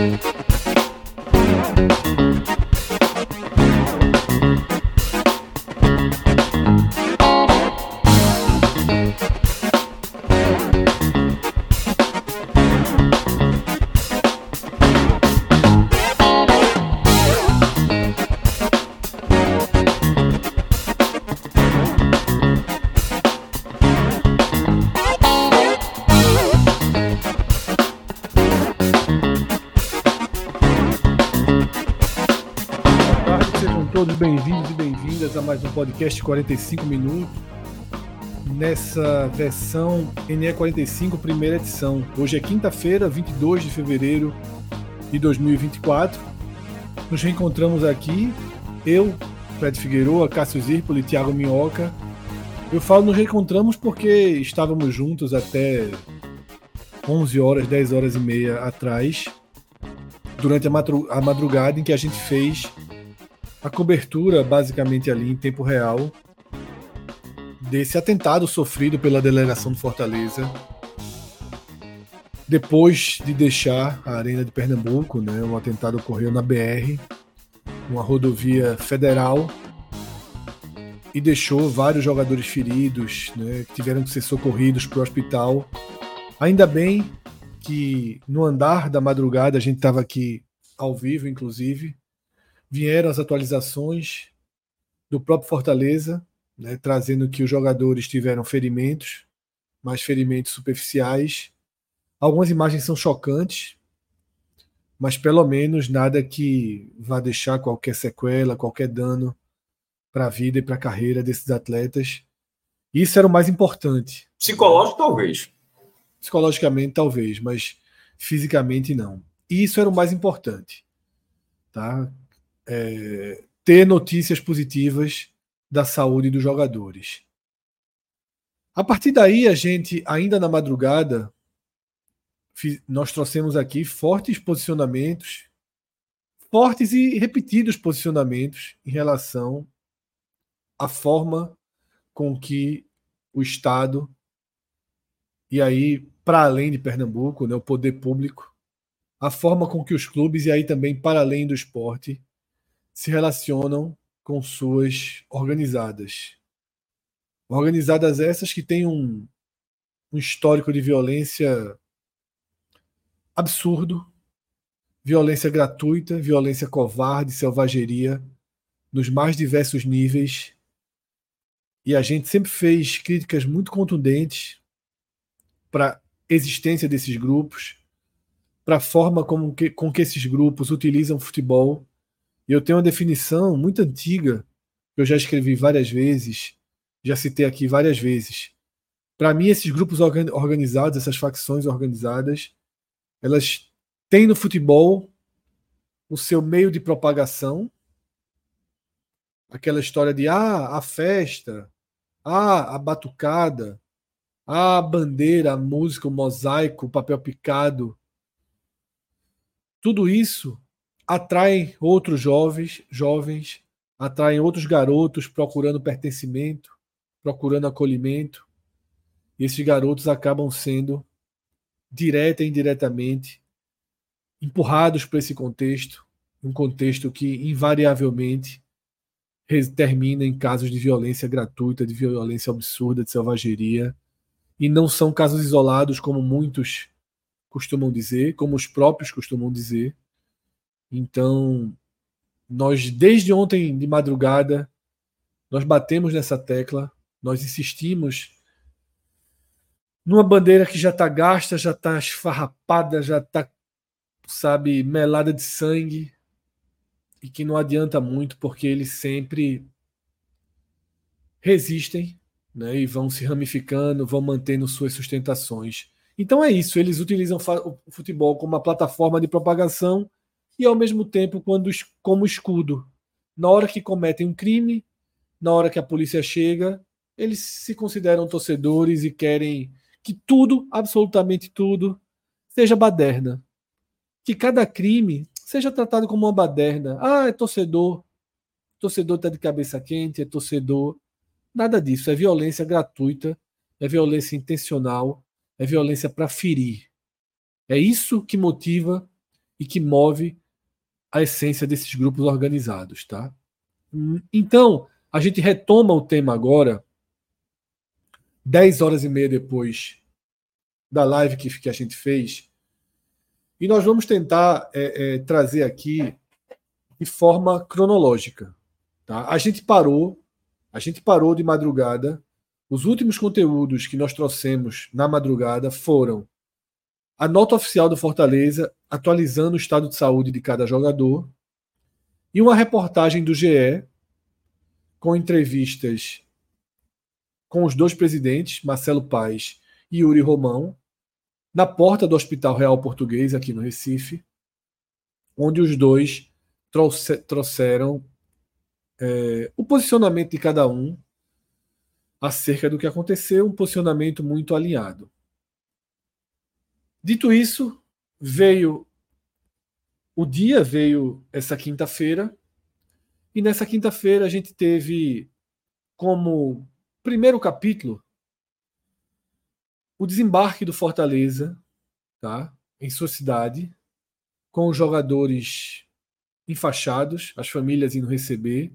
Mais um podcast 45 minutos. Nessa versão NE45, primeira edição. Hoje é quinta-feira, 22 de fevereiro de 2024. Nos reencontramos aqui, eu, Fred Figueiredo, Cássio Zirpoli, Thiago Minhoca. Eu falo nos reencontramos porque estávamos juntos até 11 horas, 10 horas e meia atrás, durante a madrugada em que a gente fez a cobertura basicamente ali em tempo real desse atentado sofrido pela delegação do Fortaleza depois de deixar a Arena de Pernambuco, né? Um atentado ocorreu na BR, uma rodovia federal e deixou vários jogadores feridos, né? Que tiveram que ser socorridos para o hospital. Ainda bem que no andar da madrugada a gente estava aqui ao vivo, inclusive, vieram as atualizações do próprio Fortaleza, né, trazendo que os jogadores tiveram ferimentos, mas ferimentos superficiais. Algumas imagens são chocantes, mas pelo menos nada que vá deixar qualquer sequela, qualquer dano para a vida e para a carreira desses atletas. Isso era o mais importante. Psicológico, talvez. Psicologicamente, talvez, mas fisicamente, não. E isso era o mais importante. Tá? É, ter notícias positivas da saúde dos jogadores. A partir daí, a gente, ainda na madrugada, nós trouxemos aqui fortes posicionamentos, fortes e repetidos posicionamentos em relação à forma com que o Estado, e aí para além de Pernambuco, né, o poder público, a forma com que os clubes, e aí também para além do esporte, se relacionam com suas organizadas. Organizadas essas que têm um, um histórico de violência absurdo, violência gratuita, violência covarde, selvageria, nos mais diversos níveis. E a gente sempre fez críticas muito contundentes para a existência desses grupos, para a forma como que, com que esses grupos utilizam o futebol e eu tenho uma definição muito antiga, que eu já escrevi várias vezes, já citei aqui várias vezes. Para mim, esses grupos organizados, essas facções organizadas, elas têm no futebol o seu meio de propagação, aquela história de ah, a festa, ah, a batucada, ah, a bandeira, a música, o mosaico, o papel picado. Tudo isso atraem outros jovens, jovens, atraem outros garotos procurando pertencimento, procurando acolhimento. E esses garotos acabam sendo direta e indiretamente empurrados para esse contexto, um contexto que invariavelmente termina em casos de violência gratuita, de violência absurda, de selvageria, e não são casos isolados como muitos costumam dizer, como os próprios costumam dizer, então, nós desde ontem de madrugada nós batemos nessa tecla, nós insistimos numa bandeira que já está gasta, já está esfarrapada, já está, sabe, melada de sangue e que não adianta muito porque eles sempre resistem né, e vão se ramificando, vão mantendo suas sustentações. Então é isso, eles utilizam o futebol como uma plataforma de propagação e ao mesmo tempo quando, como escudo. Na hora que cometem um crime, na hora que a polícia chega, eles se consideram torcedores e querem que tudo, absolutamente tudo, seja baderna. Que cada crime seja tratado como uma baderna. Ah, é torcedor. Torcedor está de cabeça quente, é torcedor. Nada disso. É violência gratuita, é violência intencional, é violência para ferir. É isso que motiva e que move a essência desses grupos organizados, tá? Então, a gente retoma o tema agora, dez horas e meia depois da live que, que a gente fez, e nós vamos tentar é, é, trazer aqui de forma cronológica. Tá? A gente parou, a gente parou de madrugada. Os últimos conteúdos que nós trouxemos na madrugada foram a nota oficial do Fortaleza atualizando o estado de saúde de cada jogador e uma reportagem do GE com entrevistas com os dois presidentes, Marcelo Paes e Yuri Romão, na porta do Hospital Real Português, aqui no Recife, onde os dois trouxe, trouxeram é, o posicionamento de cada um acerca do que aconteceu, um posicionamento muito alinhado. Dito isso, veio o dia, veio essa quinta-feira, e nessa quinta-feira a gente teve como primeiro capítulo o desembarque do Fortaleza, tá? Em sua cidade, com os jogadores enfaixados, as famílias indo receber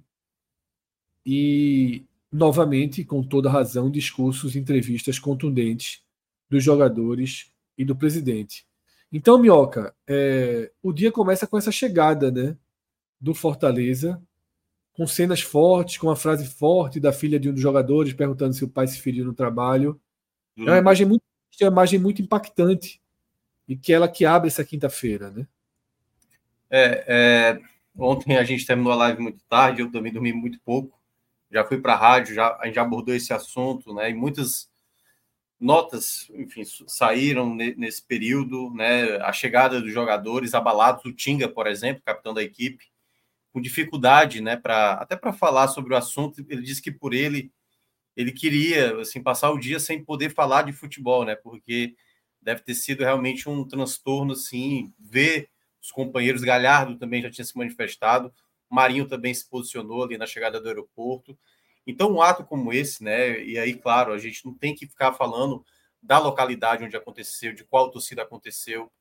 e novamente, com toda razão, discursos, entrevistas contundentes dos jogadores e do presidente. Então, Minhoca, é, o dia começa com essa chegada né, do Fortaleza, com cenas fortes, com uma frase forte da filha de um dos jogadores perguntando se o pai se feriu no trabalho. É uma uhum. imagem muito, é uma imagem muito impactante e que ela que abre essa quinta-feira, né? É, é, ontem a gente terminou a live muito tarde, eu também dormi muito pouco. Já fui para a rádio, já, a gente já abordou esse assunto, né? E muitas notas, enfim, saíram nesse período, né? A chegada dos jogadores abalados, o Tinga, por exemplo, capitão da equipe, com dificuldade, né? Para até para falar sobre o assunto, ele disse que por ele ele queria assim passar o dia sem poder falar de futebol, né? Porque deve ter sido realmente um transtorno, assim, ver os companheiros Galhardo também já tinha se manifestado, Marinho também se posicionou ali na chegada do aeroporto. Então, um ato como esse, né? E aí, claro, a gente não tem que ficar falando da localidade onde aconteceu, de qual torcida aconteceu.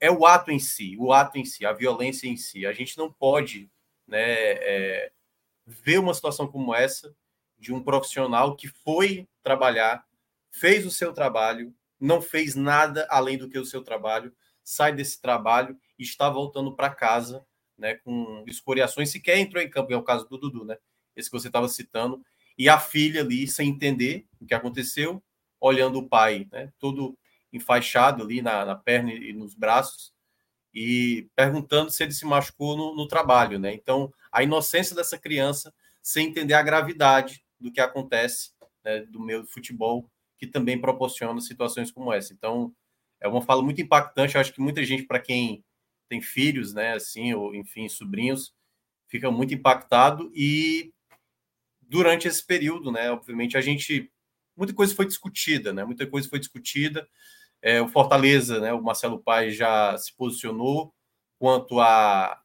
É o ato em si, o ato em si, a violência em si. A gente não pode, né, é, ver uma situação como essa de um profissional que foi trabalhar, fez o seu trabalho, não fez nada além do que o seu trabalho, sai desse trabalho e está voltando para casa, né, com escoriações, sequer entrou em campo, é o caso do Dudu, né? Esse que você estava citando, e a filha ali sem entender o que aconteceu, olhando o pai, né, todo enfaixado ali na, na perna e nos braços, e perguntando se ele se machucou no, no trabalho, né? Então, a inocência dessa criança sem entender a gravidade do que acontece né, do meio do futebol, que também proporciona situações como essa. Então, é uma fala muito impactante. Eu acho que muita gente, para quem tem filhos, né, assim, ou enfim, sobrinhos, fica muito impactado. E durante esse período, né, obviamente, a gente. Muita coisa foi discutida, né? Muita coisa foi discutida. É, o Fortaleza, né, o Marcelo Paes já se posicionou quanto a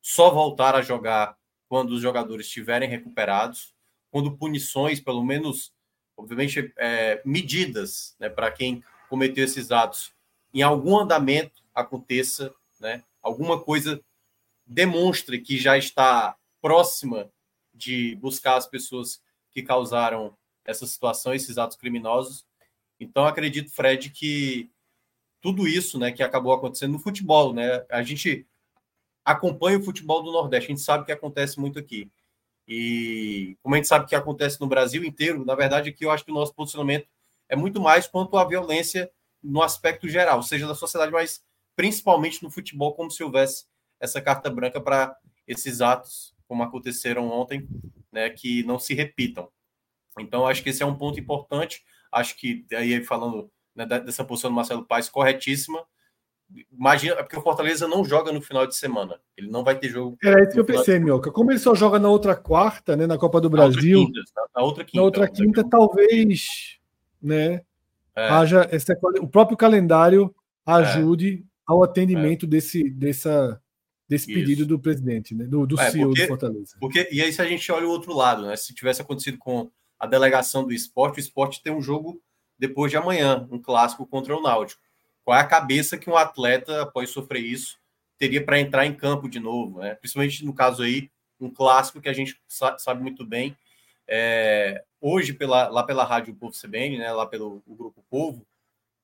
só voltar a jogar quando os jogadores estiverem recuperados quando punições, pelo menos, obviamente, é, medidas né, para quem cometeu esses atos, em algum andamento aconteça, né, alguma coisa demonstre que já está próxima de buscar as pessoas que causaram essa situação, esses atos criminosos. Então, acredito, Fred, que tudo isso né, que acabou acontecendo no futebol, né? A gente acompanha o futebol do Nordeste, a gente sabe que acontece muito aqui. E como a gente sabe que acontece no Brasil inteiro, na verdade, aqui eu acho que o nosso posicionamento é muito mais quanto à violência no aspecto geral, seja da sociedade, mas principalmente no futebol, como se houvesse essa carta branca para esses atos, como aconteceram ontem, né, que não se repitam. Então, acho que esse é um ponto importante. Acho que, aí falando né, dessa posição do Marcelo Paes, corretíssima. Imagina, é porque o Fortaleza não joga no final de semana. Ele não vai ter jogo. Era isso que eu pensei, de... Mioca. Como ele só joga na outra quarta, né, na Copa do Brasil. Na outra quinta, na outra quinta, na outra quinta talvez, né, é. haja essa, o próprio calendário ajude é. ao atendimento é. desse, dessa, desse isso. pedido do presidente, né, do, do é, CEO porque, do Fortaleza. Porque, e aí, se a gente olha o outro lado, né, se tivesse acontecido com a delegação do esporte, o esporte tem um jogo depois de amanhã, um clássico contra o Náutico. Qual é a cabeça que um atleta, após sofrer isso, teria para entrar em campo de novo? Né? Principalmente no caso aí, um clássico que a gente sabe muito bem. É, hoje, pela, lá pela Rádio Povo CBN, né, lá pelo Grupo Povo,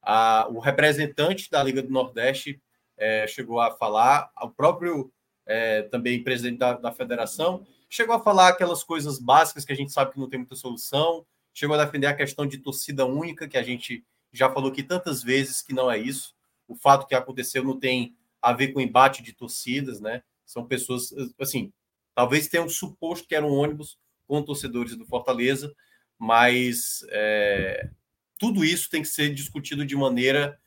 a, o representante da Liga do Nordeste é, chegou a falar, o próprio é, também presidente da, da federação, chegou a falar aquelas coisas básicas que a gente sabe que não tem muita solução, chegou a defender a questão de torcida única, que a gente já falou aqui tantas vezes que não é isso. O fato que aconteceu não tem a ver com embate de torcidas, né? São pessoas, assim, talvez tenham suposto que era um ônibus com torcedores do Fortaleza, mas é, tudo isso tem que ser discutido de maneira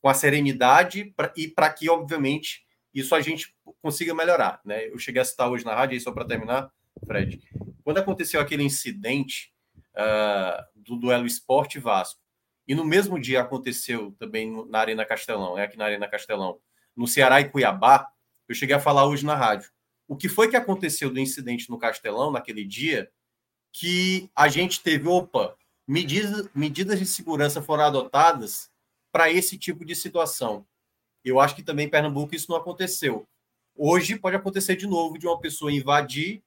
com a serenidade pra, e para que, obviamente, isso a gente consiga melhorar. Né? Eu cheguei a citar hoje na rádio, aí só para terminar, Fred, quando aconteceu aquele incidente uh, do duelo Esporte Vasco, e no mesmo dia aconteceu também na Arena Castelão, é aqui na Arena Castelão, no Ceará e Cuiabá, eu cheguei a falar hoje na rádio. O que foi que aconteceu do incidente no Castelão naquele dia que a gente teve, opa, medidas, medidas de segurança foram adotadas para esse tipo de situação. Eu acho que também em Pernambuco isso não aconteceu. Hoje pode acontecer de novo de uma pessoa invadir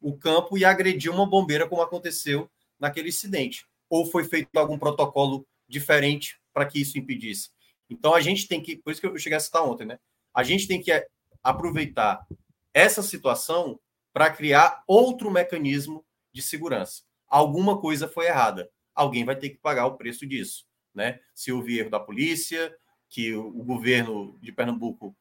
o campo e agredir uma bombeira, como aconteceu naquele incidente. Ou foi feito algum protocolo diferente para que isso impedisse. Então a gente tem que, por isso que eu cheguei a citar ontem, né? A gente tem que aproveitar essa situação para criar outro mecanismo de segurança. Alguma coisa foi errada. Alguém vai ter que pagar o preço disso, né? Se houve erro da polícia, que o governo de Pernambuco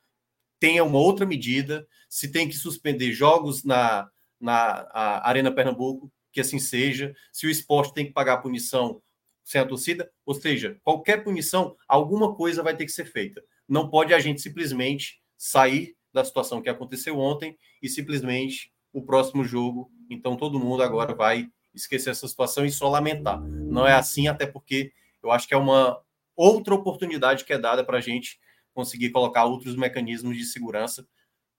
tenha uma outra medida, se tem que suspender jogos na, na Arena Pernambuco, que assim seja, se o esporte tem que pagar punição sem a torcida, ou seja, qualquer punição, alguma coisa vai ter que ser feita. Não pode a gente simplesmente sair da situação que aconteceu ontem e simplesmente o próximo jogo, então todo mundo agora vai esquecer essa situação e só lamentar. Não é assim, até porque eu acho que é uma outra oportunidade que é dada para a gente conseguir colocar outros mecanismos de segurança,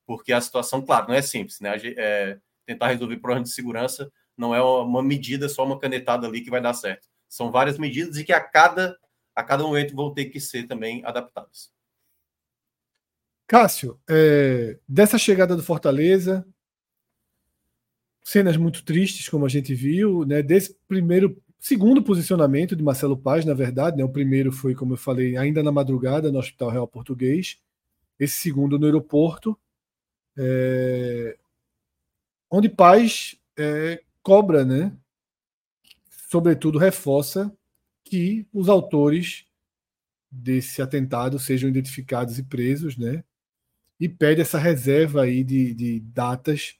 porque a situação, claro, não é simples, né? É, tentar resolver problemas de segurança não é uma medida, só uma canetada ali que vai dar certo. São várias medidas e que a cada, a cada momento vão ter que ser também adaptadas. Cássio, é, dessa chegada do Fortaleza, cenas muito tristes, como a gente viu, né? Desse primeiro segundo posicionamento de Marcelo Paz, na verdade, né? O primeiro foi, como eu falei, ainda na madrugada no Hospital Real Português. Esse segundo no aeroporto, é... onde Paz é, cobra, né? Sobretudo reforça que os autores desse atentado sejam identificados e presos, né? E pede essa reserva aí de, de datas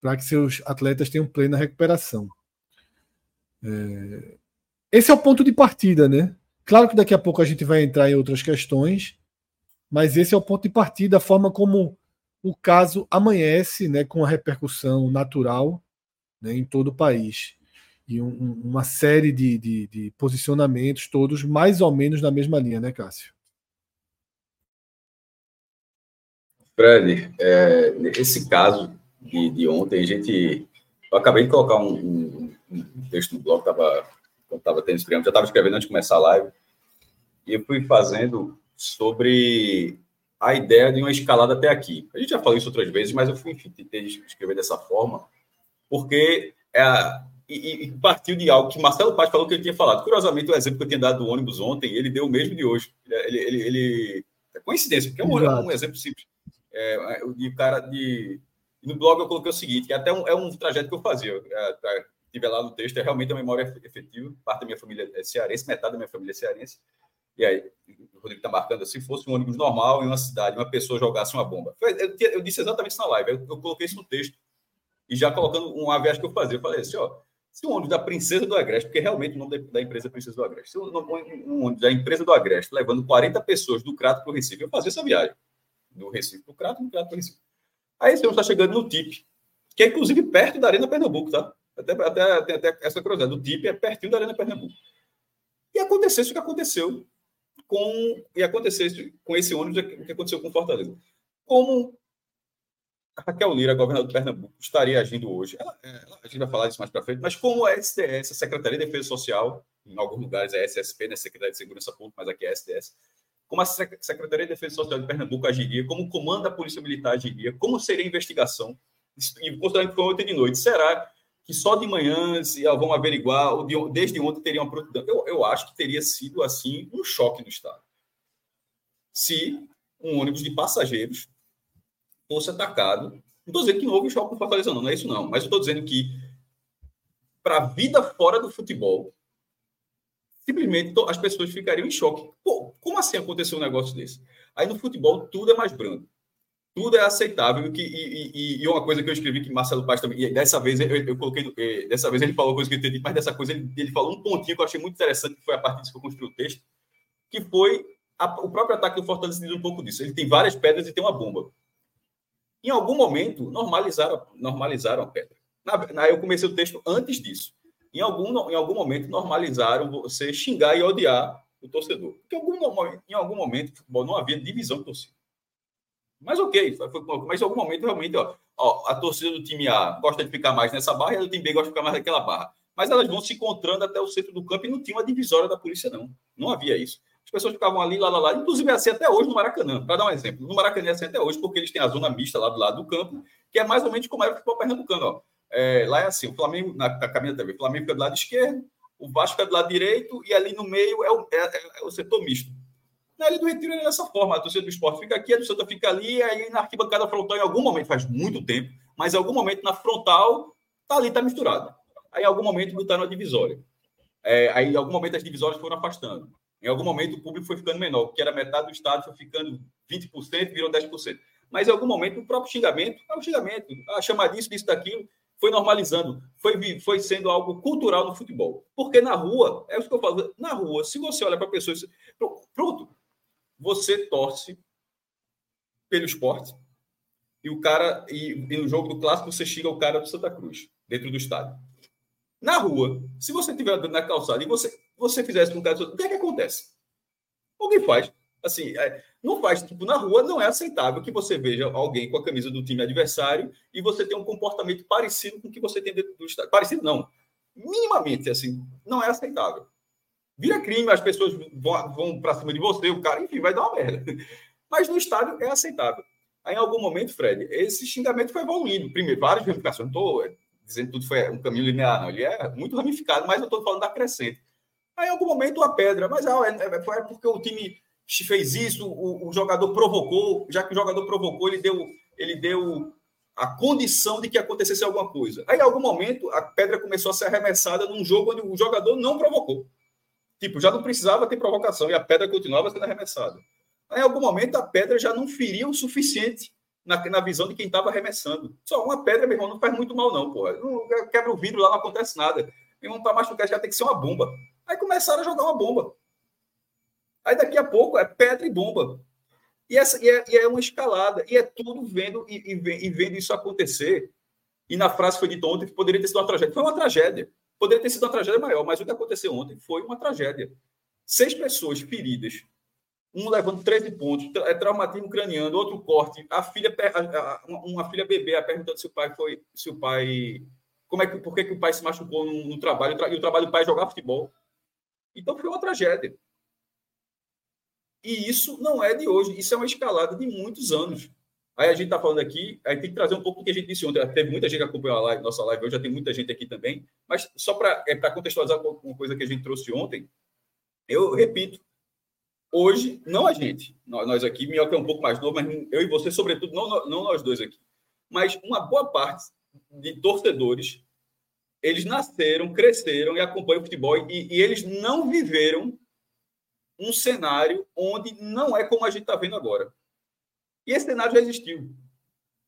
para que seus atletas tenham plena recuperação. É... Esse é o ponto de partida, né? Claro que daqui a pouco a gente vai entrar em outras questões, mas esse é o ponto de partida, a forma como o caso amanhece, né, com a repercussão natural né, em todo o país. E um, uma série de, de, de, posicionamentos, todos mais ou menos na mesma linha, né, Cássio? Fred, é, esse caso de, de ontem, a gente. Eu acabei de colocar um, um um texto no blog, tava, quando estava tendo esse já estava escrevendo antes de começar a live, e eu fui fazendo sobre a ideia de uma escalada até aqui. A gente já falou isso outras vezes, mas eu fui, enfim, tentei escrever dessa forma, porque é a, e, e, partiu de algo que Marcelo Paz falou que ele tinha falado. Curiosamente, o exemplo que eu tinha dado do ônibus ontem, ele deu o mesmo de hoje. Ele, ele, ele é coincidência, porque é um, é um exemplo simples. É, de cara de. No blog eu coloquei o seguinte, que até um, é um trajeto que eu fazia. É, tive lá no texto, é realmente a memória efetiva. Parte da minha família é cearense, metade da minha família é cearense. E aí, o Rodrigo está marcando, se fosse um ônibus normal em uma cidade, uma pessoa jogasse uma bomba. Eu, eu disse exatamente isso na live, eu, eu, coloquei isso no texto. E já colocando um viagem que eu fazia, eu falei assim, ó, Se o ônibus da Princesa do Agreste, porque realmente o nome da empresa é Princesa do Agreste, se um, um ônibus da empresa do Agreste levando 40 pessoas do Crato para o Recife, eu fazia essa viagem. Do Recife para o Crato, do Crato para o Recife. Aí esse ônibus está chegando no TIP, que é inclusive perto da Arena Pernambuco, tá? Até, até, até essa curiosidade. O TIP é pertinho da Arena Pernambuco. E aconteceu isso que aconteceu com. E aconteceu isso com esse ônibus, o que aconteceu com Fortaleza. Como Raquel Lira, governadora de Pernambuco, estaria agindo hoje. Ela, é, ela, a gente vai falar disso mais para frente, mas como a SDS, a Secretaria de Defesa Social, em alguns lugares é SSP, né, Secretaria de Segurança Pública, mas aqui é SDS, como a Secretaria de Defesa Social de Pernambuco agiria, como o comando da Polícia Militar agiria, como seria a investigação, e considerando que foi ontem de noite, será que só de manhã se vão averiguar, ou desde ontem teriam uma prontidão? Eu, eu acho que teria sido, assim, um choque no Estado. Se um ônibus de passageiros fosse atacado. Não estou dizendo que não houve choque com Fortaleza, não, não é isso não. Mas eu estou dizendo que para a vida fora do futebol, simplesmente as pessoas ficariam em choque. Pô, como assim aconteceu um negócio desse? Aí no futebol tudo é mais branco. Tudo é aceitável. Que, e, e, e uma coisa que eu escrevi que Marcelo Paz também. E dessa vez eu, eu coloquei. Eh, dessa vez ele falou coisa que eu entendi, mas dessa coisa ele, ele falou um pontinho que eu achei muito interessante, que foi a partir disso que eu construí o texto, que foi a, o próprio ataque do Fortaleza um pouco disso. Ele tem várias pedras e tem uma bomba. Em algum momento, normalizaram, normalizaram a pedra. Na, na, eu comecei o texto antes disso. Em algum, em algum momento, normalizaram você xingar e odiar o torcedor. Porque em algum, em algum momento, futebol não havia divisão de torcida. Mas ok, foi, mas em algum momento, realmente, ó, ó, a torcida do time A gosta de ficar mais nessa barra e a do time B gosta de ficar mais naquela barra. Mas elas vão se encontrando até o centro do campo e não tinha uma divisória da polícia, não. Não havia isso. As pessoas ficavam ali, lá, lá, lá. Inclusive, é assim até hoje no Maracanã. Para dar um exemplo. No Maracanã é assim até hoje, porque eles têm a zona mista lá do lado do campo, que é mais ou menos como era o futebol pernambucano. Ó. É, lá é assim: o Flamengo, na, na caminha também, o Flamengo fica do lado esquerdo, o Vasco fica do lado direito, e ali no meio é o, é, é o setor misto. Na Ilha do Retiro é dessa forma: a torcida do esporte fica aqui, a torcida fica ali, aí na arquibancada frontal, em algum momento, faz muito tempo, mas em algum momento na frontal, tá ali, tá misturado. Aí em algum momento botaram a divisória. É, aí em algum momento as divisórias foram afastando. Em algum momento o público foi ficando menor, porque era metade do estado, foi ficando 20%, virou 10%. Mas em algum momento o próprio xingamento, é um xingamento, a chamar disso, daquilo, foi normalizando, foi, foi sendo algo cultural no futebol. Porque na rua, é isso que eu falo, na rua, se você olha para pessoas, pronto, você torce pelo esporte, e o cara, e, e no jogo do clássico você xinga o cara do Santa Cruz, dentro do estádio. Na rua, se você estiver andando na calçada e você você fizesse com um cara, o que é que acontece? Alguém faz. Assim, é, não faz, tipo, na rua não é aceitável que você veja alguém com a camisa do time adversário e você tenha um comportamento parecido com o que você tem dentro do estado. Parecido não. Minimamente, assim, não é aceitável. Vira crime, as pessoas vão, para cima de você, o cara, enfim, vai dar uma merda. Mas no estádio é aceitável. Aí, em algum momento, Fred, esse xingamento foi evoluindo. Primeiro, várias ramificações. Não estou dizendo que tudo foi um caminho linear, não. Ele é muito ramificado, mas eu estou falando da crescente. Aí, em algum momento, a pedra. Mas ah, é, foi porque o time fez isso, o, o, jogador provocou, já que o jogador provocou, ele deu, ele deu a condição de que acontecesse alguma coisa. Aí, em algum momento, a pedra começou a ser arremessada num jogo onde o jogador não provocou. Tipo, já não precisava ter provocação e a pedra continuava sendo arremessada. Aí, em algum momento, a pedra já não feria o suficiente na, na visão de quem estava arremessando. Só uma pedra, meu irmão, não faz muito mal, não, porra. Não, quebra o vidro lá, não acontece nada. Meu irmão, para machucar, já tem que ser uma bomba. Aí começaram a jogar uma bomba. Aí daqui a pouco é pedra e bomba. E, essa, e, é, e é uma escalada. E é tudo vendo e, e, vendo isso acontecer. E na frase foi dito ontem poderia ter sido uma tragédia. Foi uma tragédia. Poderia ter sido uma tragédia maior, mas o que aconteceu ontem foi uma tragédia. Seis pessoas feridas, um levando 13 pontos, é traumatismo craniano, outro corte, a filha, uma filha bebê, perguntando se o pai foi, se o pai, como é que, por que, que o pai se machucou no, no trabalho, e o trabalho do pai é jogar futebol. Então foi uma tragédia. E isso não é de hoje, isso é uma escalada de muitos anos. Aí a gente está falando aqui, aí tem que trazer um pouco do que a gente disse ontem. Teve muita gente que acompanhou a live, nossa live hoje, já tem muita gente aqui também. Mas só para é, contextualizar uma coisa que a gente trouxe ontem, eu repito, hoje, não a gente, nós aqui, Minhoca é um pouco mais novo, mas eu e você, sobretudo, não, não nós dois aqui, mas uma boa parte de torcedores eles nasceram, cresceram e acompanham o futebol e, e eles não viveram um cenário onde não é como a gente está vendo agora. E esse cenário já existiu.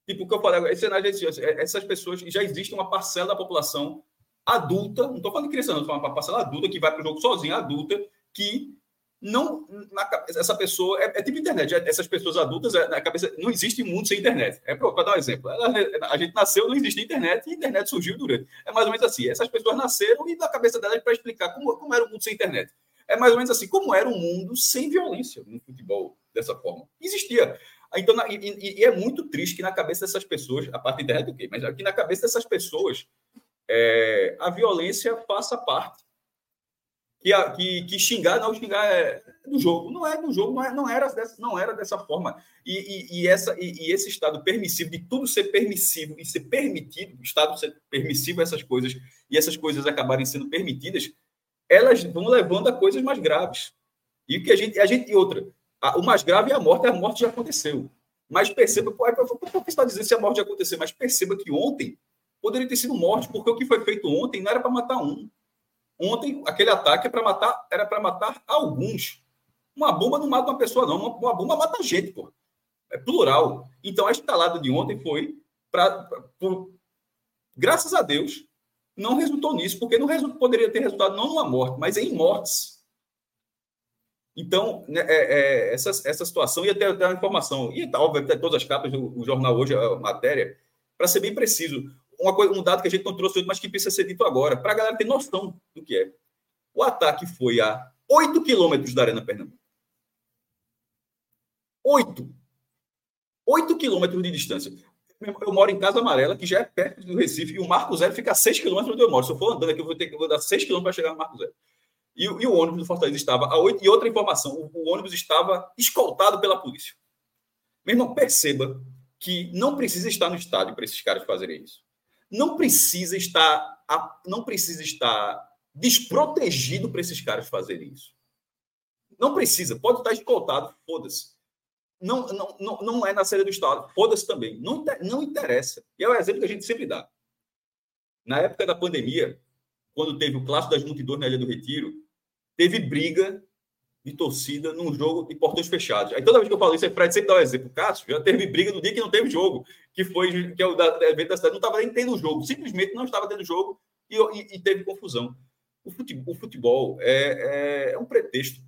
Tipo, o que eu falei esse cenário já existiu. Essas pessoas, já existe uma parcela da população adulta, não estou falando de criança, não, estou falando para parcela adulta que vai para o jogo sozinha, adulta, que não na, essa pessoa é, é, tipo internet é, essas pessoas adultas é, na cabeça não existe mundo sem internet. É para dar um exemplo. Ela, a gente nasceu não existia internet e a internet surgiu durante é mais ou menos assim essas pessoas nasceram e na cabeça delas para explicar como, como era o mundo sem internet. É mais ou menos assim como era um mundo sem violência no futebol dessa forma. Existia então na, e, e, é muito triste que na cabeça dessas pessoas a parte da internet o quê mas aqui na cabeça dessas pessoas é, a violência faça parte que, que, que, xingar, não, xingar é do jogo. Não é do jogo, não, é, não, era, dessa, não era dessa forma. E, e, e essa, e, e, esse estado permissivo, de tudo ser permissivo e ser permitido, o Estado ser permissivo a essas coisas, e essas coisas acabarem sendo permitidas, elas vão levando a coisas mais graves. E que a gente, a gente e outra, a, o mais grave é a morte, a morte já aconteceu. Mas perceba, por que você está dizendo se a morte já aconteceu? Mas perceba que ontem poderia ter sido morte, porque o que foi feito ontem não era para matar um Ontem, aquele ataque é era para matar alguns. Uma bomba não mata uma pessoa, não. Uma, uma bomba mata gente, pô. É plural. Então, a escalada de ontem foi para. Graças a Deus, não resultou nisso, porque não poderia ter resultado não numa morte, mas em mortes. Então, né, é, é, essa, essa situação, e até, até a informação, e tá, obviamente, todas as capas do jornal hoje, a matéria, para ser bem preciso, uma coisa, um dado que a gente não trouxe mas que precisa ser dito agora, para a galera ter noção do que é. O ataque foi a 8 quilômetros da Arena Pernambuco. 8. 8 quilômetros de distância. Eu moro em Casa Amarela, que já é perto do Recife, e o Marco Zero fica a 6 quilômetros onde eu moro. Se eu for andando aqui, eu vou ter que vou dar 6 quilômetros para chegar no Marco Zero. E, e, o ônibus do Fortaleza estava a 8. E outra informação: o, o ônibus estava escoltado pela polícia. Meu irmão, perceba que não precisa estar no estádio para esses caras fazerem isso não precisa estar não precisa estar desprotegido para esses caras fazerem isso. Não precisa, pode estar escoltado, foda-se. Não, não, não, não é na sede do Estado, foda-se também. Não, não interessa. E é o exemplo que a gente sempre dá. Na época da pandemia, quando teve o clássico das multidões na Ilha do Retiro, teve briga de torcida num jogo de portões fechados. Aí toda vez que eu falo isso, é Fred sempre dá um exemplo. Cássio já teve briga no dia que não teve jogo, que foi que é o da, evento da cidade, não estava nem tendo jogo, simplesmente não estava tendo jogo e, e, e teve confusão. O futebol, o futebol é, é, é, um pretexto.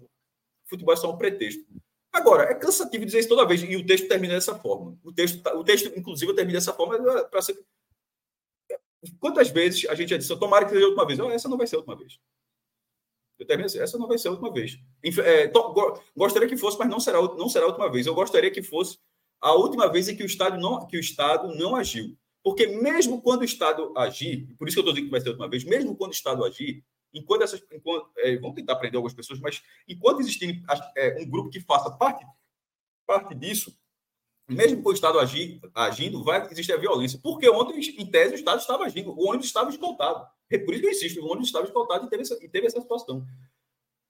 O futebol é só um pretexto. Agora, é cansativo dizer isso toda vez, e o texto termina dessa forma. O texto, o texto inclusive, termina dessa forma para ser. Quantas vezes a gente já disse, tomara que seja a última vez? Oh, essa não vai ser a última vez. Eu termino assim, essa não vai ser a última vez. É, to, gostaria que fosse, mas não será, não será a última vez. Eu gostaria que fosse a última vez em que o Estado não, que o Estado não agiu. Porque mesmo quando o Estado agir, por isso que eu estou dizendo que vai ser a última vez, mesmo quando o Estado agir, enquanto essas. Enquanto, é, vamos tentar aprender algumas pessoas, mas enquanto existir é, um grupo que faça parte, parte disso, mesmo com o Estado agir, agindo, vai existir a violência. Porque ontem, em tese, o Estado estava agindo, o ônibus estava escoltado. É por isso que eu insisto, o ônibus estava escoltado e teve essa, e teve essa situação.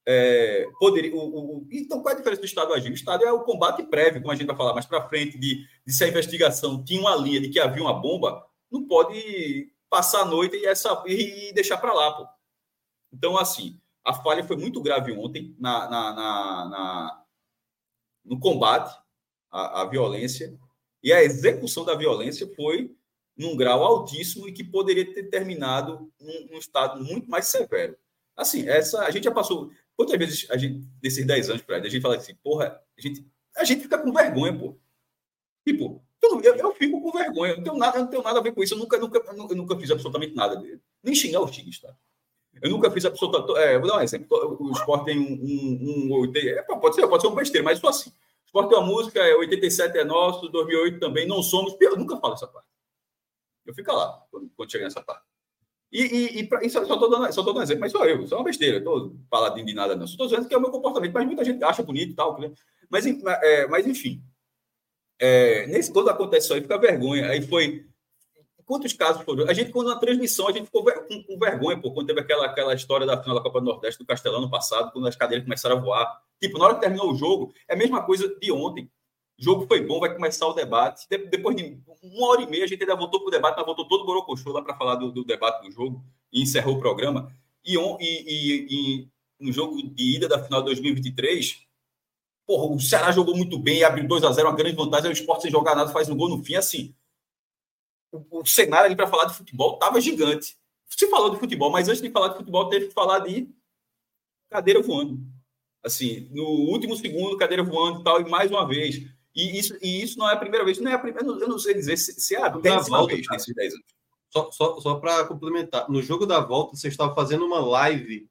É, o, o, então, qual é a diferença do Estado agir? O Estado é o combate prévio, como a gente vai falar mais para frente, de, de se a investigação tinha uma linha de que havia uma bomba, não pode passar a noite e, essa, e deixar para lá. Pô. Então, assim, a falha foi muito grave ontem na, na, na, na no combate à, à violência, e a execução da violência foi num grau altíssimo e que poderia ter terminado num, num, estado muito mais severo. Assim, essa a gente já passou. Quantas vezes a gente, desses 10 anos, Fred, a gente fala assim, porra, a gente, a gente fica com vergonha, pô. Tipo, eu, eu fico com vergonha, não tenho, nada, não tenho nada a ver com isso, eu nunca, nunca, eu nunca fiz absolutamente nada dele. Nem xingar os tigres, tá? Eu nunca fiz absolutamente. É, vou dar um exemplo. O esporte tem um. um, um, é, pode, ser, pode ser um besteira, mas só assim. O esporte uma música, é 87 é nosso, 2008 também, não somos. Eu nunca falo essa parte. Eu fico lá quando, quando chega nessa parte. E, e, e, pra, e só estou dando, só dando exemplo, mas sou eu, só uma besteira, estou paladinho de nada, não. Estou dizendo que é o meu comportamento, mas muita gente acha bonito e tal. Né? Mas, é, mas enfim, é, nesse, quando acontece isso aí, fica vergonha. Aí foi. Quantos casos foram? A gente, quando na transmissão, a gente ficou com, com, vergonha, pô, quando teve aquela, aquela história da final da Copa do Nordeste do Castelão no passado, quando as cadeiras começaram a voar. Tipo, na hora que terminou o jogo, é a mesma coisa de ontem. Jogo foi bom, vai começar o debate. Depois de uma hora e meia, a gente ainda voltou para o debate, mas voltou todo o Borocochô lá para falar do, do, debate do jogo e encerrou o programa. E, e, e, e, no jogo de ida da final de 2023, porra, o Ceará jogou muito bem, abriu 2 a 0 uma grande vantagem. O esporte sem jogar nada faz um gol no fim. Assim, o, o cenário ali para falar de futebol estava gigante. se falou de futebol, mas antes de falar de futebol, teve que falar de cadeira voando. Assim, no último segundo, cadeira voando e tal, e mais uma vez. E isso, e isso não é a primeira vez, não é a primeira, eu não sei dizer se, se é a décima vez nesses 10 anos. Só, só, só para complementar, no jogo da volta, você estava fazendo uma live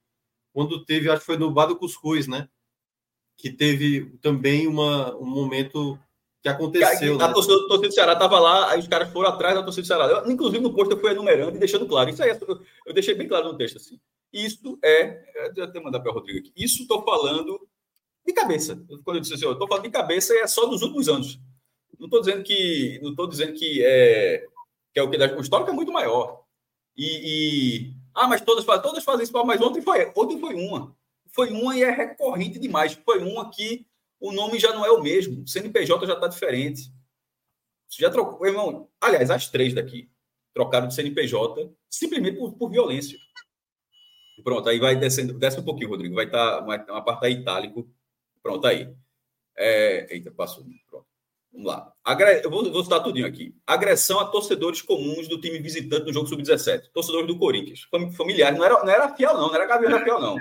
quando teve, acho que foi no Bar do Cuscuz, né? Que teve também uma, um momento que aconteceu. A, né? torcida, a torcida do Ceará estava lá, aí os caras foram atrás da torcida do Ceará. Eu, inclusive, no posto eu fui enumerando e deixando claro. Isso aí eu, eu deixei bem claro no texto. Assim. Isso é. Eu mandar para o Rodrigo aqui. Isso estou falando de cabeça. Quando eu disse assim, eu estou falando de cabeça é só dos últimos anos. Não estou dizendo que. Não estou dizendo que é que é o que o histórico é muito maior. E, e, ah, mas todas fazem, todas fazem isso, mas ontem foi, ontem foi uma. Foi uma e é recorrente demais. Foi uma que o nome já não é o mesmo. O CNPJ já está diferente. Já trocou, irmão. Aliás, as três daqui trocaram de CNPJ simplesmente por, por violência. Pronto, aí vai descendo, desce um pouquinho, Rodrigo. Vai estar tá uma, uma parte aí itálico. Pronto, aí. É, eita, passou. Pronto. Vamos lá. Agre... Eu vou, vou citar tudinho aqui. Agressão a torcedores comuns do time visitante no jogo sub-17. Torcedores do Corinthians. Familiares. Não era, não era fiel, não. Não era Gabriel era fiel, não.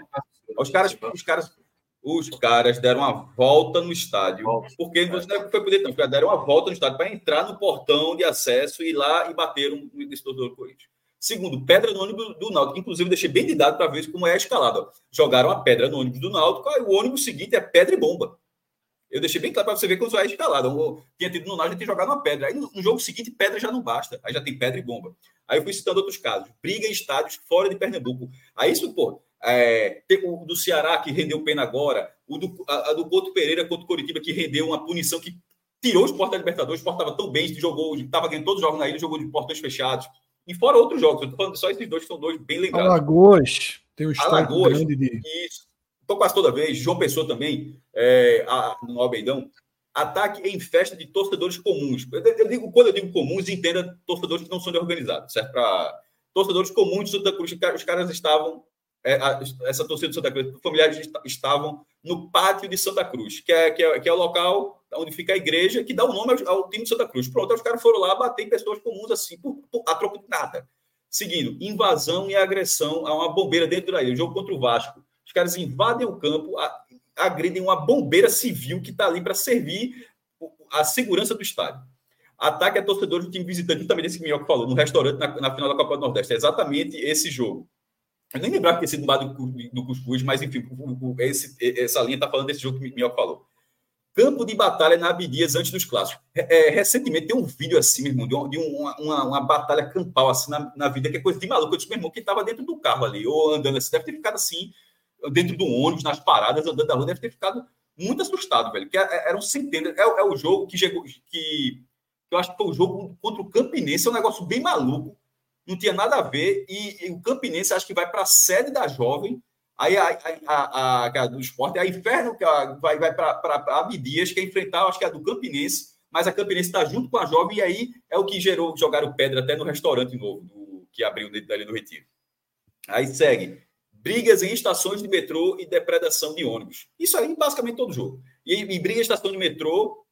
Os caras, os caras, os caras deram uma volta no estádio. Porque não foi poder, não. Os caras deram uma volta no estádio para entrar no portão de acesso e ir lá e bateram nesse torcedor do Corinthians. Segundo, pedra no ônibus do Náutico. Inclusive, deixei bem de dado para ver como é a escalada. Jogaram a pedra no ônibus do Náutico, aí o ônibus seguinte é pedra e bomba. Eu deixei bem claro para você ver quando você vai escalado. Tinha tido no Náutico, tinha jogado uma pedra. Aí no, jogo seguinte, pedra já não basta. Aí já tem pedra e bomba. Aí eu fui citando outros casos. Briga em estádios fora de Pernambuco. Aí isso, pô, é, o do Ceará, que rendeu pena agora. O do, a, a do Pereira contra o Coritiba, que rendeu uma punição que tirou os portas da Libertadores. O Sport estava tão bem, jogou, estava ganhando todos os jogos na ilha, jogou de portões fechados. E fora outros jogos. Eu tô falando só esses dois, que são dois bem lembrados. Alagoas, tem um Alagoas, grande de... Isso então, quase toda vez, João Pessoa também, é, a, no Albeidão, ataque em festa de torcedores comuns. Eu, eu, digo, quando eu digo comuns, entenda torcedores que não são de organizado, certo? Para torcedores comuns de Santa Cruz, os caras estavam, é, essa torcida de Santa Cruz, familiares estavam no pátio de Santa Cruz, que é, que é, que é o local onde fica a igreja, que dá o nome ao, ao time de Santa Cruz. Pronto, os caras foram lá bater em pessoas comuns assim, por, por, a troco de nada. Seguindo, invasão e agressão a uma bombeira dentro da ilha, jogo contra o Vasco os caras invadem o campo, agridem uma bombeira civil que está ali para servir a segurança do estádio. Ataque a torcedores do time visitante, justamente esse que o Minhoca falou, no restaurante na, na, final da Copa do Nordeste. É exatamente esse jogo. Eu nem lembrava que tinha sido do lado do, do Cuscuz, mas enfim, esse, essa linha está falando desse jogo que o Minhoca falou. Campo de batalha na Abdias antes dos clássicos. É, recentemente tem um vídeo assim, meu irmão, de, uma, de uma, uma, batalha campal assim na, na vida, que é coisa de maluco. Eu disse, meu irmão, que estava dentro do carro ali, ou andando assim, deve ter ficado assim, dentro do ônibus, nas paradas, andando na rua, deve ter ficado muito assustado, velho. Que é, é, eram centenas. É, é o jogo que chegou. Que eu acho que foi o jogo contra o Campinense, é um negócio bem maluco. Não tinha nada a ver. E, e o Campinense acho que vai para a sede da jovem. Aí a, a, a, a, do esporte, a Inferno, que vai, vai para Abdias, que é enfrentar, acho que é a do Campinense, mas a Campinense está junto com a jovem, e aí é o que gerou, jogaram pedra até no restaurante novo do, que abriu ali no Retiro. Aí segue brigas em estações de metrô e depredação de ônibus. Isso aí, basicamente, todo jogo. E, e briga em estação de metrô,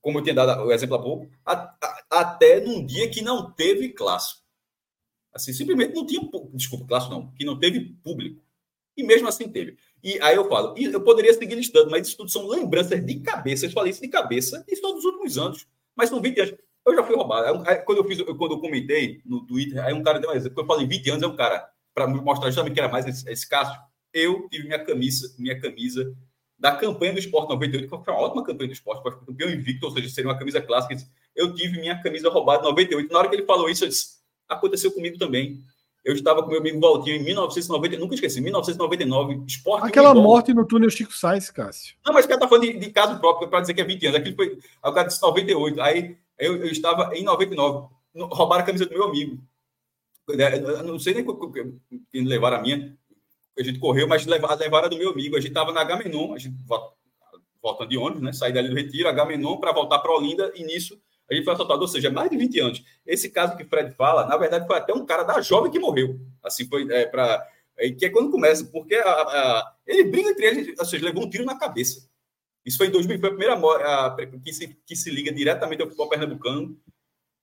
como eu tinha dado o exemplo há pouco, a, a, até num dia que não teve clássico. Assim, simplesmente não tinha, desculpa, clássico não, que não teve público. E mesmo assim teve. E aí eu falo, e eu poderia seguir listando, mas isso tudo são lembranças de cabeça. Eu falei isso de cabeça, isso todos os últimos anos. Mas são 20 anos. Eu já fui roubado. Aí, quando eu fiz, quando eu comentei no Twitter, aí um cara deu um exemplo. Quando eu falei 20 anos, é um cara para mostrar justamente que era mais esse, esse caso, eu tive minha camisa, minha camisa da campanha do Esporte 98, que foi uma ótima campanha do Esporte, foi campeão invicto, ou seja, seria uma camisa clássica. Eu tive minha camisa roubada em 98. Na hora que ele falou isso, eu disse, aconteceu comigo também. Eu estava com meu amigo Valtinho em 1990, nunca esqueci, 1999, Esporte. Aquela morte no túnel Chico Sainz, Cássio. Não, mas o cara tá falando de, de caso próprio, para dizer que é 20 anos. Aquilo foi, aí o cara disse 98. Aí eu, eu estava em 99, roubaram a camisa do meu amigo. Eu não sei nem quem levaram a minha. A gente correu, mas levaram, levaram a do meu amigo. A gente estava na Gamenon, a gente voltando de ônibus, né? Saí dali do Retiro, a Gamenon, para voltar para Olinda, e nisso gente foi assaltado, ou seja, mais de 20 anos. Esse caso que Fred fala, na verdade, foi até um cara da jovem que morreu. Assim, foi é, para. É, que é quando começa, porque a, a, ele briga entre eles, ou seja, levou um tiro na cabeça. Isso foi em 2000, foi a primeira a, que, se, que se liga diretamente ao futebol pernambucano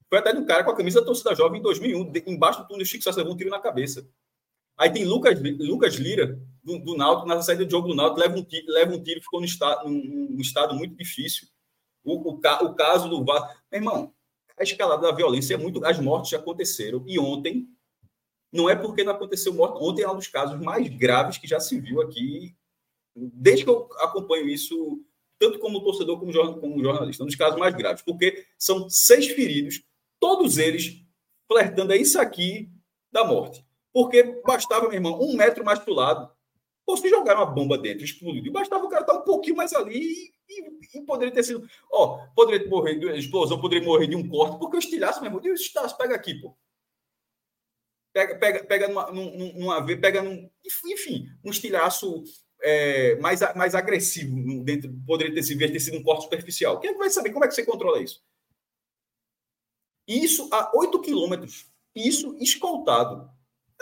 Foi até de um cara com a camisa da torcida jovem em 2001, embaixo do túnel Chico só levou um tiro na cabeça. Aí tem Lucas, Lucas Lira, do, do Náutico, na saída do jogo do Náutico, leva um tiro, leva um tiro ficou num estado, num estado muito difícil. O, o, o caso do VAR. Meu irmão, a escalada da violência é muito. As mortes já aconteceram. E ontem, não é porque não aconteceu morte. Ontem é um dos casos mais graves que já se viu aqui. Desde que eu acompanho isso, tanto como torcedor como, jornalista, um dos casos mais graves, porque são seis feridos, todos eles flertando é isso aqui da morte. Porque bastava, meu irmão, um metro mais para o lado. Ou se jogaram uma bomba dentro, explodiu. Bastava o cara estar um pouquinho mais ali e, e, e poderia ter sido. Ó, poderia morrer de explosão, poderia morrer de um corte, porque o estilhaço, meu irmão, e o estilhaço pega aqui, pô. Pega, pega, pega numa, numa, numa pega num. Enfim, um estilhaço é, mais, mais agressivo dentro. Poderia ter sido, ter sido um corte superficial. Quem é vai saber como é que você controla isso? Isso a 8 quilômetros. Isso escoltado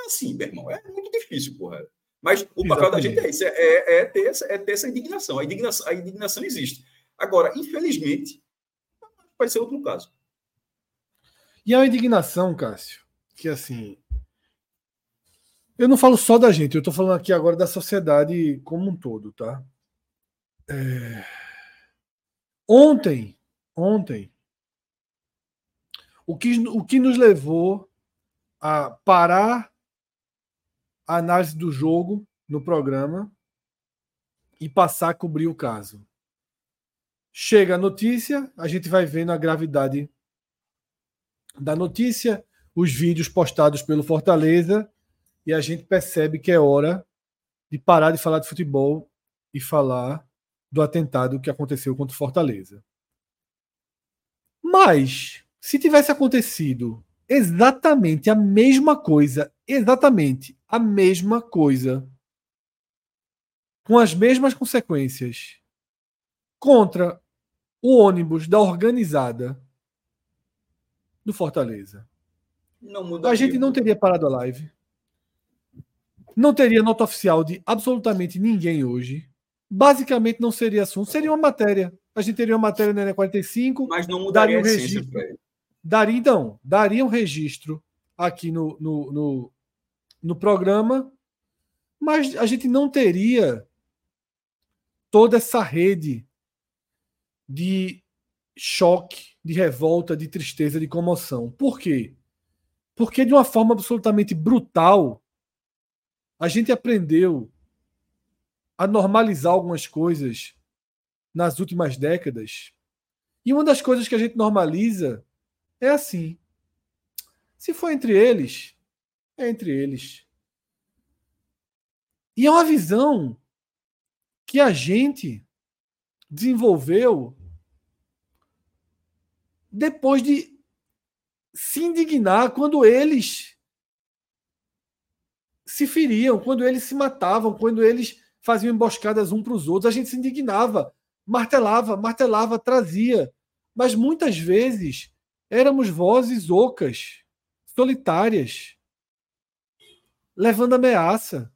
assim, meu irmão. É muito difícil, porra. Mas o Exatamente. papel da gente é isso, é, é, é, ter essa, é ter essa indignação. A indignação. A indignação existe. Agora, infelizmente, vai ser outro caso. E a indignação, Cássio, que assim. Eu não falo só da gente, eu estou falando aqui agora da sociedade como um todo, tá? É... Ontem, ontem, o que, o que nos levou a parar a análise do jogo no programa e passar a cobrir o caso. Chega a notícia, a gente vai vendo a gravidade da notícia, os vídeos postados pelo Fortaleza e a gente percebe que é hora de parar de falar de futebol e falar do atentado que aconteceu contra o Fortaleza. Mas, se tivesse acontecido exatamente a mesma coisa, exatamente a mesma coisa, com as mesmas consequências, contra o ônibus da organizada do Fortaleza. a gente não teria parado a live. Não teria nota oficial de absolutamente ninguém hoje. Basicamente não seria assunto. Seria uma matéria. A gente teria uma matéria na N45. Mas não mudaria daria um registro. Daria, então, daria um registro aqui no, no, no, no programa, mas a gente não teria toda essa rede de choque, de revolta, de tristeza, de comoção. Por quê? Porque de uma forma absolutamente brutal, a gente aprendeu a normalizar algumas coisas nas últimas décadas. E uma das coisas que a gente normaliza é assim. Se for entre eles, entre eles. E é uma visão que a gente desenvolveu depois de se indignar quando eles se feriam, quando eles se matavam, quando eles faziam emboscadas um para os outros. A gente se indignava, martelava, martelava, trazia. Mas muitas vezes éramos vozes ocas, solitárias, levando ameaça.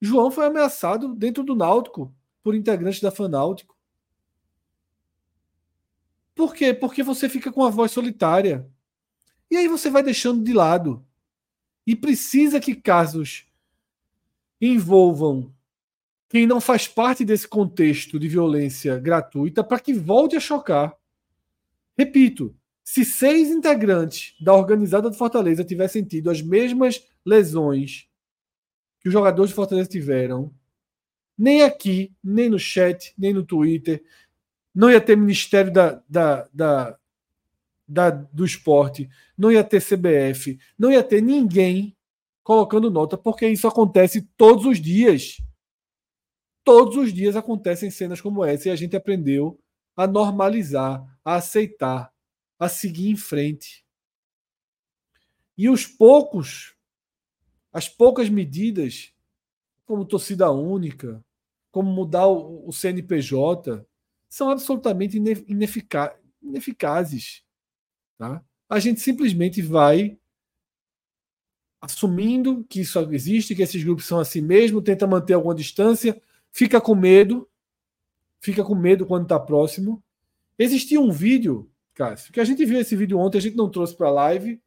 João foi ameaçado dentro do Náutico por integrantes da Fanáutico. Por quê? Porque você fica com a voz solitária. E aí você vai deixando de lado. E precisa que casos envolvam quem não faz parte desse contexto de violência gratuita para que volte a chocar. Repito, se seis integrantes da organizada do Fortaleza tivessem tido as mesmas lesões que os jogadores de Fortaleza tiveram, nem aqui, nem no chat, nem no Twitter, não ia ter Ministério da, da, da, da, do Esporte, não ia ter CBF, não ia ter ninguém colocando nota, porque isso acontece todos os dias. Todos os dias acontecem cenas como essa e a gente aprendeu a normalizar, a aceitar, a seguir em frente. E os poucos, as poucas medidas, como torcida única, como mudar o, CNPJ, são absolutamente inefica ineficazes. Tá? A gente simplesmente vai assumindo que isso existe, que esses grupos são assim mesmo, tenta manter alguma distância, fica com medo, fica com medo quando está próximo. Existia um vídeo Cássio? Que a gente viu esse vídeo ontem, a gente não trouxe para a live,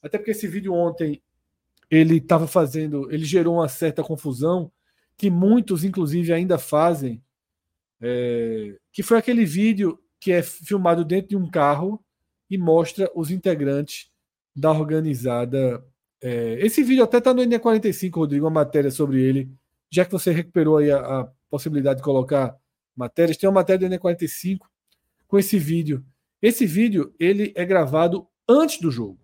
até porque esse vídeo ontem ele estava fazendo, ele gerou uma certa confusão que muitos, inclusive, ainda fazem, é, que foi aquele vídeo que é filmado dentro de um carro e mostra os integrantes da organizada. É, esse vídeo até está no NE45, Rodrigo, uma matéria sobre ele, já que você recuperou aí a, a possibilidade de colocar matérias, tem uma matéria do NE45 com esse vídeo. Esse vídeo ele é gravado antes do jogo.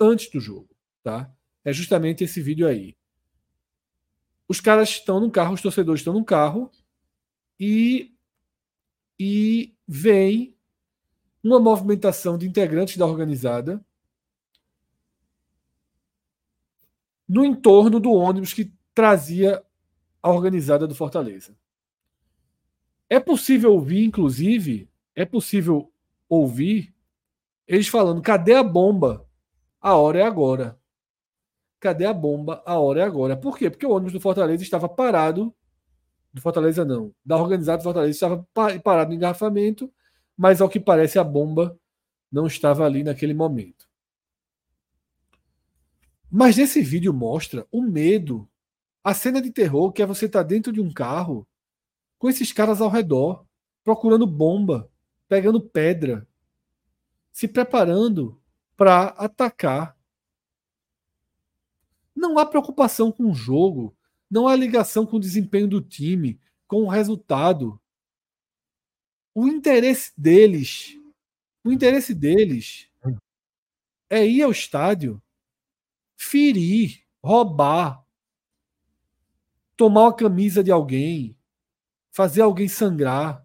Antes do jogo, tá? É justamente esse vídeo aí. Os caras estão no carro, os torcedores estão no carro e e vem uma movimentação de integrantes da organizada no entorno do ônibus que trazia a organizada do Fortaleza. É possível ouvir, inclusive, é possível ouvir eles falando: cadê a bomba? A hora é agora. Cadê a bomba? A hora é agora. Por quê? Porque o ônibus do Fortaleza estava parado. Do Fortaleza, não. Da organizada do Fortaleza estava parado no engarrafamento, mas ao que parece a bomba não estava ali naquele momento. Mas nesse vídeo mostra o medo, a cena de terror que é você estar tá dentro de um carro com esses caras ao redor, procurando bomba, pegando pedra, se preparando para atacar. Não há preocupação com o jogo, não há ligação com o desempenho do time, com o resultado. O interesse deles, o interesse deles é ir ao estádio, ferir, roubar, tomar a camisa de alguém, fazer alguém sangrar,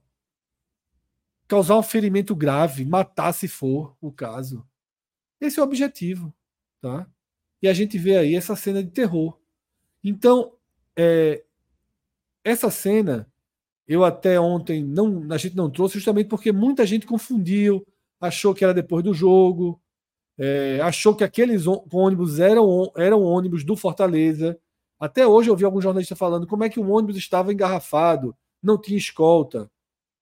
causar um ferimento grave, matar se for o caso. Esse é o objetivo, tá? E a gente vê aí essa cena de terror. Então, é, essa cena eu até ontem não, a gente não trouxe justamente porque muita gente confundiu, achou que era depois do jogo, é, achou que aqueles ônibus eram, eram ônibus do Fortaleza. Até hoje eu vi algum jornalista falando como é que o ônibus estava engarrafado não tinha escolta,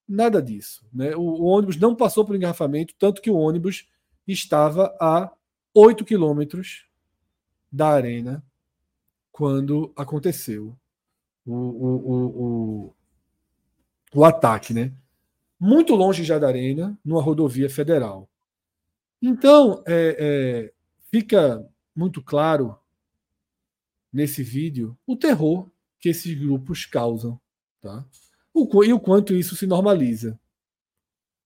nada disso. Né? O, o ônibus não passou por engarrafamento, tanto que o ônibus estava a 8 quilômetros da arena quando aconteceu o, o, o, o, ataque, né? Muito longe já da arena, numa rodovia federal. Então, é, é, fica muito claro nesse vídeo o terror que esses grupos causam, tá? o, e o quanto isso se normaliza.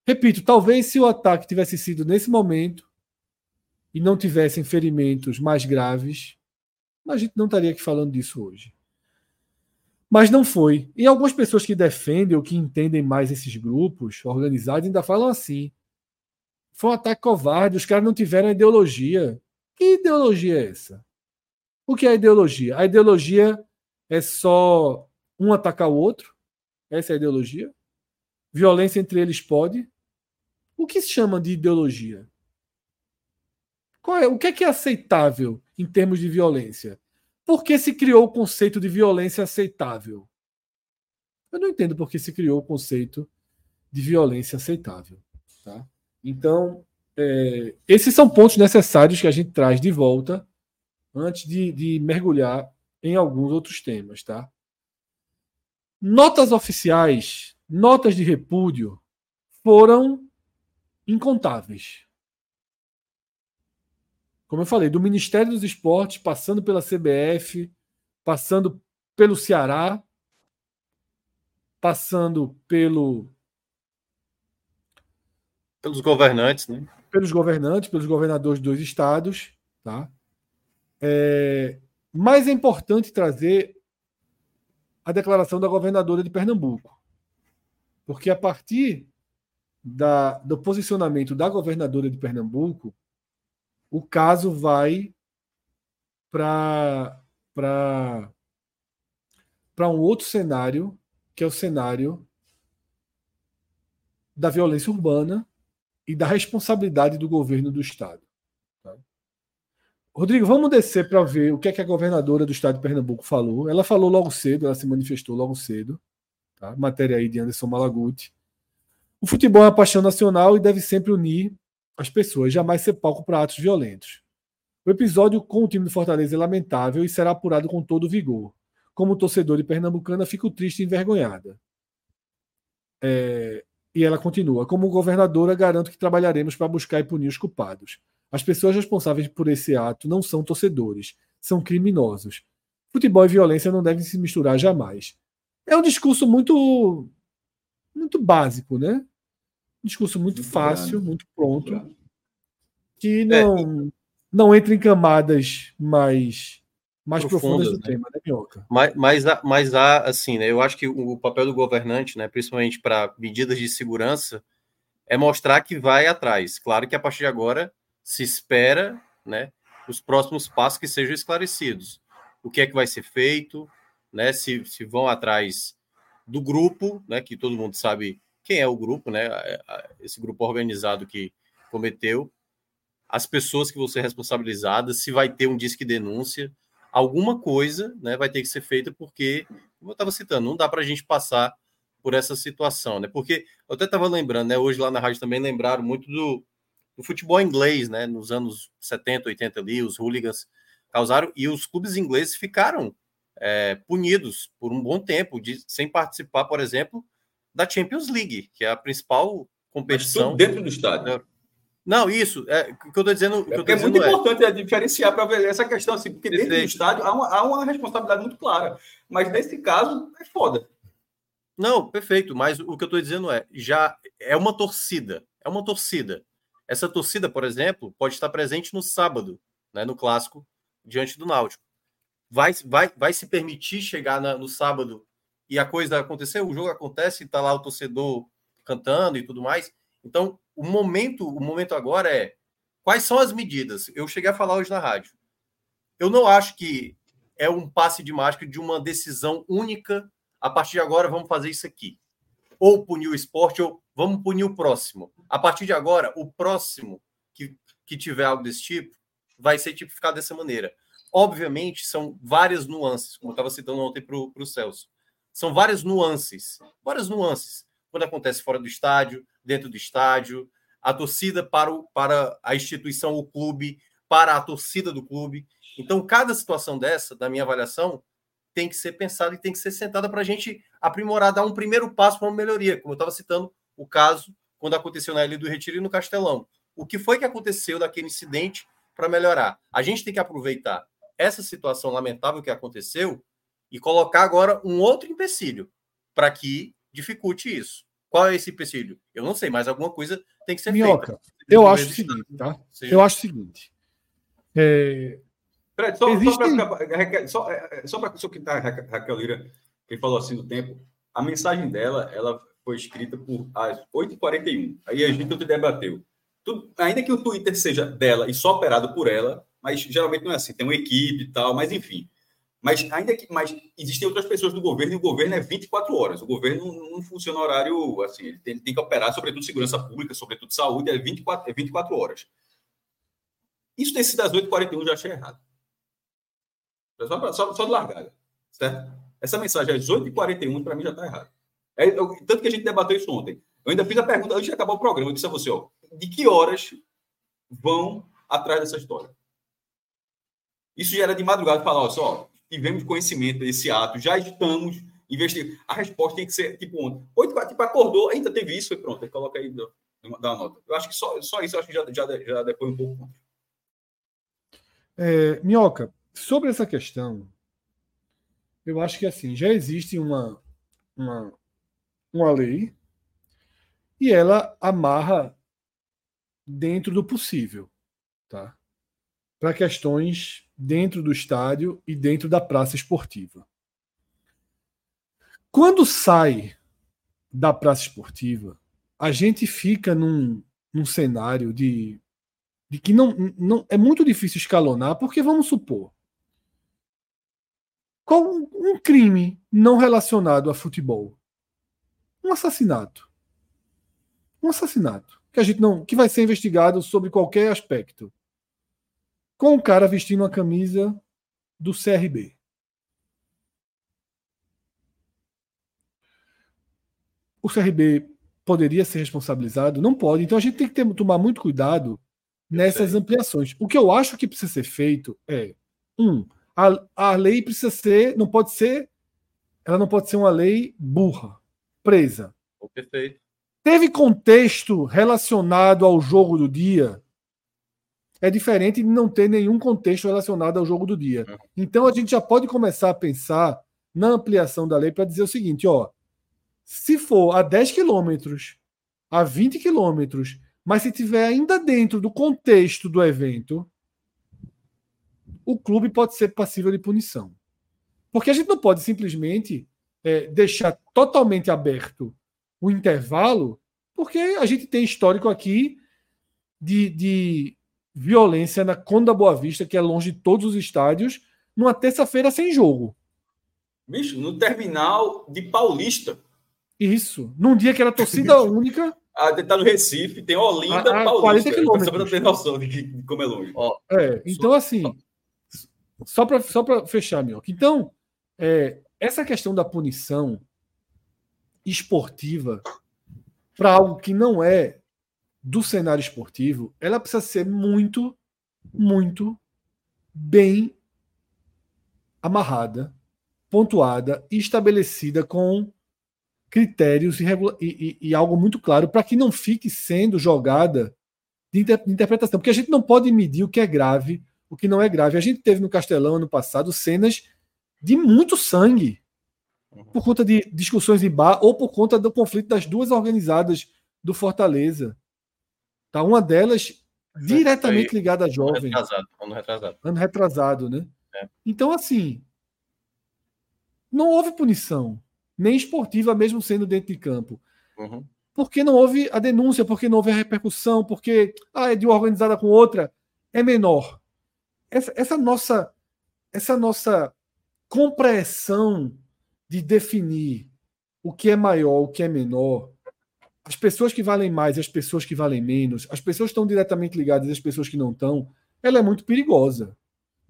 Repito, talvez se o ataque tivesse sido nesse momento e não tivessem ferimentos mais graves, a gente não estaria aqui falando disso hoje. Mas não foi. E algumas pessoas que defendem ou que entendem mais esses grupos organizados ainda falam assim. Foi um ataque covarde, os caras não tiveram ideologia. Que ideologia é essa? O que é ideologia? A ideologia é só um atacar o outro? Essa é a ideologia? Violência entre eles pode? O que se chama de ideologia? É, o que é, que é aceitável em termos de violência? Por que se criou o conceito de violência aceitável? Eu não entendo por que se criou o conceito de violência aceitável. Tá? Então, é, esses são pontos necessários que a gente traz de volta antes de, de mergulhar em alguns outros temas. Tá? Notas oficiais, notas de repúdio foram incontáveis. Como eu falei, do Ministério dos Esportes, passando pela CBF, passando pelo Ceará, passando pelo pelos governantes, né? Pelos governantes, pelos governadores dos estados, tá? É, mas é importante trazer a declaração da governadora de Pernambuco. Porque a partir da, do posicionamento da governadora de Pernambuco, o caso vai para um outro cenário, que é o cenário da violência urbana e da responsabilidade do governo do Estado. Rodrigo, vamos descer para ver o que, é que a governadora do estado de Pernambuco falou. Ela falou logo cedo, ela se manifestou logo cedo. Tá? Matéria aí de Anderson Malaguti. O futebol é uma paixão nacional e deve sempre unir as pessoas, jamais ser palco para atos violentos. O episódio com o time do Fortaleza é lamentável e será apurado com todo vigor. Como torcedor de Pernambucana, fico triste e envergonhada. É, e ela continua: Como governadora, garanto que trabalharemos para buscar e punir os culpados. As pessoas responsáveis por esse ato não são torcedores, são criminosos. Futebol e violência não devem se misturar jamais. É um discurso muito muito básico, né? Um discurso muito, muito fácil, grande. muito pronto, que não é. não entra em camadas mais mais profundas, profundas do né? tema, né, Minhoca? Mas, mas, há, mas há, assim, né, eu acho que o papel do governante, né, principalmente para medidas de segurança, é mostrar que vai atrás. Claro que a partir de agora se espera, né, os próximos passos que sejam esclarecidos. O que é que vai ser feito, né, se, se vão atrás do grupo, né, que todo mundo sabe quem é o grupo, né, esse grupo organizado que cometeu, as pessoas que vão ser responsabilizadas, se vai ter um disque denúncia, alguma coisa né, vai ter que ser feita, porque, como eu estava citando, não dá para a gente passar por essa situação, né? Porque eu até estava lembrando, né? Hoje lá na rádio também lembraram muito do, do, futebol inglês, né? Nos anos 70, 80 ali, os hooligans causaram, e os clubes ingleses ficaram é, punidos por um bom tempo, de, sem participar, por exemplo, da Champions League, que é a principal competição. dentro do estádio. Não, isso. É, o que eu estou dizendo. É, é muito é... importante é diferenciar para ver essa questão, assim, porque dentro do estádio há uma, há uma responsabilidade muito clara. Mas nesse caso, é foda. Não, perfeito. Mas o que eu estou dizendo é: já é uma torcida. É uma torcida. Essa torcida, por exemplo, pode estar presente no sábado, né, no clássico, diante do Náutico. Vai, vai, vai se permitir chegar na, no sábado e a coisa acontecer? O jogo acontece está lá o torcedor cantando e tudo mais. Então, o momento, o momento agora é quais são as medidas? Eu cheguei a falar hoje na rádio. Eu não acho que é um passe de mágica de uma decisão única. A partir de agora, vamos fazer isso aqui. Ou punir o esporte, ou vamos punir o próximo. A partir de agora, o próximo que, que tiver algo desse tipo vai ser tipificado dessa maneira. Obviamente, são várias nuances, como eu estava citando ontem para o Celso. São várias nuances. Várias nuances. Quando acontece fora do estádio, dentro do estádio, a torcida para, o, para a instituição, o clube, para a torcida do clube. Então, cada situação dessa, da minha avaliação, tem que ser pensada e tem que ser sentada para a gente aprimorar, dar um primeiro passo para uma melhoria. Como eu estava citando o caso quando aconteceu na Ilha do Retiro e no Castelão. O que foi que aconteceu daquele incidente para melhorar? A gente tem que aproveitar essa situação lamentável que aconteceu e colocar agora um outro empecilho para que dificulte isso. Qual é esse empecilho? Eu não sei, mas alguma coisa tem que ser Minhoca, feita. Eu acho o seguinte, tá? Eu acho o seguinte. É... Fred, só, Existem... só para só, só, só que tá Raquel Lira, que falou assim do tempo, a mensagem dela, ela foi escrita por às 8h41. Aí a gente debateu. Tudo, ainda que o Twitter seja dela e só operado por ela, mas geralmente não é assim, tem uma equipe e tal, mas enfim. Mas ainda que mas existem outras pessoas do governo e o governo é 24 horas. O governo não funciona horário assim, ele tem, tem que operar, sobretudo segurança pública, sobretudo saúde, é 24, é 24 horas. Isso ter sido às 8h41 já achei errado. Só, só, só de largada. Certo? Essa mensagem às 8h41 para mim já está errado. É, tanto que a gente debateu isso ontem. Eu ainda fiz a pergunta antes de acabar o programa. Eu disse a você, ó, de que horas vão atrás dessa história? Isso já era de madrugada falar, ó, só, tivemos conhecimento desse ato, já estamos investigando. A resposta tem que ser tipo ontem. Oito, tipo, acordou, ainda teve isso, e pronto, coloca aí, dá uma nota. Eu acho que só, só isso, acho que já, já, já depois um pouco É, Minhoca, sobre essa questão, eu acho que assim, já existe uma, uma, uma lei e ela amarra dentro do possível, tá? Para questões dentro do estádio e dentro da praça esportiva. Quando sai da praça esportiva, a gente fica num, num cenário de, de que não, não é muito difícil escalonar, porque vamos supor qual um crime não relacionado a futebol, um assassinato, um assassinato que a gente não que vai ser investigado sobre qualquer aspecto com o cara vestindo a camisa do CRB. O CRB poderia ser responsabilizado? Não pode. Então a gente tem que ter, tomar muito cuidado nessas ampliações. O que eu acho que precisa ser feito é um, a, a lei precisa ser, não pode ser, ela não pode ser uma lei burra, presa. Perfeito. Teve contexto relacionado ao jogo do dia? É diferente de não ter nenhum contexto relacionado ao jogo do dia. Uhum. Então a gente já pode começar a pensar na ampliação da lei para dizer o seguinte, ó, se for a 10 quilômetros, a 20 quilômetros, mas se tiver ainda dentro do contexto do evento, o clube pode ser passível de punição. Porque a gente não pode simplesmente é, deixar totalmente aberto o intervalo, porque a gente tem histórico aqui de, de violência na Conda Boa Vista, que é longe de todos os estádios, numa terça-feira sem jogo. Bicho, no terminal de Paulista. Isso. Num dia que era torcida única. Ah, tá no Recife, tem Olinda, a, a Paulista. 40 quilômetros. Só para ter noção de, de, como é longe. Ó, é, então, assim, só para só fechar, meu. Então, é, essa questão da punição esportiva para algo que não é do cenário esportivo, ela precisa ser muito, muito bem amarrada, pontuada e estabelecida com critérios e, e, e algo muito claro para que não fique sendo jogada de, inter, de interpretação. Porque a gente não pode medir o que é grave, o que não é grave. A gente teve no Castelão ano passado cenas de muito sangue por conta de discussões em bar ou por conta do conflito das duas organizadas do Fortaleza. Tá? Uma delas diretamente ligada a jovem. Ano retrasado. Ano retrasado, ano retrasado né? É. Então, assim, não houve punição, nem esportiva, mesmo sendo dentro de campo. Uhum. Porque não houve a denúncia, porque não houve a repercussão, porque ah, é de uma organizada com outra, é menor. Essa, essa nossa essa nossa compreensão de definir o que é maior, o que é menor, as pessoas que valem mais, as pessoas que valem menos, as pessoas que estão diretamente ligadas e as pessoas que não estão, ela é muito perigosa.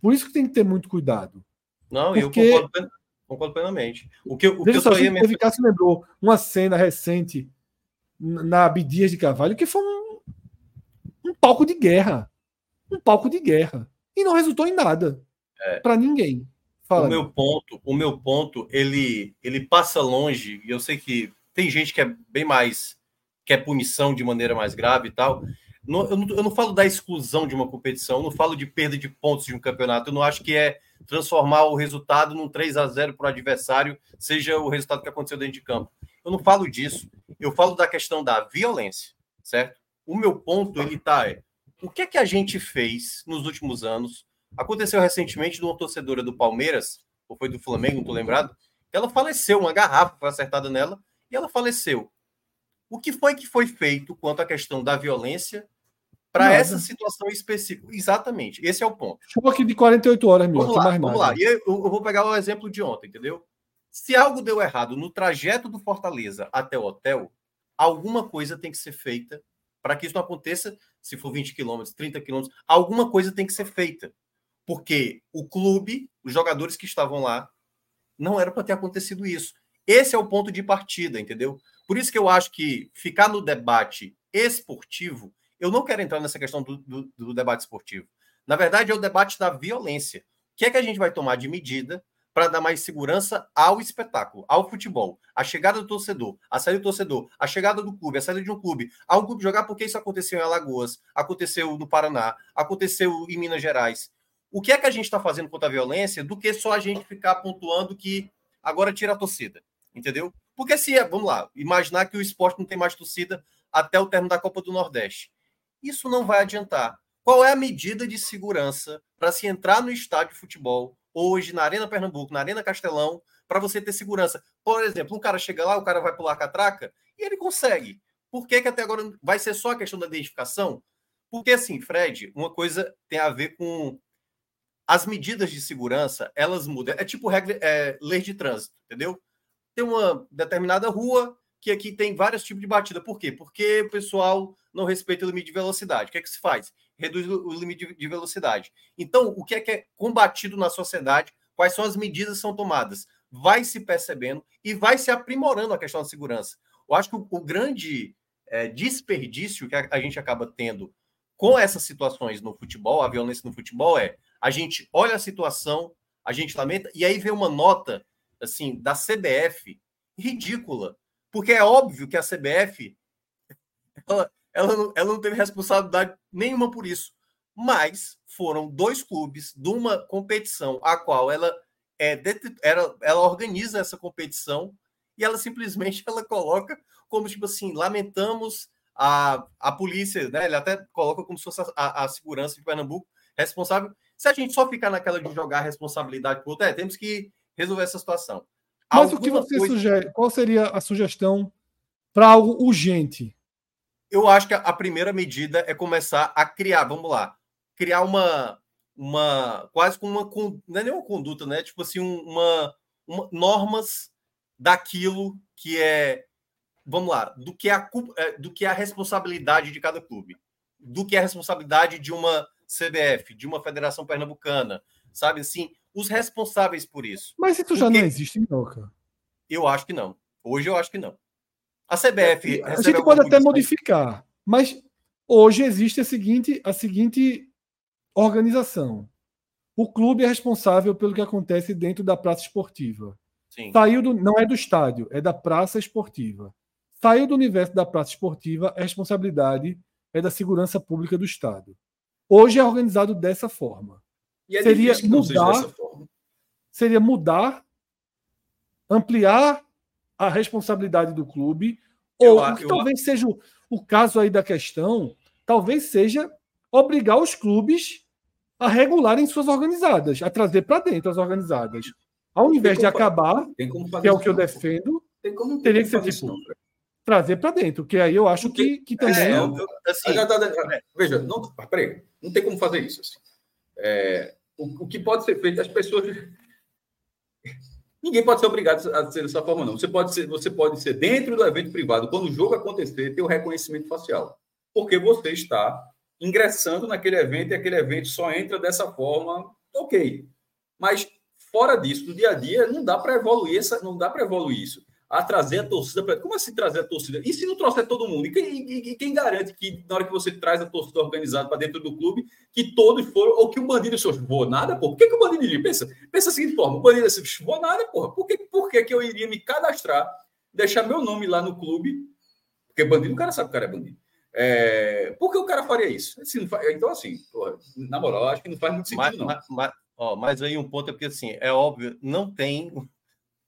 Por isso que tem que ter muito cuidado. Não, Porque... eu concordo, concordo plenamente. O que, o Veja que eu só, ia me... se lembrou uma cena recente na Abdias de Carvalho que foi um, um palco de guerra. Um palco de guerra. E não resultou em nada. É. Para ninguém. Fala, o meu ponto, o meu ponto, ele, ele passa longe, e eu sei que tem gente que é bem mais que é punição de maneira mais grave e tal. eu, não, eu não falo da exclusão de uma competição, não falo de perda de pontos de um campeonato, eu não acho que é transformar o resultado num 3 a 0 para o adversário, seja o resultado que aconteceu dentro de campo. Eu não falo disso. Eu falo da questão da violência, certo? O meu ponto, ele tá é, o que é que a gente fez nos últimos anos Aconteceu recentemente de uma torcedora do Palmeiras, ou foi do Flamengo, não estou lembrado, ela faleceu, uma garrafa foi acertada nela e ela faleceu. O que foi que foi feito quanto à questão da violência para essa situação específica? Exatamente, esse é o ponto. Choque de 48 horas, meu. Vamos lá, mais vamos lá. E eu, eu vou pegar o exemplo de ontem, entendeu? Se algo deu errado no trajeto do Fortaleza até o hotel, alguma coisa tem que ser feita para que isso não aconteça. Se for 20 quilômetros, 30 quilômetros, alguma coisa tem que ser feita porque o clube, os jogadores que estavam lá, não era para ter acontecido isso. Esse é o ponto de partida, entendeu? Por isso que eu acho que ficar no debate esportivo, eu não quero entrar nessa questão do, do, do debate esportivo. Na verdade, é o debate da violência. O que é que a gente vai tomar de medida para dar mais segurança ao espetáculo, ao futebol, a chegada do torcedor, a saída do torcedor, a chegada do clube, a saída de um clube, a um clube jogar porque isso aconteceu em Alagoas, aconteceu no Paraná, aconteceu em Minas Gerais o que é que a gente está fazendo contra a violência do que só a gente ficar pontuando que agora tira a torcida, entendeu? Porque se, é, vamos lá, imaginar que o esporte não tem mais torcida até o término da Copa do Nordeste. Isso não vai adiantar. Qual é a medida de segurança para se entrar no estádio de futebol, hoje, na Arena Pernambuco, na Arena Castelão, para você ter segurança? Por exemplo, um cara chega lá, o cara vai pular catraca e ele consegue. Por que, que até agora vai ser só a questão da identificação? Porque, assim, Fred, uma coisa tem a ver com as medidas de segurança, elas mudam. É tipo regra, é, lei de trânsito, entendeu? Tem uma determinada rua que aqui tem vários tipos de batida. Por quê? Porque o pessoal não respeita o limite de velocidade. O que é que se faz? Reduz o limite de velocidade. Então, o que é que é combatido na sociedade? Quais são as medidas que são tomadas? Vai se percebendo e vai se aprimorando a questão da segurança. Eu acho que o, grande é, desperdício que a gente acaba tendo com essas situações no futebol, a violência no futebol, é a gente olha a situação, a gente lamenta, e aí vem uma nota assim da CBF ridícula. Porque é óbvio que a CBF ela, ela, não, ela não teve responsabilidade nenhuma por isso. Mas foram dois clubes de uma competição a qual ela é ela, ela organiza essa competição e ela simplesmente ela coloca como tipo assim, lamentamos a, a polícia, né? Ele até coloca como se fosse a, a segurança de Pernambuco responsável. Se a gente só ficar naquela de jogar responsabilidade para outro, é, temos que resolver essa situação. Mas Alguma o que você coisa... sugere? Qual seria a sugestão para algo urgente? Eu acho que a primeira medida é começar a criar, vamos lá, criar uma, uma quase como uma, não é nem uma conduta, né? Tipo assim, uma, uma normas daquilo que é, vamos lá, do que é a, é, do que é a responsabilidade de cada clube, do que é a responsabilidade de uma CBF, de uma Federação Pernambucana, sabe assim, os responsáveis por isso. Mas isso já não existe, não, cara. Eu acho que não. Hoje eu acho que não. A CBF. A gente pode até modificar, mas hoje existe a seguinte, a seguinte organização. O clube é responsável pelo que acontece dentro da praça esportiva. Sim. Saiu do, não é do estádio, é da praça esportiva. Saiu do universo da praça esportiva, a responsabilidade é da segurança pública do estado. Hoje é organizado dessa forma. É seria mudar, seria mudar, ampliar a responsabilidade do clube, eu, ou o que eu, talvez eu... seja o, o caso aí da questão, talvez seja obrigar os clubes a regularem suas organizadas, a trazer para dentro as organizadas. Ao invés de acabar, que é o que eu defendo, teria que ser tipo, não, trazer para dentro, que aí eu acho que, que também. É, eu, assim, é. veja, não, peraí, não tem como fazer isso. Assim. É, o, o que pode ser feito, as pessoas. Ninguém pode ser obrigado a ser dessa forma, não. Você pode ser, você pode ser dentro do evento privado, quando o jogo acontecer, ter o reconhecimento facial. Porque você está ingressando naquele evento e aquele evento só entra dessa forma, ok. Mas fora disso, no dia a dia, não dá para evoluir essa, não dá para evoluir isso a trazer a torcida para. Como assim trazer a torcida? E se não trouxer todo mundo? E quem, e, quem, garante que na hora que você traz a torcida organizada para dentro do clube, que todos foram, ou que o bandido se vou nada, pô? Por que, que o bandido iria? Pensa, pensa da seguinte forma: o bandido assim, vou nada, porra. Por que, por que, que eu iria me cadastrar, deixar meu nome lá no clube? Porque bandido, o cara sabe que o cara é bandido. É, por que o cara faria isso? Assim, então, assim, porra, na moral, acho que não faz muito sentido, mas, não. Mas, mas, ó, mas aí um ponto é porque, assim, é óbvio, não tem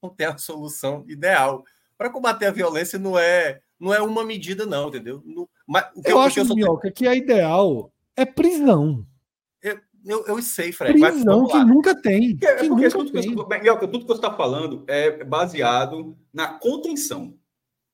não tem a solução ideal. Para combater a violência não é não é uma medida, não, entendeu? Não, mas, eu, eu acho, eu Minhoca, que a ideal é prisão. Eu, eu, eu sei, Fred. Prisão que nunca tem. É, que nunca tudo, tem. Que, Minhoca, tudo que você está falando é baseado na contenção.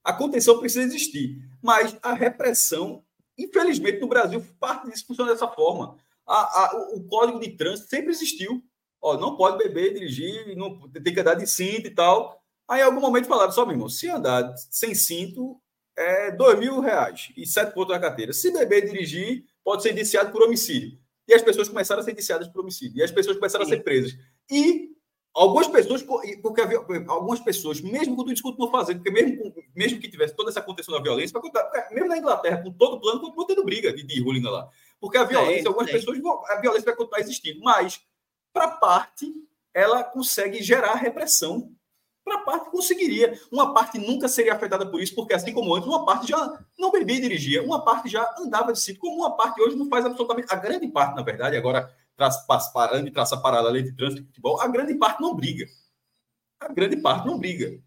A contenção precisa existir, mas a repressão, infelizmente, no Brasil, parte disso funciona dessa forma. A, a, o código de trânsito sempre existiu ó, não pode beber, dirigir, não, tem que andar de cinto e tal. Aí, em algum momento, falaram só, meu irmão, se andar sem cinto, é dois mil reais e sete pontos na carteira. Se beber e dirigir, pode ser indiciado por homicídio. E as pessoas começaram a ser indiciadas por homicídio. E as pessoas começaram Sim. a ser presas. E algumas pessoas, porque havia, algumas pessoas, mesmo quando continuou fazendo, porque mesmo, mesmo que tivesse toda essa contenção da violência, mesmo na Inglaterra, com todo o plano, continuou tendo briga de, de ruling lá. Porque a violência, é, algumas é. pessoas, a violência vai continuar existindo. Mas para parte, ela consegue gerar repressão. Para parte, conseguiria. Uma parte nunca seria afetada por isso, porque assim como antes, uma parte já não bebia e dirigia, uma parte já andava de sítio, como uma parte hoje não faz absolutamente. A grande parte, na verdade, agora parando e traça paralela entre trânsito e futebol, a grande parte não briga. A grande parte não briga.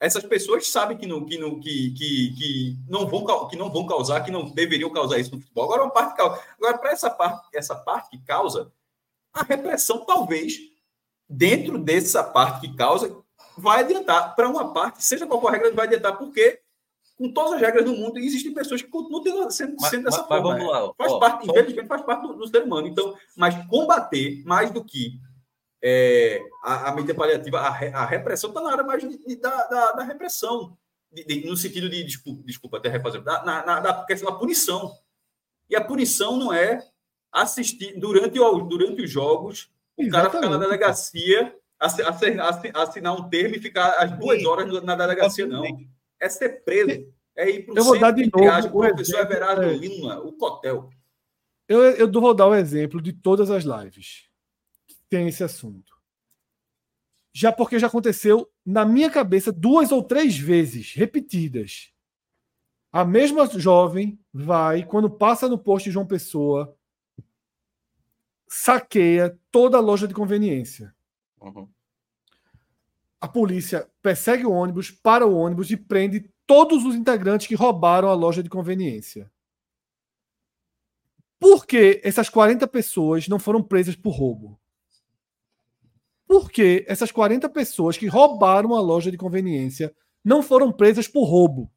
Essas pessoas sabem que não, que não, que, que, que não vão que não vão causar, que não deveriam causar isso no futebol. Agora uma parte causa. Agora para essa parte, essa parte que causa, a repressão talvez, dentro dessa parte que causa, vai adiantar. Para uma parte, seja qual for a regra, vai adiantar, porque com todas as regras do mundo, existem pessoas que continuam sendo, sendo dessa mas, forma. Mas vamos lá. Faz ó, parte, infelizmente, faz parte do, do, ser humano. Então, mas combater mais do que é, a, a medida paliativa, a, a repressão está na área mais de, de, da, da, da, repressão. De, no sentido de, desculpa, desculpa até refazer, da, na, na, da questão da punição. E a punição não é assistir durante, o, durante os jogos, o Exatamente. cara ficar na delegacia, assinar um termo e ficar as duas horas na delegacia, não. É ser preso. É ir para o dar de o professor Everardo é... Lima, o Cotel. Eu, eu vou dar o um exemplo de todas as lives que tem esse assunto. Já porque já aconteceu na minha cabeça duas ou três vezes, repetidas. A mesma jovem vai, quando passa no posto de João Pessoa, saqueia toda a loja de conveniência. Uhum. A polícia persegue o ônibus, para o ônibus e prende todos os integrantes que roubaram a loja de conveniência. Por que essas 40 pessoas não foram presas por roubo? Por que essas 40 pessoas que roubaram a loja de conveniência não foram presas por roubo?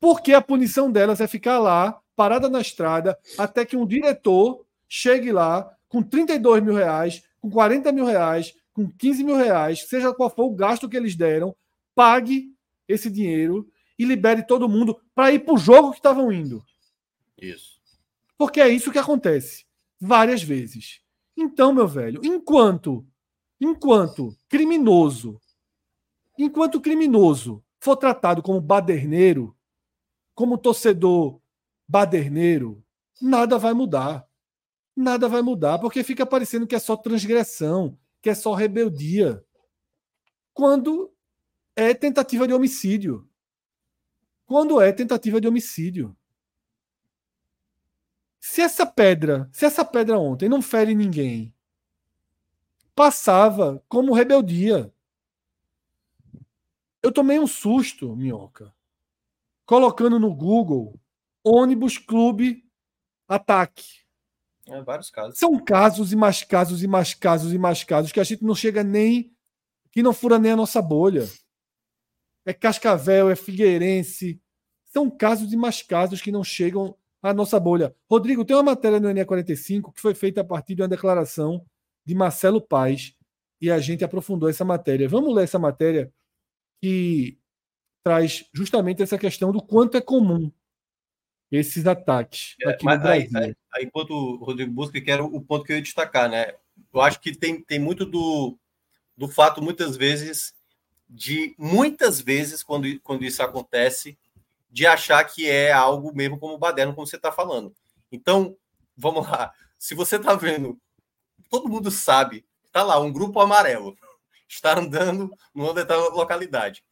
Porque a punição delas é ficar lá, parada na estrada, até que um diretor chegue lá com 32 mil reais, com 40 mil reais, com 15 mil reais, seja qual for o gasto que eles deram, pague esse dinheiro e libere todo mundo para ir para o jogo que estavam indo. Isso. Porque é isso que acontece várias vezes. Então, meu velho, enquanto enquanto criminoso, enquanto criminoso for tratado como baderneiro, como torcedor baderneiro, nada vai mudar. Nada vai mudar, porque fica parecendo que é só transgressão, que é só rebeldia. Quando é tentativa de homicídio. Quando é tentativa de homicídio. Se essa pedra, se essa pedra ontem não fere ninguém, passava como rebeldia. Eu tomei um susto, minhoca, colocando no Google ônibus clube ataque. É, vários casos. São casos e mais casos e mais casos e mais casos que a gente não chega nem. que não fura nem a nossa bolha. É Cascavel, é Figueirense. São casos e mais casos que não chegam à nossa bolha. Rodrigo, tem uma matéria no NE45 que foi feita a partir de uma declaração de Marcelo Paes e a gente aprofundou essa matéria. Vamos ler essa matéria que traz justamente essa questão do quanto é comum esses ataques é, aqui no Brasil. Aí, aí, enquanto o Rodrigo busca, que era o ponto que eu ia destacar, né? Eu acho que tem, tem muito do, do fato, muitas vezes, de muitas vezes, quando, quando isso acontece, de achar que é algo mesmo como o baderno, como você está falando. Então, vamos lá. Se você está vendo, todo mundo sabe, está lá, um grupo amarelo, está andando numa determinada localidade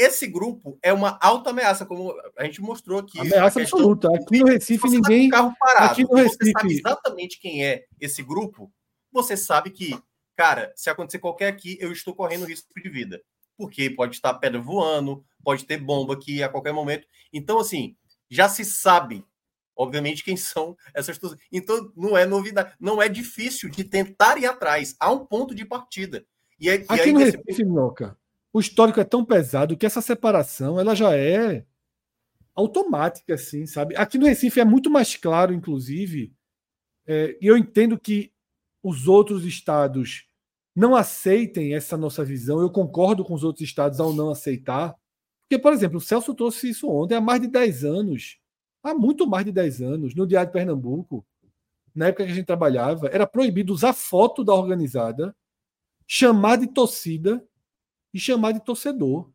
esse grupo é uma alta ameaça, como a gente mostrou aqui. Ameaça absoluta. Aqui no Recife ninguém. Tá carro parado, aqui no Recife. Você sabe exatamente quem é esse grupo. Você sabe que, cara, se acontecer qualquer aqui, eu estou correndo risco de vida. Porque pode estar pedra voando, pode ter bomba aqui a qualquer momento. Então, assim, já se sabe, obviamente, quem são essas pessoas. Então, não é novidade, não é difícil de tentar ir atrás. Há um ponto de partida. E, aqui e aí, no Recife, Minhoca, o histórico é tão pesado que essa separação ela já é automática, assim, sabe? Aqui no Recife é muito mais claro, inclusive, é, e eu entendo que os outros estados não aceitem essa nossa visão. Eu concordo com os outros estados ao não aceitar. Porque, por exemplo, o Celso trouxe isso ontem, há mais de 10 anos. Há muito mais de 10 anos, no Diário de Pernambuco, na época que a gente trabalhava, era proibido usar foto da organizada, chamar de torcida e chamar de torcedor.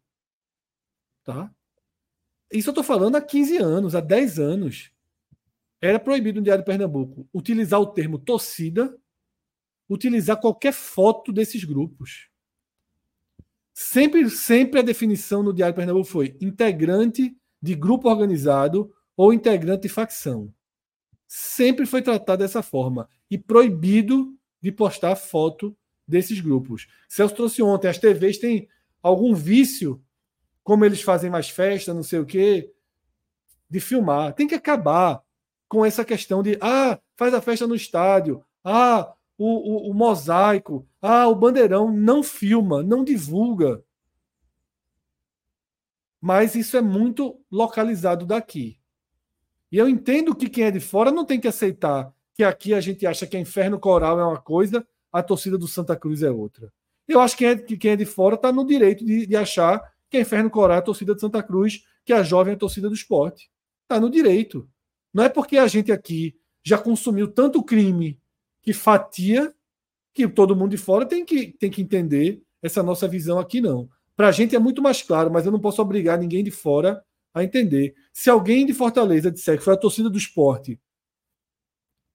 Tá? Isso eu estou falando há 15 anos, há 10 anos. Era proibido no Diário de Pernambuco utilizar o termo torcida, utilizar qualquer foto desses grupos. Sempre, sempre a definição no Diário de Pernambuco foi integrante de grupo organizado ou integrante de facção. Sempre foi tratado dessa forma e proibido de postar foto desses grupos. Celso trouxe ontem, as TVs têm algum vício, como eles fazem mais festa, não sei o quê, de filmar. Tem que acabar com essa questão de ah, faz a festa no estádio, ah, o, o, o mosaico, ah, o bandeirão não filma, não divulga. Mas isso é muito localizado daqui. E eu entendo que quem é de fora não tem que aceitar que aqui a gente acha que a Inferno Coral é uma coisa a torcida do Santa Cruz é outra. Eu acho que quem é, quem é de fora está no direito de, de, achar que a Inferno Coral é a torcida de Santa Cruz, que a jovem é a torcida do esporte. Está no direito. Não é porque a gente aqui já consumiu tanto crime que fatia que todo mundo de fora tem que, tem que entender essa nossa visão aqui, não. Para a gente é muito mais claro, mas eu não posso obrigar ninguém de fora a entender. Se alguém de Fortaleza disser que foi a torcida do esporte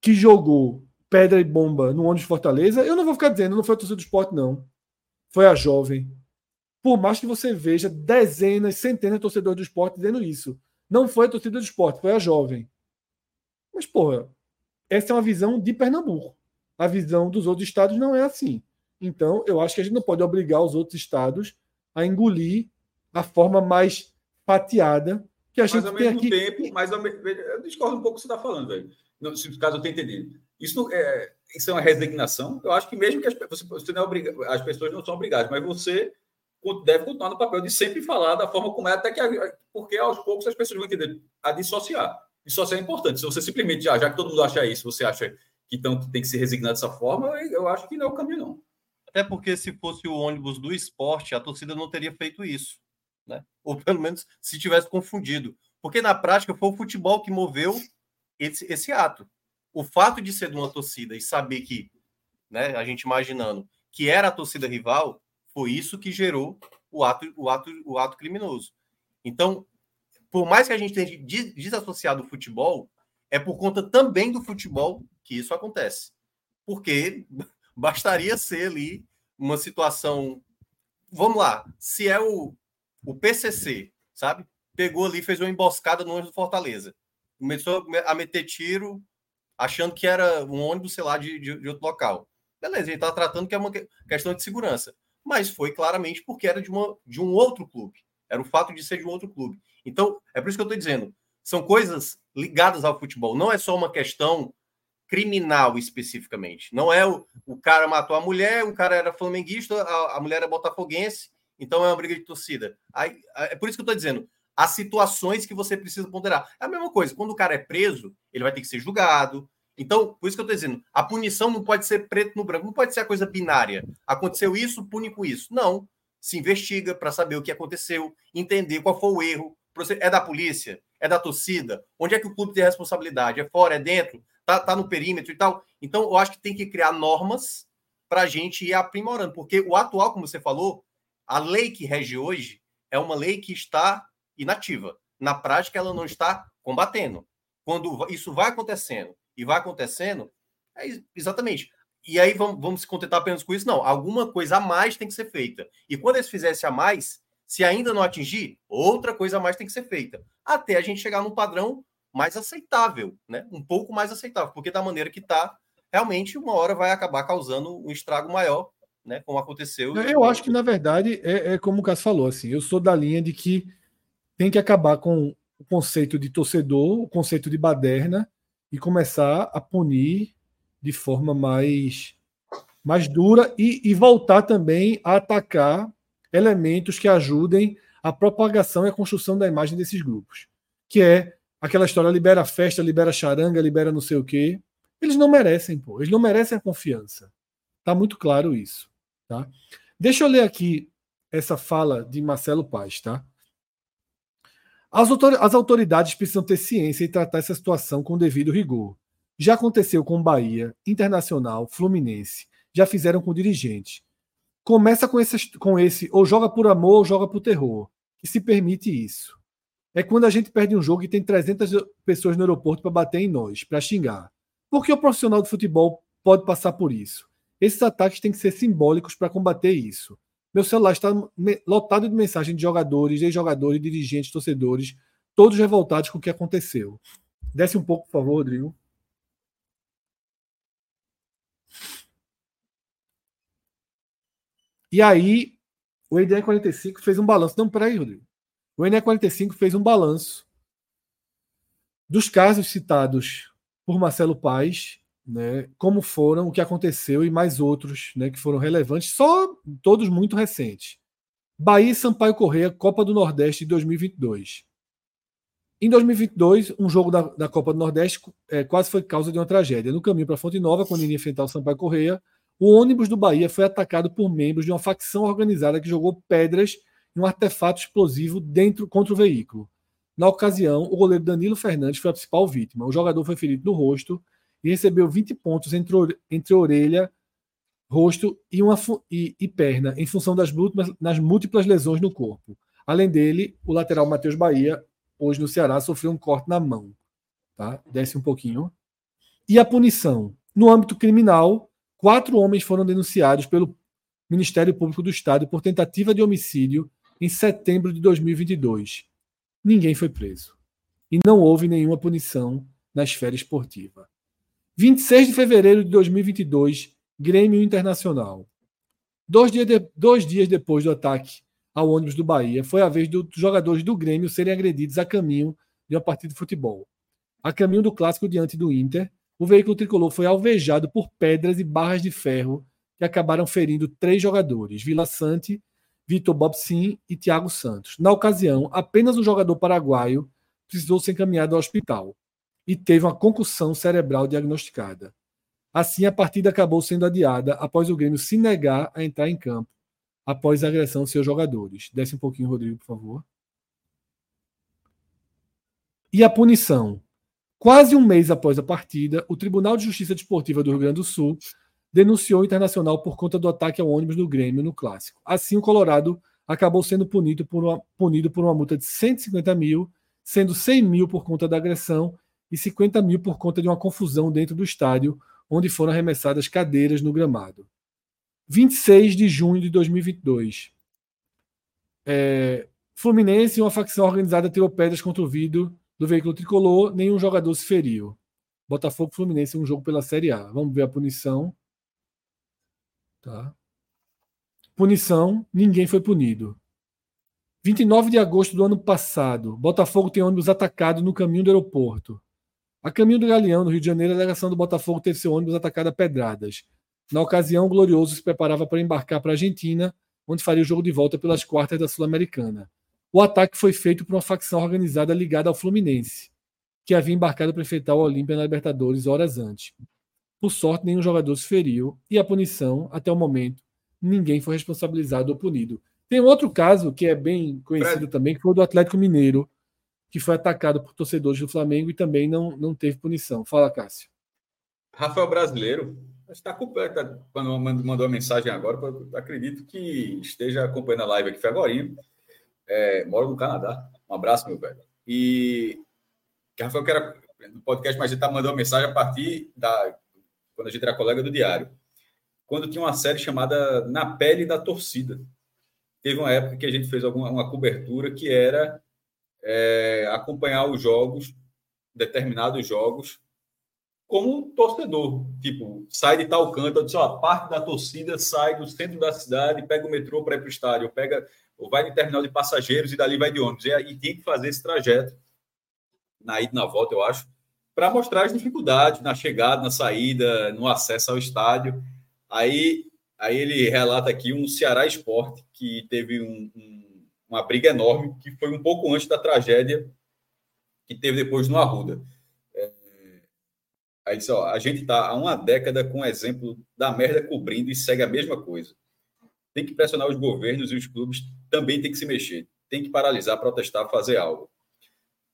que jogou pedra e bomba no ônibus de Fortaleza, eu não vou ficar dizendo, não foi a torcida do esporte, não. Foi a jovem. Por mais que você veja dezenas, centenas de torcedores do esporte dizendo isso. Não foi a torcida do esporte, foi a jovem. Mas, porra, essa é uma visão de Pernambuco. A visão dos outros estados não é assim. Então, eu acho que a gente não pode obrigar os outros estados a engolir a forma mais fatiada que a gente mas ao mesmo aqui. tempo, mas ao mesmo, eu discordo um pouco do que você está falando, velho. Não, se caso eu tenha entendido. Isso, é, isso é uma resignação. Eu acho que mesmo que as, você, você não é as pessoas não são obrigadas, mas você deve continuar no papel de sempre falar da forma como é, até que porque aos poucos as pessoas vão entender a dissociar. Dissociar é importante. Se você simplesmente, já, já que todo mundo acha isso, você acha que então tem que se resignar dessa forma, eu acho que não é o caminho, não. Até porque se fosse o ônibus do esporte, a torcida não teria feito isso. Né? Ou pelo menos se tivesse confundido. Porque na prática foi o futebol que moveu esse, esse ato. O fato de ser de uma torcida e saber que, né, a gente imaginando que era a torcida rival, foi isso que gerou o ato, o ato, o ato criminoso. Então, por mais que a gente tenha desassociado o futebol, é por conta também do futebol que isso acontece. Porque bastaria ser ali uma situação. Vamos lá, se é o, o PCC, sabe? Pegou ali, fez uma emboscada no ônibus do Fortaleza. Começou a meter tiro, achando que era um ônibus, sei lá, de, de, de outro local. Beleza, ele está tratando que é uma questão de segurança mas foi claramente porque era de, uma, de um outro clube. Era o fato de ser de um outro clube. Então, é por isso que eu estou dizendo, são coisas ligadas ao futebol. Não é só uma questão criminal especificamente. Não é o, o cara matou a mulher, o cara era flamenguista, a, a mulher é botafoguense, então é uma briga de torcida. Aí, é por isso que eu estou dizendo, há situações que você precisa ponderar. É a mesma coisa, quando o cara é preso, ele vai ter que ser julgado, então, por isso que eu estou dizendo, a punição não pode ser preto no branco, não pode ser a coisa binária. Aconteceu isso, pune com isso. Não. Se investiga para saber o que aconteceu, entender qual foi o erro. É da polícia? É da torcida? Onde é que o clube tem responsabilidade? É fora? É dentro? Tá, tá no perímetro e tal? Então, eu acho que tem que criar normas para a gente ir aprimorando, porque o atual, como você falou, a lei que rege hoje é uma lei que está inativa. Na prática, ela não está combatendo. Quando isso vai acontecendo e vai acontecendo, é exatamente. E aí vamos, vamos se contentar apenas com isso? Não, alguma coisa a mais tem que ser feita. E quando eles fizessem a mais, se ainda não atingir, outra coisa a mais tem que ser feita. Até a gente chegar num padrão mais aceitável, né? Um pouco mais aceitável, porque da maneira que está, realmente uma hora vai acabar causando um estrago maior, né? Como aconteceu. Eu acho que, na verdade, é, é como o Cássio falou, assim, eu sou da linha de que tem que acabar com o conceito de torcedor, o conceito de baderna, e começar a punir de forma mais, mais dura e, e voltar também a atacar elementos que ajudem a propagação e a construção da imagem desses grupos. Que é aquela história libera festa, libera charanga, libera não sei o quê. Eles não merecem, pô. Eles não merecem a confiança. Tá muito claro isso, tá? Deixa eu ler aqui essa fala de Marcelo Paz, tá? As autoridades precisam ter ciência e tratar essa situação com devido rigor. Já aconteceu com Bahia, Internacional, Fluminense. Já fizeram com dirigentes. Começa com esse, com esse ou joga por amor ou joga por terror, que se permite isso. É quando a gente perde um jogo e tem 300 pessoas no aeroporto para bater em nós, para xingar. Porque o profissional de futebol pode passar por isso. Esses ataques têm que ser simbólicos para combater isso. Meu celular está lotado de mensagens de jogadores, ex-jogadores, dirigentes, torcedores, todos revoltados com o que aconteceu. Desce um pouco, por favor, Rodrigo. E aí, o ENE 45 fez um balanço. Não, peraí, Rodrigo. O ENE 45 fez um balanço dos casos citados por Marcelo Paes né, como foram, o que aconteceu e mais outros né, que foram relevantes, só todos muito recentes. Bahia Sampaio Correia, Copa do Nordeste de 2022. Em 2022, um jogo da, da Copa do Nordeste é, quase foi causa de uma tragédia. No caminho para Fonte Nova, quando ia enfrentar o Sampaio Correia, o ônibus do Bahia foi atacado por membros de uma facção organizada que jogou pedras e um artefato explosivo dentro contra o veículo. Na ocasião, o goleiro Danilo Fernandes foi a principal vítima. O jogador foi ferido no rosto e recebeu 20 pontos entre, entre orelha rosto e, uma, e, e perna, em função das múltiplas, nas múltiplas lesões no corpo. Além dele, o lateral Matheus Bahia, hoje no Ceará, sofreu um corte na mão. Tá? Desce um pouquinho. E a punição. No âmbito criminal, quatro homens foram denunciados pelo Ministério Público do Estado por tentativa de homicídio em setembro de 2022. Ninguém foi preso. E não houve nenhuma punição na esfera esportiva. 26 de fevereiro de 2022, Grêmio Internacional. Dois dias, de, dois dias depois do ataque ao ônibus do Bahia, foi a vez dos jogadores do Grêmio serem agredidos a caminho de uma partida de futebol. A caminho do clássico diante do Inter, o veículo tricolor foi alvejado por pedras e barras de ferro que acabaram ferindo três jogadores: Vila Sante, Vitor Bobsin e Thiago Santos. Na ocasião, apenas um jogador paraguaio precisou ser encaminhado ao hospital e teve uma concussão cerebral diagnosticada. Assim, a partida acabou sendo adiada após o Grêmio se negar a entrar em campo após a agressão de seus jogadores. Desce um pouquinho, Rodrigo, por favor. E a punição. Quase um mês após a partida, o Tribunal de Justiça Desportiva do Rio Grande do Sul denunciou o Internacional por conta do ataque ao ônibus do Grêmio no Clássico. Assim, o Colorado acabou sendo punido por uma, punido por uma multa de 150 mil, sendo 100 mil por conta da agressão e 50 mil por conta de uma confusão dentro do estádio, onde foram arremessadas cadeiras no gramado. 26 de junho de 2022. É, Fluminense, uma facção organizada, tirou pedras contra o vidro do veículo tricolor, nenhum jogador se feriu. Botafogo Fluminense, um jogo pela Série A. Vamos ver a punição. Tá? Punição: ninguém foi punido. 29 de agosto do ano passado, Botafogo tem ônibus atacado no caminho do aeroporto. A caminho do Galeão, no Rio de Janeiro, a delegação do Botafogo teve seu ônibus atacado a pedradas. Na ocasião, o Glorioso se preparava para embarcar para a Argentina, onde faria o jogo de volta pelas quartas da Sul-Americana. O ataque foi feito por uma facção organizada ligada ao Fluminense, que havia embarcado para enfrentar o Olímpia na Libertadores horas antes. Por sorte, nenhum jogador se feriu e a punição, até o momento, ninguém foi responsabilizado ou punido. Tem outro caso que é bem conhecido também, que foi o do Atlético Mineiro, que foi atacado por torcedores do Flamengo e também não, não teve punição. Fala, Cássio. Rafael Brasileiro está completo. Quando mandou a mensagem agora, acredito que esteja acompanhando a live aqui, foi agora. É, moro no Canadá. Um abraço, meu velho. E Rafael, que era do podcast, mas ele está mandando uma mensagem a partir da quando a gente era colega do Diário, quando tinha uma série chamada Na Pele da Torcida. Teve uma época que a gente fez alguma, uma cobertura que era é, acompanhar os jogos, determinados jogos, como torcedor. Tipo, sai de tal canto, diz, parte da torcida sai do centro da cidade, pega o metrô para ir para o estádio, pega, ou vai no terminal de passageiros e dali vai de ônibus. E, e tem que fazer esse trajeto, na ida e na volta, eu acho, para mostrar as dificuldades na chegada, na saída, no acesso ao estádio. Aí, aí ele relata aqui um Ceará Esporte que teve um, um, uma briga enorme, que foi um pouco antes da tragédia que teve depois no Arruda. É, aí disse, ó, a gente está há uma década com o exemplo da merda cobrindo e segue a mesma coisa. Tem que pressionar os governos e os clubes também tem que se mexer. Tem que paralisar, protestar, fazer algo.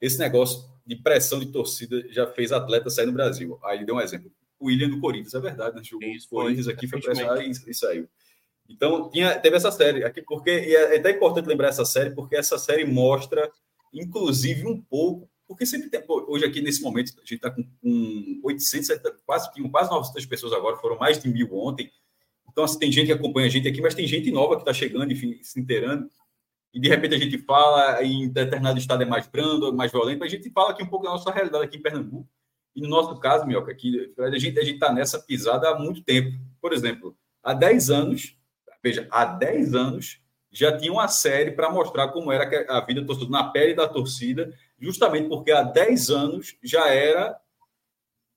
Esse negócio de pressão de torcida já fez atleta sair no Brasil. Aí ele deu um exemplo. O William do Corinthians, é verdade, né? O Corinthians aqui, foi pressionado e, e, saiu. Então, tinha, teve essa série aqui, porque e é, é até importante lembrar essa série, porque essa série mostra, inclusive, um pouco, porque sempre tem, hoje aqui nesse momento, a gente está com, com 870, quase, quase 900 pessoas agora, foram mais de mil ontem. Então, assim, tem gente que acompanha a gente aqui, mas tem gente nova que está chegando, enfim, se inteirando e de repente a gente fala em determinado estado é mais brando, mais violento, a gente fala aqui um pouco da nossa realidade aqui em Pernambuco. E no nosso caso, Mioca, aqui, a gente a está nessa pisada há muito tempo. Por exemplo, há 10 anos, veja, há 10 anos já tinha uma série para mostrar como era a vida do torcedor na pele da torcida, justamente porque há 10 anos já era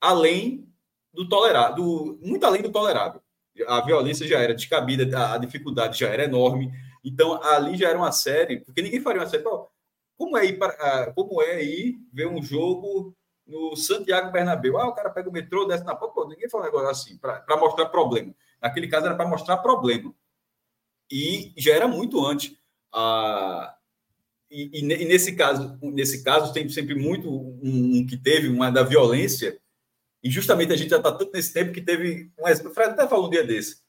além do tolerável, muito além do tolerável. A violência já era descabida, a dificuldade já era enorme, então, ali já era uma série, porque ninguém faria uma série. Como é ir, para, como é ir ver um jogo no Santiago Bernabéu? Ah, o cara pega o metrô, desce na porta. Ninguém fala um negócio assim, para mostrar problema. Naquele caso era para mostrar problema. E já era muito antes. Ah, e, e, e, nesse caso, nesse caso tem sempre muito um, um, que teve uma da violência. E justamente a gente já está tanto nesse tempo que teve um exemplo. Fred até falou um dia desse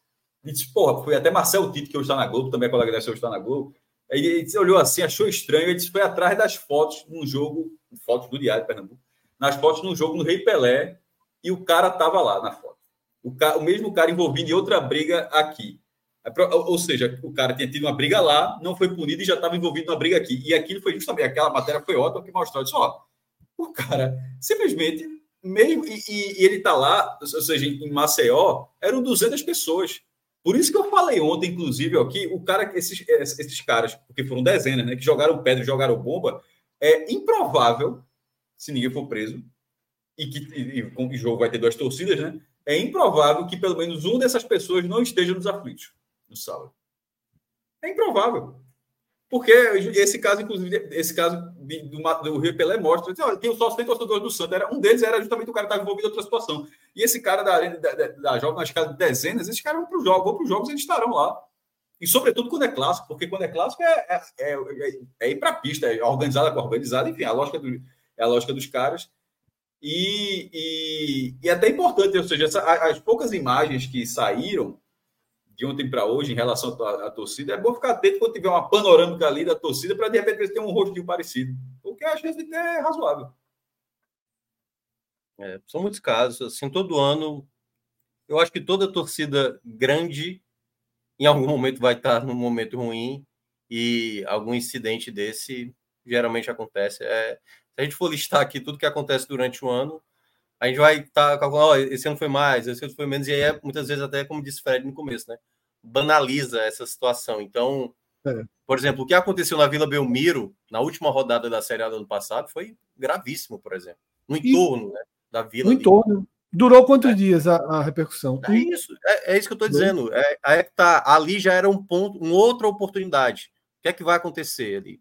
disse, porra, foi até Marcel Tito, que hoje está na Globo, também é colega dessa hoje está na Globo. Aí ele olhou assim, achou estranho, ele disse, foi atrás das fotos num jogo, fotos do Diário de Pernambuco, nas fotos num jogo no Rei Pelé, e o cara estava lá na foto. O, ca... o mesmo cara envolvido em outra briga aqui. Ou seja, o cara tinha tido uma briga lá, não foi punido e já estava envolvido numa briga aqui. E aquilo foi justamente, aquela matéria foi ótima que mostrou, disse, ó, o cara simplesmente, mesmo, e, e, e ele está lá, ou seja, em Maceió, eram 200 pessoas. Por isso que eu falei ontem, inclusive, aqui, o cara, esses, esses caras, porque foram dezenas, né, que jogaram pedra jogaram bomba, é improvável, se ninguém for preso, e que o jogo vai ter duas torcidas, né? É improvável que pelo menos uma dessas pessoas não esteja nos aflitos no sábado. É improvável. Porque esse caso, inclusive, esse caso do, do Rio Pelé mostra, olha, tem só tem torcedores do Santos, era, um deles era justamente o cara que estava envolvido em outra situação. E esse cara da arena da, da, da nas casas de dezenas, esses caras vão para os jogos, vão para os jogos, eles estarão lá. E sobretudo quando é clássico, porque quando é clássico é, é, é, é ir para a pista, é organizada com organizada, enfim, a lógica do, é a lógica dos caras. E, e, e é até importante, ou seja, essa, as poucas imagens que saíram de ontem para hoje em relação à, torcida, é bom ficar atento quando tiver uma panorâmica ali da torcida para de repente ter um rostinho parecido, porque a chance de ter é razoável. É, são muitos casos, assim, todo ano, eu acho que toda torcida grande em algum momento vai estar num momento ruim e algum incidente desse geralmente acontece. É, se a gente for listar aqui tudo que acontece durante o ano, a gente vai estar tá calculando, oh, esse ano foi mais, esse ano foi menos, e aí é, muitas vezes até, como disse Fred no começo, né? Banaliza essa situação. Então, é. por exemplo, o que aconteceu na Vila Belmiro, na última rodada da Série A do ano passado, foi gravíssimo, por exemplo. No entorno, e... né? Da Vila. No entorno. Durou quantos é. dias a, a, repercussão? É isso, é, é isso que eu estou dizendo. É, é tá, ali já era um ponto, uma outra oportunidade. O que é que vai acontecer ali?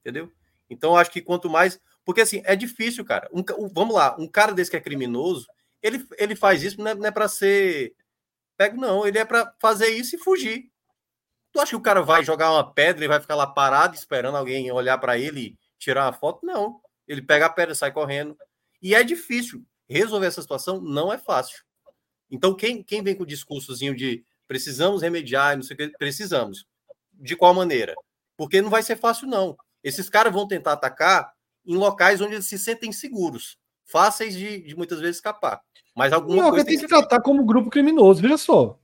Entendeu? Então, acho que quanto mais porque assim, é difícil, cara. Um, um, vamos lá, um cara desse que é criminoso, ele, ele faz isso não é, não é para ser pego, não. Ele é para fazer isso e fugir. Tu acha que o cara vai jogar uma pedra e vai ficar lá parado esperando alguém olhar para ele e tirar uma foto? Não. Ele pega a pedra, sai correndo. E é difícil. Resolver essa situação não é fácil. Então, quem, quem vem com o discursozinho de precisamos remediar, não sei o que, precisamos. De qual maneira? Porque não vai ser fácil, não. Esses caras vão tentar atacar em locais onde eles se sentem seguros, fáceis de, de muitas vezes escapar. Mas alguma não, coisa. tem que tratar como grupo criminoso, veja só.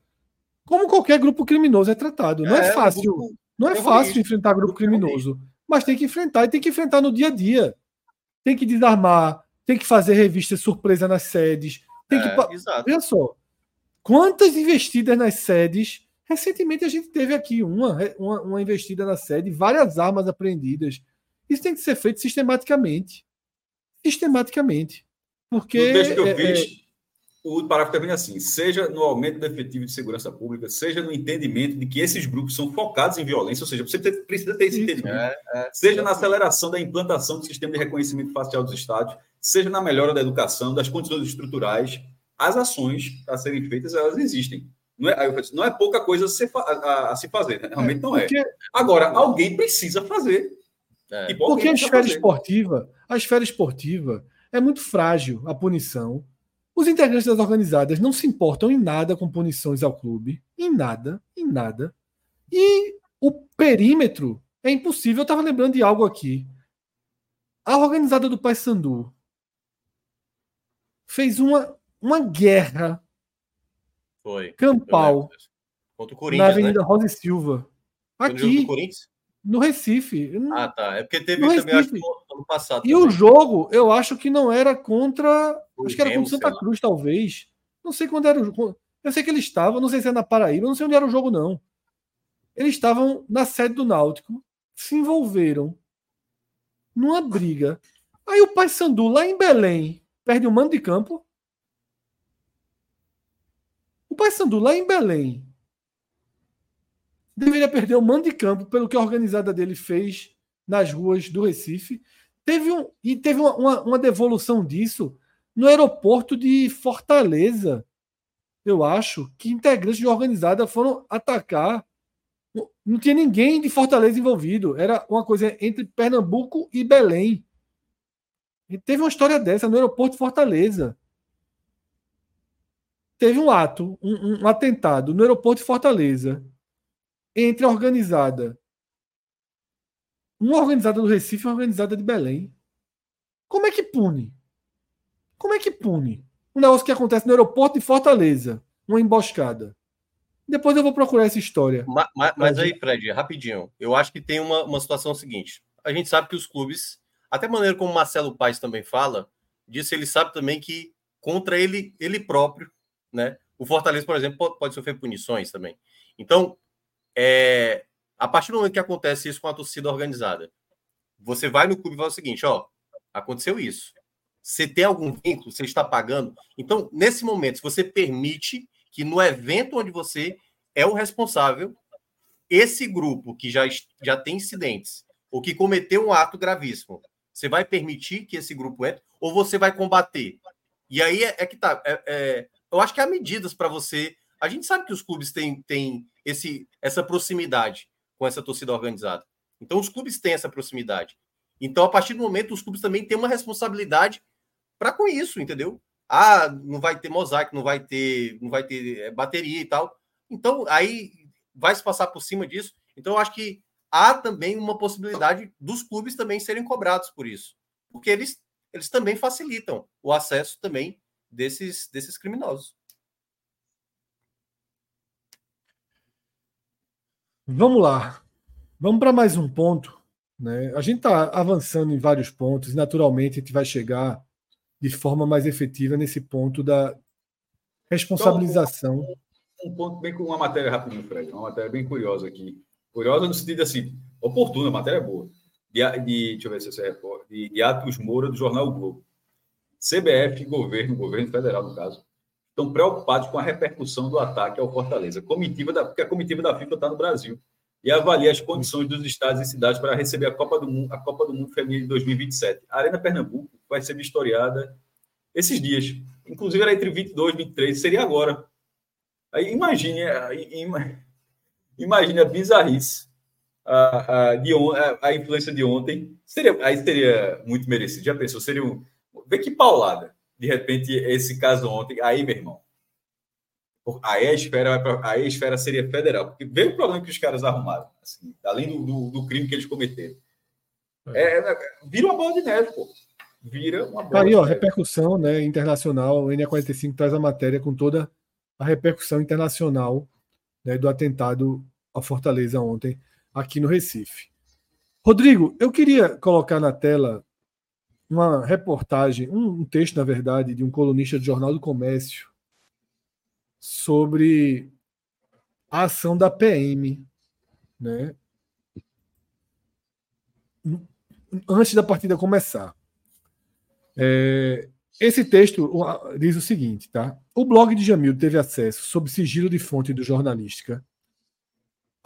Como qualquer grupo criminoso é tratado. Não é, é fácil. Grupo, não é fácil enfrentar grupo criminoso. Mas tem que enfrentar e tem que enfrentar no dia a dia. Tem que desarmar, tem que fazer revista surpresa nas sedes. Tem é, que. Exato. Veja só. Quantas investidas nas sedes? Recentemente a gente teve aqui uma, uma, uma investida na sede, várias armas apreendidas. Isso tem que ser feito sistematicamente. Sistematicamente. Porque. No texto que eu é, fiz, é... o parágrafo termina assim: seja no aumento do efetivo de segurança pública, seja no entendimento de que esses grupos são focados em violência, ou seja, você precisa ter esse entendimento. É, é, seja na aceleração da implantação do sistema de reconhecimento facial dos Estados, seja na melhora da educação, das condições estruturais, as ações a serem feitas, elas existem. Não é, não é pouca coisa a se, a, a se fazer, né? realmente não é. Agora, alguém precisa fazer. É. Porque a esfera fazer. esportiva, a esfera esportiva é muito frágil a punição. Os integrantes das organizadas não se importam em nada com punições ao clube, em nada, em nada. E o perímetro é impossível. Eu estava lembrando de algo aqui. A organizada do Paysandu fez uma, uma guerra Foi. campal na Avenida né? Rosa e Silva. Aqui. No Recife. Ah, tá. É porque teve também, acho passado. E também. o jogo, eu acho que não era contra. O acho que era contra Santa Cruz, talvez. Não sei quando era o jogo. Eu sei que eles estavam, não sei se é na Paraíba, não sei onde era o jogo, não. Eles estavam na sede do Náutico, se envolveram numa briga. Aí o Paysandu, lá em Belém, perde o um mando de campo. O Paysandu, lá em Belém, deveria perder o mando de campo pelo que a organizada dele fez nas ruas do Recife. Teve um, e teve uma, uma, uma devolução disso no aeroporto de Fortaleza. Eu acho que integrantes de organizada foram atacar. Não tinha ninguém de Fortaleza envolvido. Era uma coisa entre Pernambuco e Belém. E teve uma história dessa no aeroporto de Fortaleza. teve um ato, um, um atentado no aeroporto de Fortaleza entre organizada, uma organizada do Recife e uma organizada de Belém. Como é que pune? Como é que pune? Um negócio que acontece no aeroporto de Fortaleza, uma emboscada. Depois eu vou procurar essa história. Mas, mas, mas aí, Fred, rapidinho. Eu acho que tem uma, uma situação seguinte. A gente sabe que os clubes, até a maneira como Marcelo Paes também fala, disso ele sabe também que contra ele, ele próprio, né? O Fortaleza, por exemplo, pode, pode sofrer punições também. Então, é, a partir do momento que acontece isso com a torcida organizada, você vai no clube e fala o seguinte: ó, aconteceu isso. Você tem algum vínculo, você está pagando. Então, nesse momento, se você permite que no evento onde você é o responsável, esse grupo que já, já tem incidentes ou que cometeu um ato gravíssimo, você vai permitir que esse grupo entre ou você vai combater? E aí é, é que tá. É, é, eu acho que há medidas para você. A gente sabe que os clubes têm, têm esse, essa proximidade com essa torcida organizada. Então, os clubes têm essa proximidade. Então, a partir do momento, os clubes também têm uma responsabilidade para com isso, entendeu? Ah, não vai ter mosaico, não vai ter, não vai ter é, bateria e tal. Então, aí vai se passar por cima disso. Então, eu acho que há também uma possibilidade dos clubes também serem cobrados por isso, porque eles, eles também facilitam o acesso também desses, desses criminosos. Vamos lá. Vamos para mais um ponto. Né? A gente está avançando em vários pontos, e naturalmente a gente vai chegar de forma mais efetiva nesse ponto da responsabilização. Então, um, ponto bem com uma matéria rapidinho, Fred, uma matéria bem curiosa aqui. Curiosa no sentido assim, oportuna, matéria boa. De, de, deixa eu ver se você recorda, de, de Atos Moura, do jornal o Globo. CBF, governo, governo federal, no caso, estão preocupados com a repercussão do ataque ao Fortaleza. Comitiva da, porque a comitiva da FIFA está no Brasil e avalia as condições dos estados e cidades para receber a Copa do Mundo, a Copa do Mundo Feminino de 2027. A Arena Pernambuco vai ser vistoriada esses dias. Inclusive era entre 22 e 23, seria agora. Aí imagine, imagine a bizarrice a, a, de on, a, a influência de ontem. Seria, aí seria muito merecido. Já pensou? Seria um. Vê que paulada. De repente, esse caso ontem. Aí, meu irmão. Aí a esfera, pra, aí a esfera seria federal. Porque veio o problema que os caras arrumaram. Assim, além do, do, do, crime que eles cometeram. É, é, vira uma bola de neve, pô. Vira uma bola Aí, ó, repercussão né, internacional. O NA45 traz a matéria com toda a repercussão internacional né, do atentado à Fortaleza ontem, aqui no Recife. Rodrigo, eu queria colocar na tela uma reportagem, um, um texto, na verdade, de um colunista do Jornal do Comércio sobre a ação da PM, né? Antes da partida começar. É, esse texto diz o seguinte, tá? O blog de Jamil teve acesso, sob sigilo de fonte do jornalística,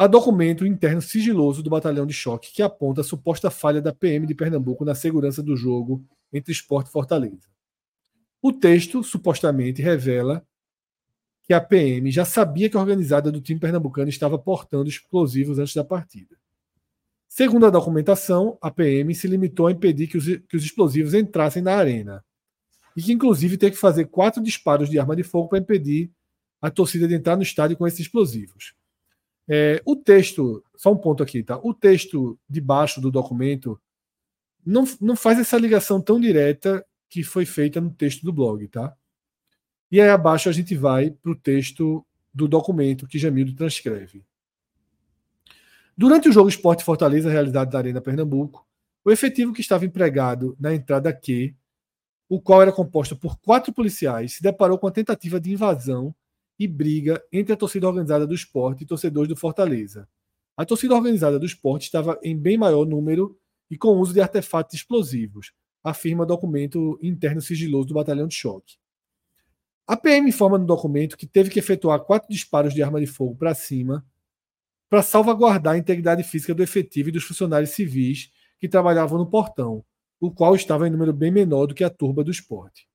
a documento interno sigiloso do batalhão de choque que aponta a suposta falha da PM de Pernambuco na segurança do jogo entre Esporte e Fortaleza. O texto supostamente revela que a PM já sabia que a organizada do time pernambucano estava portando explosivos antes da partida. Segundo a documentação, a PM se limitou a impedir que os, que os explosivos entrassem na arena e que, inclusive, teve que fazer quatro disparos de arma de fogo para impedir a torcida de entrar no estádio com esses explosivos. É, o texto, só um ponto aqui, tá? O texto de baixo do documento não, não faz essa ligação tão direta que foi feita no texto do blog, tá? E aí abaixo a gente vai para o texto do documento que Jamildo transcreve. Durante o jogo Esporte Fortaleza, realizado da Arena Pernambuco, o efetivo que estava empregado na entrada Q, o qual era composto por quatro policiais, se deparou com a tentativa de invasão e briga entre a torcida organizada do esporte e torcedores do Fortaleza. A torcida organizada do esporte estava em bem maior número e com uso de artefatos explosivos, afirma documento interno sigiloso do batalhão de choque. A PM informa no documento que teve que efetuar quatro disparos de arma de fogo para cima para salvaguardar a integridade física do efetivo e dos funcionários civis que trabalhavam no portão, o qual estava em número bem menor do que a turba do esporte.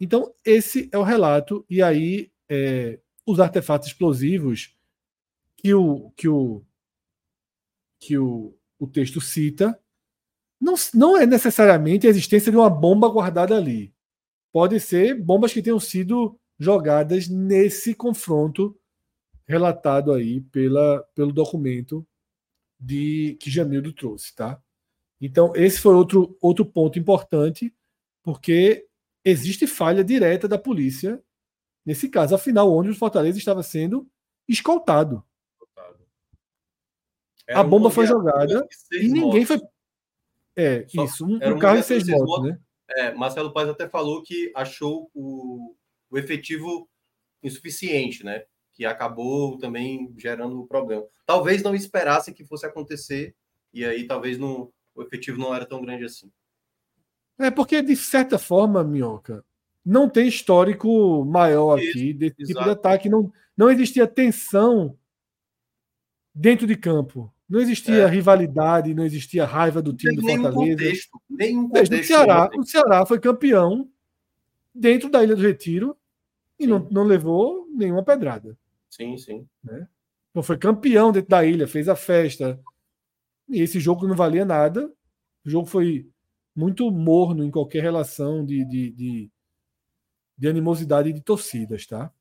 Então, esse é o relato, e aí é, os artefatos explosivos que o, que o, que o, o texto cita não, não é necessariamente a existência de uma bomba guardada ali. Pode ser bombas que tenham sido jogadas nesse confronto relatado aí pela, pelo documento de que Jamildo trouxe, tá? Então, esse foi outro, outro ponto importante, porque existe falha direta da polícia nesse caso. Afinal, o ônibus Fortaleza estava sendo escoltado. a bomba foi jogada e ninguém motos. foi. É, Só isso. Um, um carro e seis motos, motos, né? É, Marcelo Paz até falou que achou o, o efetivo insuficiente, né? Que acabou também gerando um problema. Talvez não esperasse que fosse acontecer, e aí talvez não, o efetivo não era tão grande assim. É porque, de certa forma, Minhoca, não tem histórico maior Isso, aqui desse exato. tipo de ataque. Não, não existia tensão dentro de campo. Não existia é. rivalidade, não existia raiva do time do Fortaleza. Contexto, nenhum contexto. O Ceará, o Ceará foi campeão dentro da Ilha do Retiro e não, não levou nenhuma pedrada. Sim, sim. Né? Então foi campeão dentro da ilha, fez a festa. E esse jogo não valia nada. O jogo foi muito morno em qualquer relação de, de, de, de animosidade de torcidas, tá?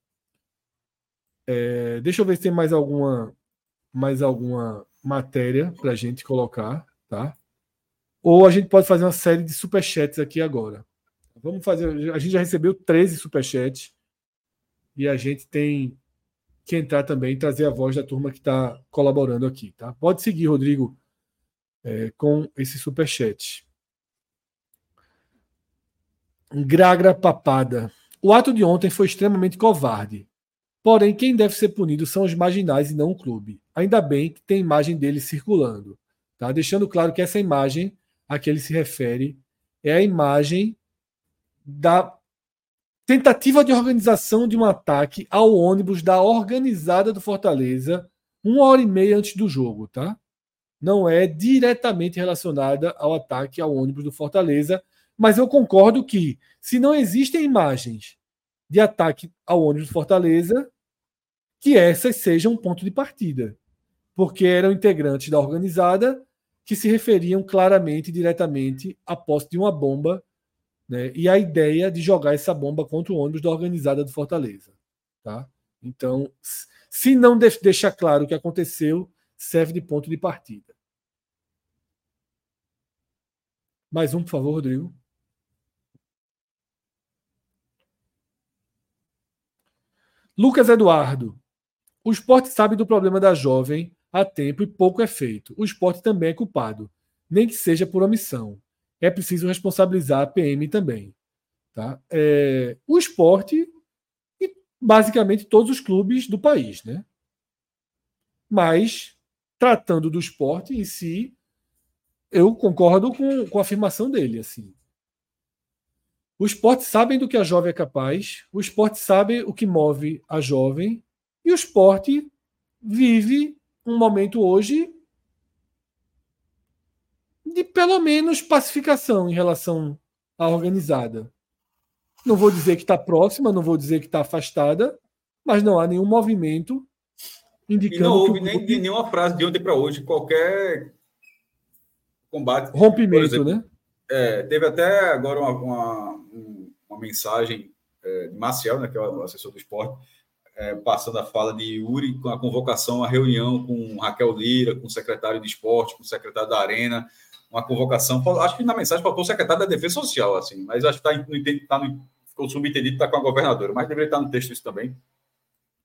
É, deixa eu ver se tem mais alguma mais alguma matéria para a gente colocar, tá? Ou a gente pode fazer uma série de superchats aqui agora. Vamos fazer. A gente já recebeu 13 superchats e a gente tem que entrar também e trazer a voz da turma que está colaborando aqui, tá? Pode seguir, Rodrigo, é, com esse superchat. Gragra papada. O ato de ontem foi extremamente covarde. Porém, quem deve ser punido são os marginais e não o clube. Ainda bem que tem imagem dele circulando. Tá? Deixando claro que essa imagem a que ele se refere é a imagem da tentativa de organização de um ataque ao ônibus da organizada do Fortaleza uma hora e meia antes do jogo, tá? Não é diretamente relacionada ao ataque ao ônibus do Fortaleza, mas eu concordo que, se não existem imagens de ataque ao ônibus Fortaleza, que essas sejam um ponto de partida. Porque eram integrantes da organizada que se referiam claramente e diretamente à posse de uma bomba né, e a ideia de jogar essa bomba contra o ônibus da organizada do Fortaleza. Tá? Então, se não deixar claro o que aconteceu, serve de ponto de partida. Mais um, por favor, Rodrigo. Lucas Eduardo. O esporte sabe do problema da jovem há tempo e pouco é feito. O esporte também é culpado, nem que seja por omissão. É preciso responsabilizar a PM também. Tá? É, o esporte e basicamente todos os clubes do país. Né? Mas, tratando do esporte em si, eu concordo com, com a afirmação dele. assim. O esporte sabe do que a jovem é capaz, o esporte sabe o que move a jovem, e o esporte vive um momento hoje de pelo menos pacificação em relação à organizada. Não vou dizer que está próxima, não vou dizer que está afastada, mas não há nenhum movimento indicando. E não houve nem de nenhuma frase de ontem para hoje, qualquer combate. Rompimento, exemplo, né? É, teve até agora uma, uma, uma mensagem é, de Marcel, né, que é o assessor do esporte, é, passando a fala de Yuri com a convocação, a reunião com Raquel Lira, com o secretário de esporte, com o secretário da Arena, uma convocação. Acho que na mensagem faltou o secretário da Defesa Social, assim, mas acho que tá, no, tá no, ficou subentendido, está com a governadora, mas deveria estar no texto isso também,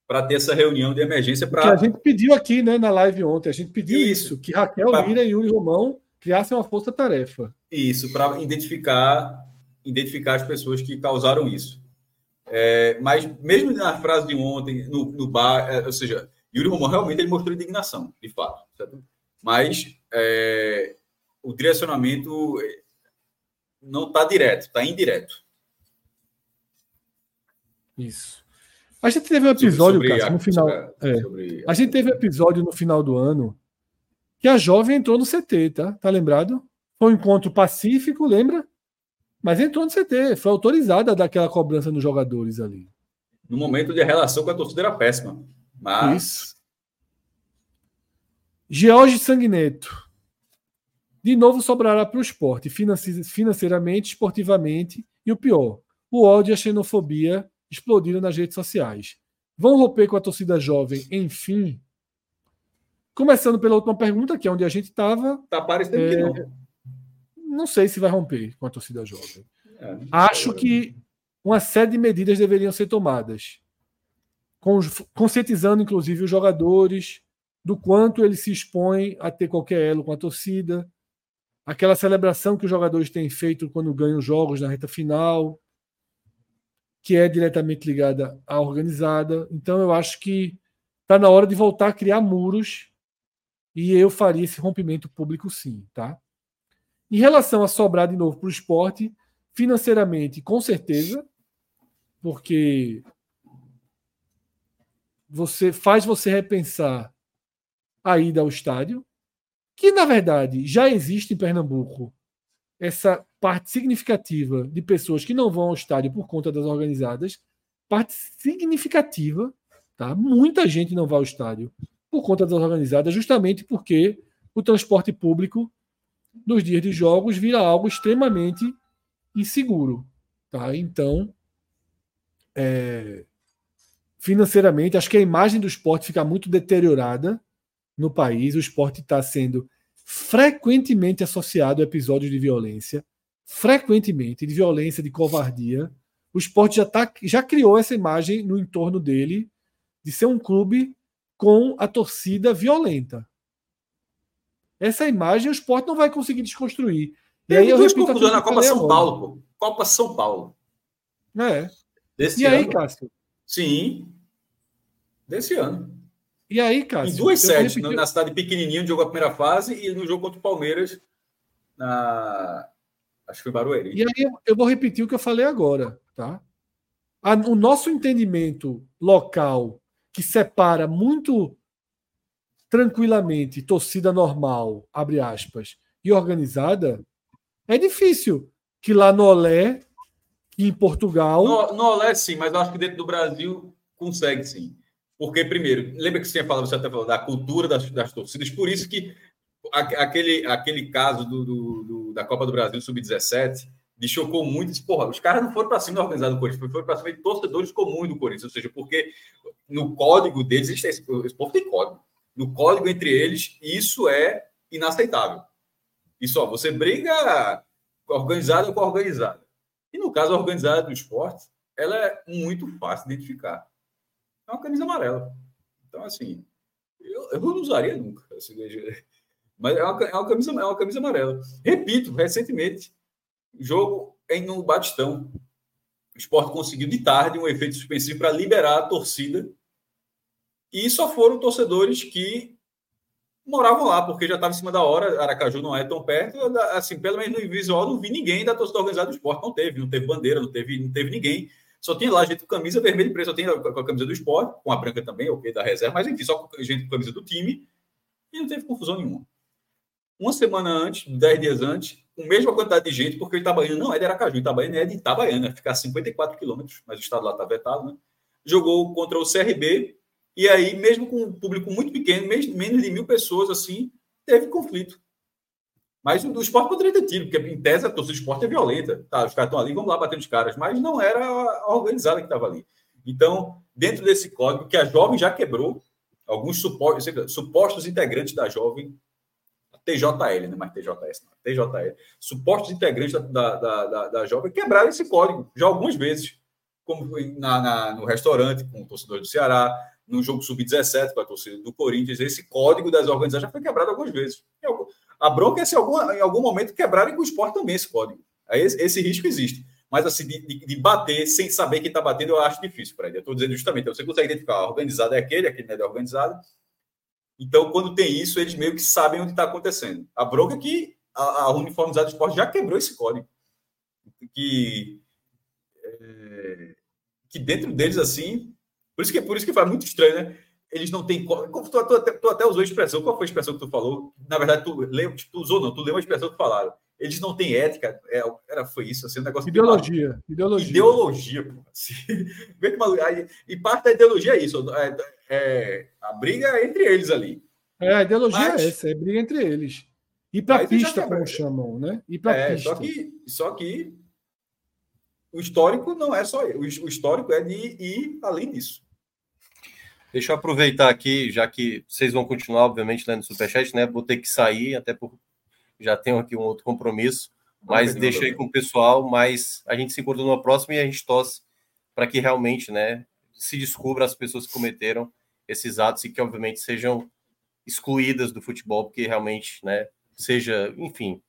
para ter essa reunião de emergência. Que a gente pediu aqui né, na live ontem, a gente pediu isso, isso que Raquel pra... Lira e Yuri Romão criassem uma força-tarefa. Isso, para identificar, identificar as pessoas que causaram isso. É, mas mesmo na frase de ontem, no, no bar, é, ou seja, Yuri Romão realmente ele mostrou indignação, de fato. Certo? Mas é, o direcionamento não está direto, está indireto. Isso. A gente teve um episódio, sobre, cara, no final. É, sobre... A gente teve um episódio no final do ano que a jovem entrou no CT, tá? Tá lembrado? Foi um encontro pacífico, lembra? Mas entrou no CT, foi autorizada daquela cobrança nos jogadores ali. No momento de a relação com a torcida era péssima. Mas. Isso. George Sanguineto. De novo sobrará para o esporte, financeiramente, esportivamente, e o pior, o ódio e a xenofobia explodiram nas redes sociais. Vão romper com a torcida jovem, enfim. Começando pela última pergunta, que é onde a gente estava. Tá parecendo é... que não. Não sei se vai romper com a torcida jovem. É, Acho que uma série de medidas deveriam ser tomadas, conscientizando inclusive os jogadores do quanto eles se expõem a ter qualquer elo com a torcida, aquela celebração que os jogadores têm feito quando ganham jogos na reta final, que é diretamente ligada à organizada. Então eu acho que está na hora de voltar a criar muros e eu faria esse rompimento público sim, tá? Em relação a sobrar de novo para o esporte, financeiramente, com certeza, porque você faz você repensar a ida ao estádio, que na verdade já existe em Pernambuco essa parte significativa de pessoas que não vão ao estádio por conta das organizadas, parte significativa, tá? Muita gente não vai ao estádio por conta das organizadas, justamente porque o transporte público nos dias de jogos vira algo extremamente inseguro, tá? Então, é, financeiramente, acho que a imagem do esporte fica muito deteriorada no país. O esporte está sendo frequentemente associado a episódios de violência, frequentemente de violência, de covardia. O esporte já, tá, já criou essa imagem no entorno dele de ser um clube com a torcida violenta. Essa imagem o esporte não vai conseguir desconstruir. E aí eu confusões na Copa São. Paulo. Copa São Paulo. É. Desse e ano? aí, Cássio? Sim. Desse ano. E aí, Cássio? Em duas sedes, repetir... na cidade pequenininha, jogou a primeira fase e no jogo contra o Palmeiras, na... acho que foi Barueri. E aí eu vou repetir o que eu falei agora, tá? O nosso entendimento local, que separa muito tranquilamente torcida normal, abre aspas, e organizada, é difícil que lá no Olé, em Portugal. No, no Olé, sim, mas eu acho que dentro do Brasil consegue sim. Porque, primeiro, lembra que você tinha falado, você até falou da cultura das, das torcidas, por isso que aquele, aquele caso do, do, do da Copa do Brasil Sub-17 me chocou muito. Disse, porra, os caras não foram para cima do organizado do Corinthians, foram para cima de torcedores comuns do Corinthians, ou seja, porque no código deles, esse, esse povo tem código. No código entre eles, isso é inaceitável. Isso, você briga organizada com organizada. E no caso, a organizada do esporte, ela é muito fácil de identificar. É uma camisa amarela. Então, assim, eu, eu não usaria nunca. Assim, mas é uma, é, uma camisa, é uma camisa amarela. Repito, recentemente, jogo em no Batistão. O esporte conseguiu de tarde um efeito suspensivo para liberar a torcida. E só foram torcedores que moravam lá, porque já estava em cima da hora, Aracaju não é tão perto, assim, pelo menos no visual não vi ninguém da torcida organizada do esporte, não teve, não teve bandeira, não teve, não teve ninguém, só tinha lá gente com camisa vermelha e preta, só tinha com a camisa do esporte, com a branca também, ok, da reserva, mas enfim, só com gente com camisa do time, e não teve confusão nenhuma. Uma semana antes, dez dias antes, com a mesma quantidade de gente, porque o Itabaiana não é de Aracaju, Itabaiana é de Itabaiana, fica a 54 quilômetros, mas o estado lá está vetado, né? Jogou contra o CRB, e aí, mesmo com um público muito pequeno, menos de mil pessoas, assim, teve conflito. Mas o, esporte poderia ter tido, porque em tese a torcida do esporte é violenta. Tá, os caras estão ali, vamos lá bater nos caras, mas não era a organizada que estava ali. Então, dentro desse código que a jovem já quebrou, alguns supostos, supostos integrantes da jovem, TJL, né? Mas TJS não, TJL, supostos integrantes da, da, da, da jovem quebraram esse código já algumas vezes, como na, na, no restaurante com o torcedor do Ceará, no jogo sub-17 com a torcida do Corinthians, esse código das organizações já foi quebrado algumas vezes. A bronca é se algum, em algum momento quebrarem com o esporte também esse código. Aí esse, esse risco existe. Mas assim, de, de, bater sem saber quem está batendo, eu acho difícil, Fred. Eu estou dizendo justamente, você consegue identificar, a organizada é aquele, aquele não é da organizada. Então, quando tem isso, eles meio que sabem onde está acontecendo. A bronca é que a, a uniformizada do esporte já quebrou esse código. Que, é, que dentro deles, assim, por isso que, por isso que faz muito estranho, né? Eles não têm. Tu, tu, tu, tu, até usou a expressão. Qual foi a expressão que tu falou? Na verdade, tu, leu, tu usou, não. Tu leu uma expressão que falaram. Eles não têm ética. É, era, foi isso, assim, um negócio. Ideologia. Ideologia. Ideologia, pô. Assim, e parte da ideologia é isso. É, é, a briga é entre eles ali. É, a ideologia Mas, é essa, é briga entre eles. E para pista, como chamam, né? E para é, pista. Só que, só que o histórico não é só o histórico é de ir além disso. Deixa eu aproveitar aqui, já que vocês vão continuar, obviamente, lendo o Superchat, né? Vou ter que sair, até por já tenho aqui um outro compromisso, mas não, deixa aí com o pessoal, mas a gente se encontra numa próxima e a gente torce para que realmente, né, se descubra as pessoas que cometeram esses atos e que, obviamente, sejam excluídas do futebol, porque realmente, né, seja, enfim,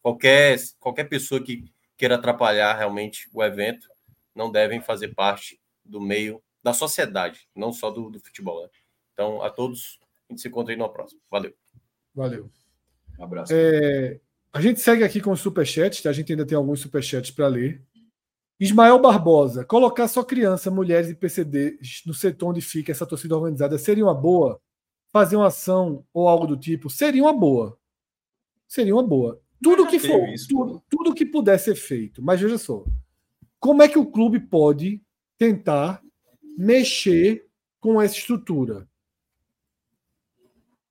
qualquer, qualquer pessoa que queira atrapalhar realmente o evento não devem fazer parte do meio da sociedade, não só do, do futebol. Né? Então, a todos, a gente se encontra aí no próximo. Valeu. Valeu. Um abraço. É, a gente segue aqui com os superchats, tá? a gente ainda tem alguns superchats para ler. Ismael Barbosa, colocar só criança, mulheres e PCDs no setor onde fica essa torcida organizada seria uma boa? Fazer uma ação ou algo do tipo seria uma boa. Seria uma boa. Tudo que for, isso, tudo, tudo que puder ser feito. Mas veja só, como é que o clube pode tentar mexer com essa estrutura?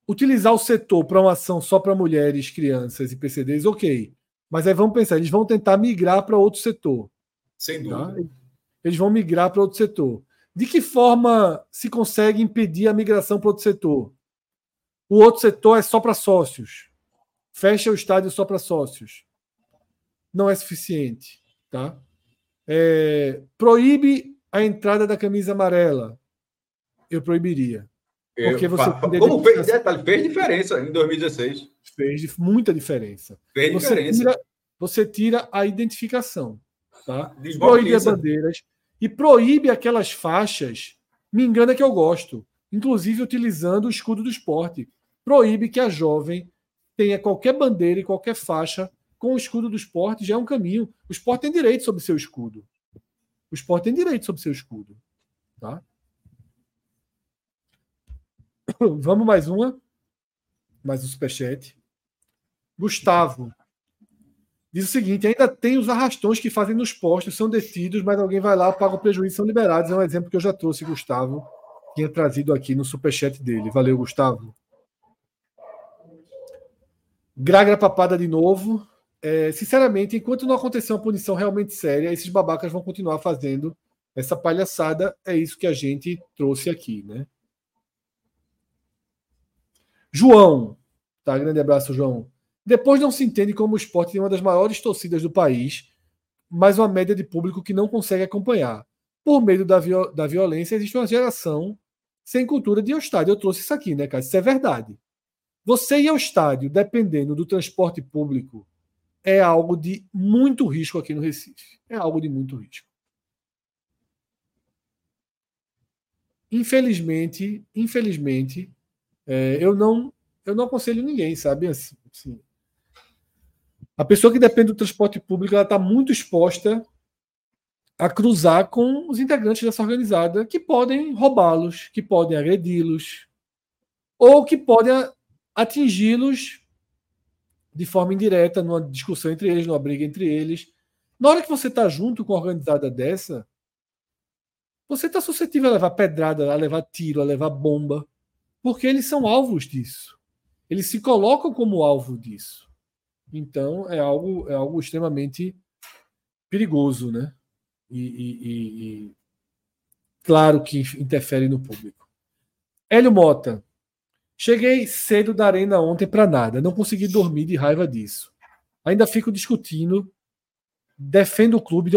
Utilizar o setor para uma ação só para mulheres, crianças e PCDs, ok. Mas aí vamos pensar, eles vão tentar migrar para outro setor. Sem tá? dúvida. Tá? Eles vão migrar para outro setor. De que forma se consegue impedir a migração para outro setor? O outro setor é só para sócios. Fecha o estádio só para sócios. Não é suficiente. Tá? É, proíbe a entrada da camisa amarela. Eu proibiria. Porque você como fez, detalhe, fez diferença em 2016. Fez muita diferença. Fez você diferença. Tira, você tira a identificação. Tá? Proíbe as bandeiras e proíbe aquelas faixas. Me engana que eu gosto, inclusive utilizando o escudo do esporte. Proíbe que a jovem tenha qualquer bandeira e qualquer faixa com o escudo do esporte, já é um caminho. O esporte tem direito sobre seu escudo. O esporte tem direito sobre seu escudo. Tá? Vamos mais uma. Mais um superchat. Gustavo. Diz o seguinte: ainda tem os arrastões que fazem nos postos, são detidos, mas alguém vai lá, paga o prejuízo são liberados. É um exemplo que eu já trouxe, Gustavo, tinha trazido aqui no superchat dele. Valeu, Gustavo. Gragra papada de novo. É, sinceramente, enquanto não acontecer uma punição realmente séria, esses babacas vão continuar fazendo essa palhaçada. É isso que a gente trouxe aqui, né? João, tá? Grande abraço, João. Depois não se entende como o esporte tem uma das maiores torcidas do país, mas uma média de público que não consegue acompanhar. Por meio da, viol da violência, existe uma geração sem cultura de ir ao estádio. Eu trouxe isso aqui, né, cara? Isso é verdade. Você ir ao estádio, dependendo do transporte público, é algo de muito risco aqui no Recife. É algo de muito risco. Infelizmente, infelizmente, é, eu não eu não aconselho ninguém, sabe? Assim, assim, a pessoa que depende do transporte público ela está muito exposta a cruzar com os integrantes dessa organizada que podem roubá-los, que podem agredi-los, ou que podem atingi-los de forma indireta, numa discussão entre eles, numa briga entre eles. Na hora que você está junto com uma organizada dessa, você está suscetível a levar pedrada, a levar tiro, a levar bomba, porque eles são alvos disso. Eles se colocam como alvo disso. Então é algo, é algo extremamente perigoso, né? E, e, e, claro que interfere no público. Hélio Mota. Cheguei cedo da arena ontem para nada. Não consegui dormir de raiva disso. Ainda fico discutindo. Defendo o clube de.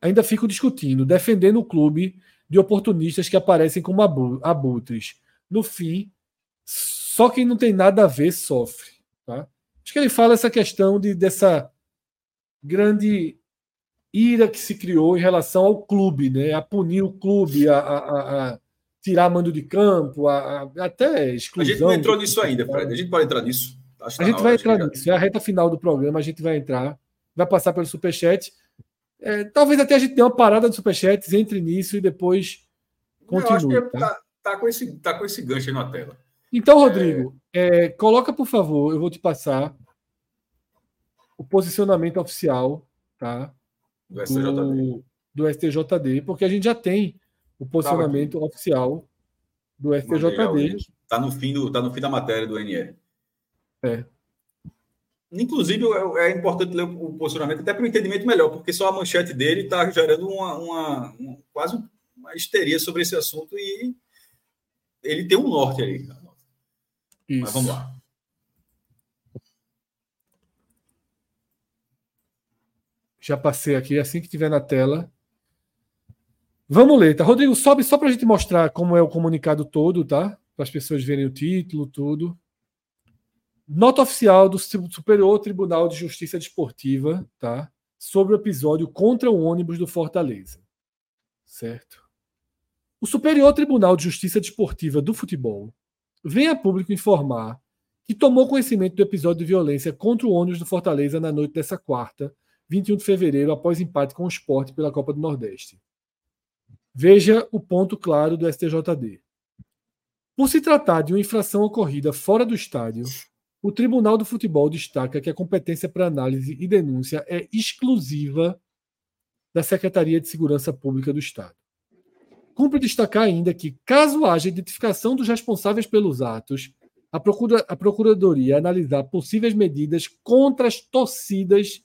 Ainda fico discutindo, defendendo o clube de oportunistas que aparecem como abutres. No fim, só quem não tem nada a ver sofre. Tá? Acho que ele fala essa questão de, dessa grande ira que se criou em relação ao clube, né? a punir o clube, a, a, a tirar mando de campo, a, até exclusão. A gente não entrou nisso ainda, Fred. A gente pode entrar nisso. Acho a gente vai entrar nisso. É a reta final do programa, a gente vai entrar, vai passar pelo superchat. É, talvez até a gente tenha uma parada de superchats, entre nisso e depois continue. Não, tá? Tá, tá, com esse, tá com esse gancho aí na tela. Então, Rodrigo, é... É, coloca, por favor, eu vou te passar o posicionamento oficial tá, do, STJD. do, STJD, porque a gente já tem o posicionamento oficial do STJD. Está no, fim do, tá no fim da matéria do NR. É. Inclusive, é, é importante ler o posicionamento até para o entendimento melhor, porque só a manchete dele está gerando uma, uma, uma, quase uma histeria sobre esse assunto e ele tem um norte ali. Isso. Mas vamos lá. Já passei aqui, assim que tiver na tela. Vamos ler, tá? Rodrigo, sobe só para a gente mostrar como é o comunicado todo, tá? Para as pessoas verem o título, tudo. Nota oficial do Superior Tribunal de Justiça Desportiva, tá? Sobre o episódio contra o ônibus do Fortaleza. Certo? O Superior Tribunal de Justiça Desportiva do Futebol vem a público informar que tomou conhecimento do episódio de violência contra o ônibus do Fortaleza na noite dessa quarta, 21 de fevereiro, após empate com o esporte pela Copa do Nordeste. Veja o ponto claro do STJD. Por se tratar de uma infração ocorrida fora do estádio, o Tribunal do Futebol destaca que a competência para análise e denúncia é exclusiva da Secretaria de Segurança Pública do Estado. Cumpre destacar ainda que, caso haja identificação dos responsáveis pelos atos, a, procura, a Procuradoria analisar possíveis medidas contra as torcidas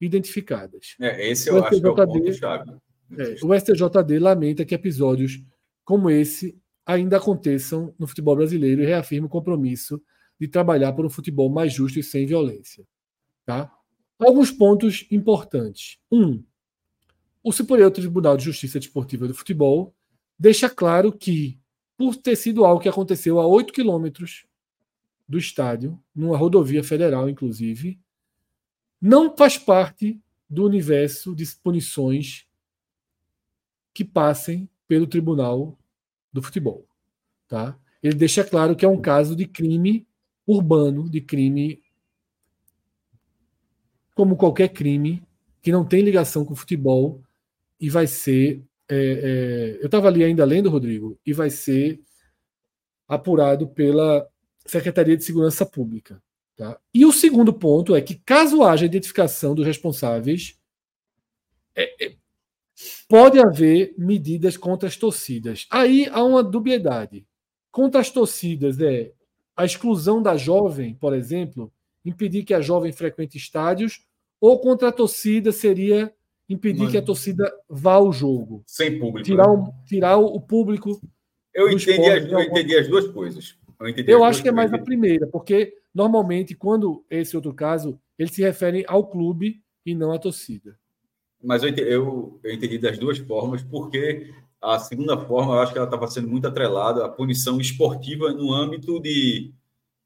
identificadas. É, esse eu o acho STJD, que é o ponto-chave. É, o STJD lamenta que episódios como esse ainda aconteçam no futebol brasileiro e reafirma o compromisso de trabalhar por um futebol mais justo e sem violência. Tá? Alguns pontos importantes. Um, o Superior Tribunal de Justiça Desportiva do Futebol deixa claro que, por ter sido algo que aconteceu a 8 quilômetros do estádio, numa rodovia federal, inclusive, não faz parte do universo de punições que passem pelo Tribunal do Futebol. Tá? Ele deixa claro que é um caso de crime urbano, de crime como qualquer crime que não tem ligação com o futebol e vai ser. É, é, eu estava ali ainda lendo, Rodrigo, e vai ser apurado pela Secretaria de Segurança Pública. Tá? E o segundo ponto é que, caso haja identificação dos responsáveis, é, é, pode haver medidas contra as torcidas. Aí há uma dubiedade. Contra as torcidas é a exclusão da jovem, por exemplo, impedir que a jovem frequente estádios, ou contra a torcida seria impedir Mano. que a torcida vá ao jogo. Sem público. Tirar, né? o, tirar o público. Eu entendi, as, eu entendi as duas coisas. Eu, eu acho que é mais a primeira, porque normalmente, quando esse outro caso, eles se referem ao clube e não à torcida. Mas eu entendi, eu, eu entendi das duas formas, porque a segunda forma, eu acho que ela estava sendo muito atrelada à punição esportiva no âmbito de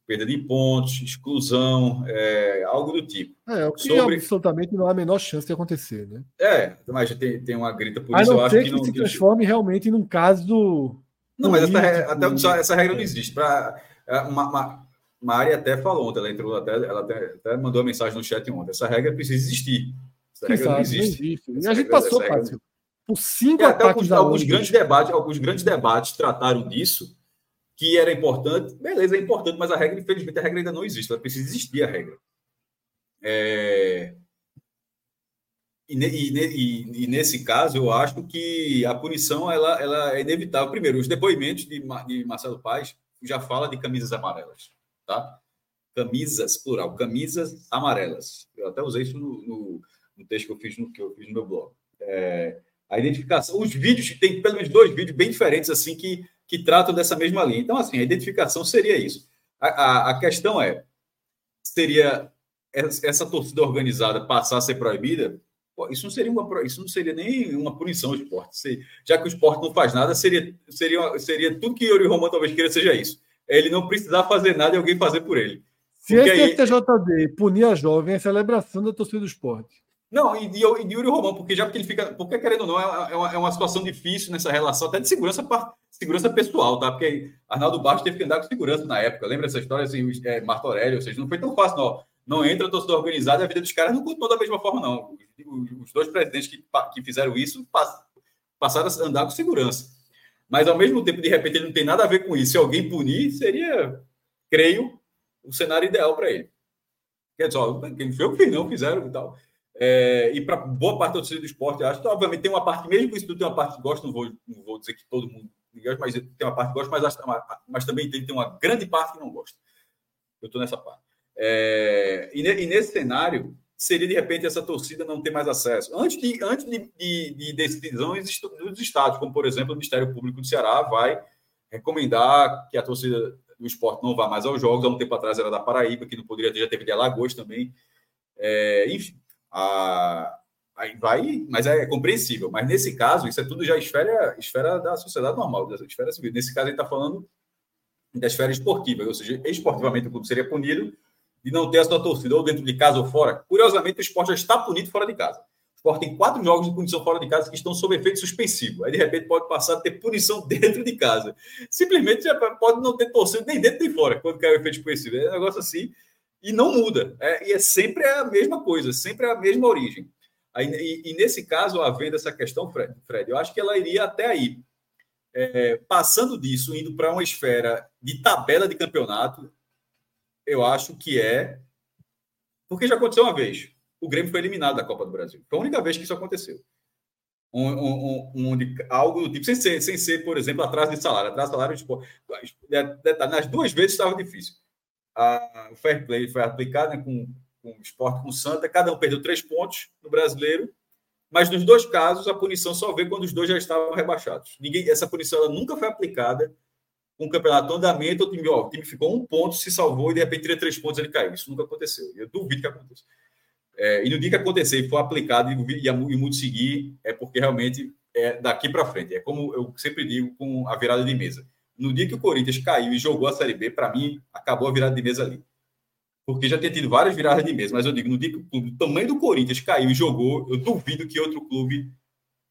perda de pontos, exclusão, é, algo do tipo. É, o que Sobre... absolutamente não há a menor chance de acontecer, né? É, mas tem, tem uma grita por isso, eu acho que, que não... se transforme realmente num caso do... Não, mas essa, até essa regra não existe. Pra, é, uma, uma, Mari até falou ontem, ela entrou até, ela até, até mandou uma mensagem no chat ontem. Essa regra precisa existir. Essa regra não existe. Não existe. E a gente passou, Cássio, por cinco é, até alguns, alguns grandes debates, alguns grandes debates trataram disso, que era importante. Beleza, é importante, mas a regra, infelizmente, a regra ainda não existe. Ela precisa existir a regra. É... E, e, e, e, nesse caso, eu acho que a punição ela, ela é inevitável. Primeiro, os depoimentos de, de Marcelo Paz já fala de camisas amarelas, tá? Camisas, plural, camisas amarelas. Eu até usei isso no, no, no texto que eu fiz no, que eu fiz no meu blog. É, a identificação, os vídeos, tem pelo menos dois vídeos bem diferentes assim que, que tratam dessa mesma linha. Então, assim, a identificação seria isso. A, a, a questão é, seria essa torcida organizada passar a ser proibida? Pô, isso não seria uma isso não seria nem uma punição ao esporte. já que o esporte não faz nada, seria, seria, seria tudo que Yuri Romão talvez queira seja isso. É ele não precisar fazer nada e alguém fazer por ele. Se Porque esse aí... TJD punir a jovem, é celebração da torcida do esporte. Não, e de, e de Yuri Romão, porque já porque ele fica. Porque, querendo ou não, é, é uma, é uma situação difícil nessa relação, até de segurança, segurança pessoal, tá? Porque Arnaldo Bastos teve que andar com segurança na época. Lembra essa história, assim, é, Marco Aurélio? Ou seja, não foi tão fácil, não. Não entra torcida organizada a vida dos caras não continuou da mesma forma, não. Os dois presidentes que, que fizeram isso passaram a andar com segurança. Mas, ao mesmo tempo, de repente, ele não tem nada a ver com isso. Se alguém punir, seria, creio, o cenário ideal para ele. Quer dizer, quem foi o que não fizeram e tal. É, e para boa parte da torcida do esporte, acho que obviamente tem uma parte, mesmo isso tudo, tem uma parte que gosta, não vou, não vou dizer que todo mundo gosta, mas tem uma parte que gosta, mas, acho, mas também tem, tem uma grande parte que não gosta. Eu estou nessa parte. É, e, e, nesse cenário, seria de repente essa torcida não ter mais acesso. Antes de, antes de, de, de decisões dos estados, como por exemplo o Ministério Público do Ceará vai recomendar que a torcida do esporte não vá mais aos jogos. Há um tempo atrás era da Paraíba, que não poderia ter, já teve de Alagoas também. É, enfim, a, aí vai, mas é compreensível. Mas nesse caso, isso é tudo já esfera, esfera da sociedade normal, da esfera civil. Nesse caso, ele está falando da esfera esportiva, ou seja, esportivamente o clube seria punido de não ter a sua torcida ou dentro de casa ou fora. Curiosamente, o esporte já está punido fora de casa. O esporte tem quatro jogos de punição fora de casa que estão sob efeito suspensivo. Aí, de repente, pode passar a ter punição dentro de casa. Simplesmente já pode não ter torcida nem dentro nem fora quando cai o efeito suspensivo. É um negócio assim e não muda. É, e é sempre a mesma coisa, sempre a mesma origem. Aí, e, e, nesse caso, havendo essa questão, Fred, Fred, eu acho que ela iria até aí. É, passando disso, indo para uma esfera de tabela de campeonato, eu acho que é. Porque já aconteceu uma vez. O Grêmio foi eliminado da Copa do Brasil. Foi a única vez que isso aconteceu. Um, um, um, algo do tipo, sem ser, sem ser, por exemplo, atrás de salário. Atrás de salário, tipo, nas duas vezes estava difícil. A, o fair play foi aplicado né, com, com o esporte com o Santa, cada um perdeu três pontos no brasileiro, mas nos dois casos a punição só veio quando os dois já estavam rebaixados. Ninguém, essa punição ela nunca foi aplicada com o campeonato andamento, o time, ó, o time ficou um ponto, se salvou e de repente teria três pontos ele caiu. Isso nunca aconteceu. Eu duvido que aconteça. É, e no dia que acontecer e for aplicado e, e, e muito seguir, é porque realmente é daqui para frente. É como eu sempre digo com a virada de mesa. No dia que o Corinthians caiu e jogou a Série B, para mim, acabou a virada de mesa ali. Porque já tinha tido várias viradas de mesa, mas eu digo, no dia que o, clube, tamanho do Corinthians caiu e jogou, eu duvido que outro clube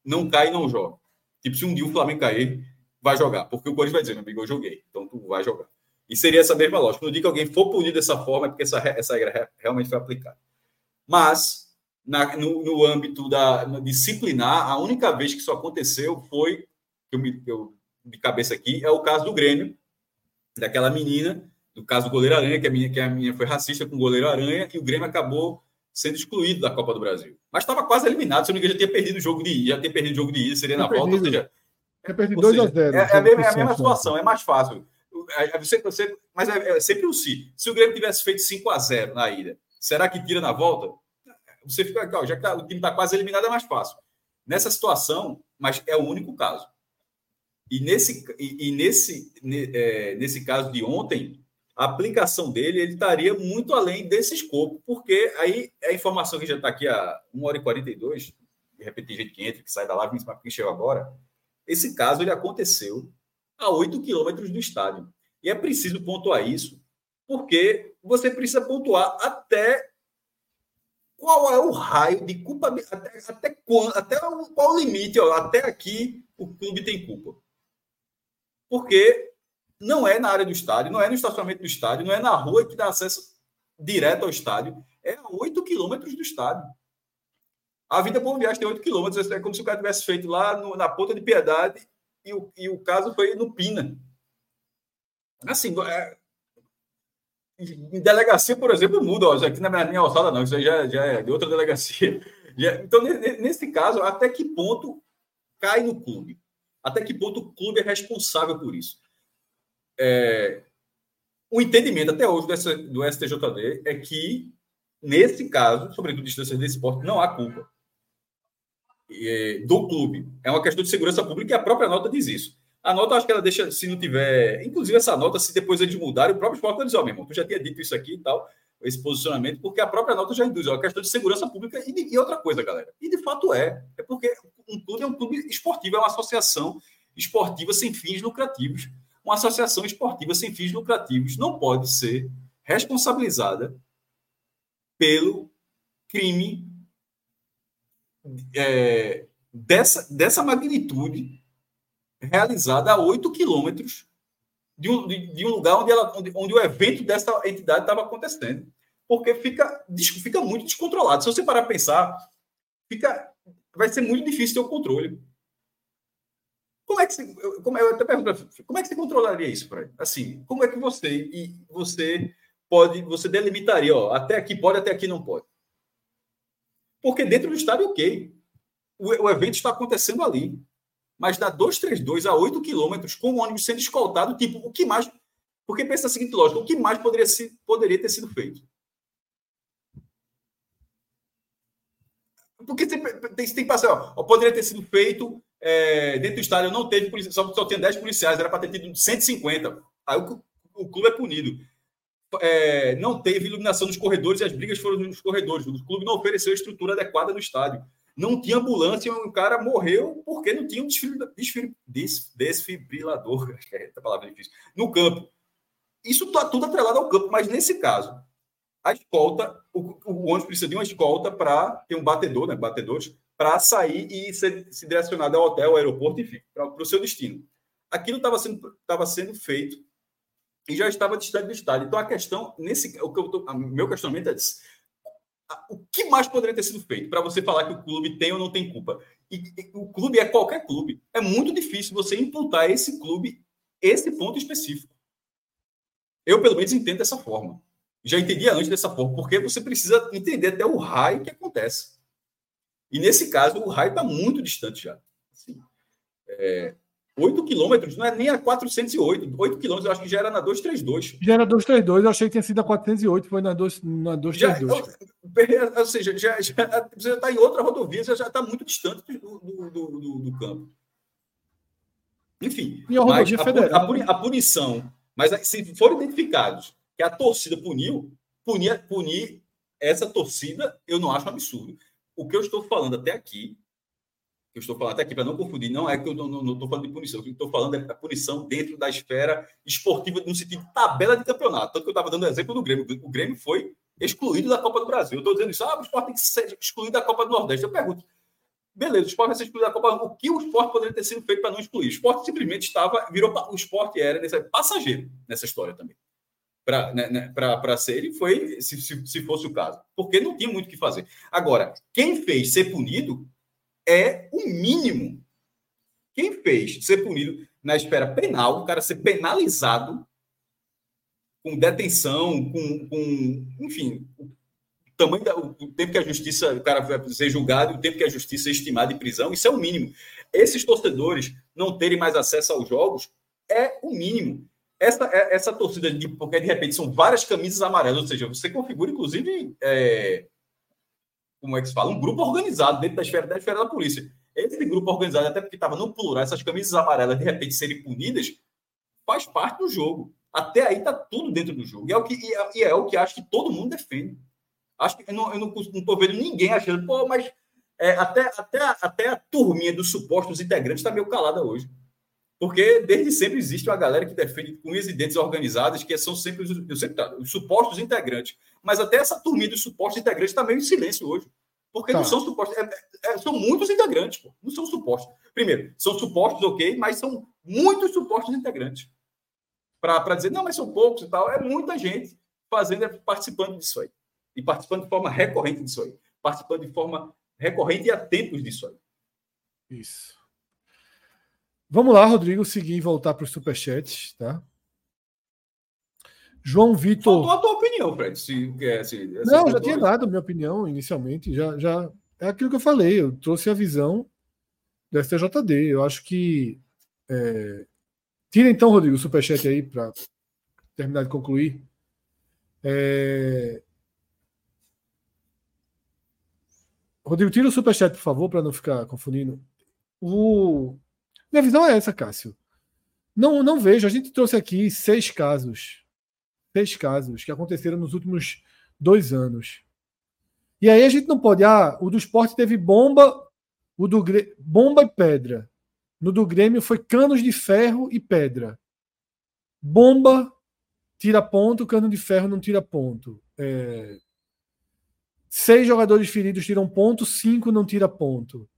não cai e não joga. Tipo, se um dia o Flamengo cair, vai jogar, porque o Corinthians vai dizer, meu amigo, eu joguei, então tu vai jogar. E seria essa mesma lógica. No dia que alguém for punido dessa forma, é porque essa, essa regra realmente foi aplicada. Mas, na, no, no âmbito da disciplinar, a única vez que isso aconteceu foi, que eu, me, eu de cabeça aqui, é o caso do Grêmio, daquela menina, do caso do goleiro Aranha, que a menina, que a menina foi racista com o goleiro Aranha, e o Grêmio acabou sendo excluído da Copa do Brasil. Mas estava quase eliminado, se não me engano, já tinha perdido o jogo de ida, já tinha perdido o jogo de ida, seria na volta, ou seja, é perder 2 a 0 É, é, a mesma, é a mesma situação, é mais fácil. Você, você, mas é, é sempre o si. Se o Grêmio tivesse feito 5 a 0 na ida, será que tira na volta? Você fica, já que tá, o time está quase eliminado, é mais fácil. Nessa situação, mas é o único caso. E nesse, e, e nesse, é, nesse caso de ontem, a aplicação dele ele estaria muito além desse escopo, porque aí a informação que já está aqui a 1 hora e 42, de repente gente que entra, que sai da live, mas quem chegou agora, esse caso ele aconteceu a 8 quilômetros do estádio. E é preciso pontuar isso, porque você precisa pontuar até qual é o raio de culpa, até, até, até qual o limite, ó, até aqui o clube tem culpa. Porque não é na área do estádio, não é no estacionamento do estádio, não é na rua que dá acesso direto ao estádio, é a 8 quilômetros do estádio. A Vida Boa Viagem tem 8 quilômetros, é como se o cara tivesse feito lá no, na Ponta de Piedade e o, e o caso foi no Pina. Assim, é, em delegacia, por exemplo, muda. Ó, aqui na minha, minha alçada, não, isso aí já, já é de outra delegacia. Já, então, nesse caso, até que ponto cai no clube? Até que ponto o clube é responsável por isso? É, o entendimento até hoje do, STJD é que, nesse caso, sobretudo distâncias de esporte, não há culpa. É, do clube. É uma questão de segurança pública e a própria nota diz isso. A nota, acho que ela deixa, se não tiver. Inclusive, essa nota, se depois eles mudarem, o próprio esporte dizer: Ó, oh, meu irmão, tu já tinha dito isso aqui e tal, esse posicionamento, porque a própria nota já induz. É uma questão de segurança pública e, e outra coisa, galera. E de fato é. É porque um clube é um clube esportivo, é uma associação esportiva sem fins lucrativos. Uma associação esportiva sem fins lucrativos não pode ser responsabilizada pelo crime é, dessa, dessa magnitude realizada a 8 quilômetros de um, de, de, um lugar onde, ela, onde, onde o evento dessa entidade estava acontecendo. Porque fica, fica muito descontrolado. Se você parar para pensar, fica, vai ser muito difícil ter o controle. Como é que você, como, eu até pergunto, como é que você controlaria isso, Fred? Assim, como é que você e você pode, você delimitaria, ó, até aqui pode, até aqui não pode? Porque dentro do estádio, ok. O, o evento está acontecendo ali mas da 232 a 8 quilômetros com o ônibus sendo escoltado, tipo, o que mais. Porque pensa a seguinte lógica: o que mais poderia, poderia ter sido feito? Porque tem, tem, tem que passar, ó, poderia ter sido feito é, dentro do estádio, não teve policial, só, só tinha 10 policiais, era para ter tido 150. Aí o, o clube é punido. É, não teve iluminação nos corredores e as brigas foram nos corredores. O clube não ofereceu a estrutura adequada no estádio. Não tinha ambulância e um cara morreu porque não tinha um desfibrilador, é a palavra difícil, no campo. Isso está tudo atrelado ao campo, mas nesse caso, a escolta, o, o ônibus precisa de uma escolta para ter um batedor, né, batedores, para sair e ser, se direcionado ao hotel, ao aeroporto, enfim, para o seu destino. Aquilo estava sendo, tava sendo feito e já estava distante do estádio. Então a questão, nesse, o que eu tô, meu questionamento é o que mais poderia ter sido feito para você falar que o clube tem ou não tem culpa? E, e, o clube é qualquer clube. É muito difícil você imputar esse clube esse ponto específico. Eu, pelo menos, entendo dessa forma. Já entendia antes dessa forma, porque você precisa entender até o raio que acontece. E nesse caso, o raio está muito distante já. Assim, é, 8 quilômetros, não é nem a 408. 8 quilômetros, eu acho que já era na 232. Já era 232, eu achei que tinha sido a 408, foi na, 2, na 232. Já, ou, seja, já, já, você já está em outra rodovia, você já está muito distante do, do, do, do campo. Enfim, e a, rodovia federal, a, a, punição, mas se forem identificados que a torcida puniu, punir, punir essa torcida, eu não acho um absurdo. O que eu estou falando até aqui eu estou falando até aqui, para não confundir, não é que eu não estou falando de punição, o que eu estou falando é a punição dentro da esfera esportiva, no sentido de tabela de campeonato. Tanto que eu estava dando exemplo do Grêmio. O Grêmio foi excluído da Copa do Brasil. Eu estou dizendo isso, ah, o esporte tem que ser excluído da Copa do Nordeste. Eu pergunto, beleza, o esporte vai ser excluído da Copa. O que o esporte poderia ter sido feito para não excluir? O esporte simplesmente estava, virou, o esporte era nessa, passageiro nessa história também. Para né, né, ser, e foi, se, se, se fosse o caso. Porque não tinha muito o que fazer. Agora, quem fez ser punido é o mínimo. Quem fez ser punido na esfera penal, o cara ser penalizado com detenção, com, com enfim, o tamanho da, o tempo que a justiça, o cara vai ser julgado, o tempo que a justiça é estimada em prisão, isso é o mínimo. Esses torcedores não terem mais acesso aos jogos é o mínimo. Essa, é, essa torcida, de, porque de repente são várias camisas amarelas, ou seja, você configura, inclusive, é, como é que se fala, um grupo organizado dentro da esfera da esfera da polícia. Esse grupo organizado, até porque estava no plural, essas camisas amarelas de repente serem punidas, faz parte do jogo. Até aí está tudo dentro do jogo. E é o que, e é, e é, o que acho que todo mundo defende. Acho que eu não estou vendo ninguém achando, pô, mas é, até, até, até a turminha dos supostos integrantes está meio calada hoje. Porque desde sempre existe uma galera que defende com unhas organizadas, que são sempre, eu sempre os supostos integrantes. Mas até essa turminha dos supostos integrantes está meio em silêncio hoje. Porque tá. não são supostos. É, é, são muitos integrantes, pô. Não são supostos. Primeiro, são supostos, ok, mas são muitos supostos integrantes. Para dizer, não, mas são poucos e tal. É muita gente fazendo, participando disso aí. E participando de forma recorrente disso aí. Participando de forma recorrente e a tempos disso aí. Isso. Vamos lá, Rodrigo, seguir e voltar para os superchats, tá? João Vitor. Faltou a tua opinião, Fred. Se, se, não, já tinha dado a minha opinião inicialmente. Já, já é aquilo que eu falei. Eu trouxe a visão do STJD. Eu acho que. É... Tira então, Rodrigo, o superchat aí para terminar de concluir. É... Rodrigo, tira o superchat, por favor, para não ficar confundindo. O... Minha visão é essa, Cássio. Não, não vejo. A gente trouxe aqui seis casos seis casos que aconteceram nos últimos dois anos. E aí a gente não pode. Ah, o do esporte teve bomba, o do bomba e pedra. No do Grêmio foi canos de ferro e pedra. Bomba tira ponto, cano de ferro não tira ponto. É... Seis jogadores feridos tiram ponto, cinco não tira ponto.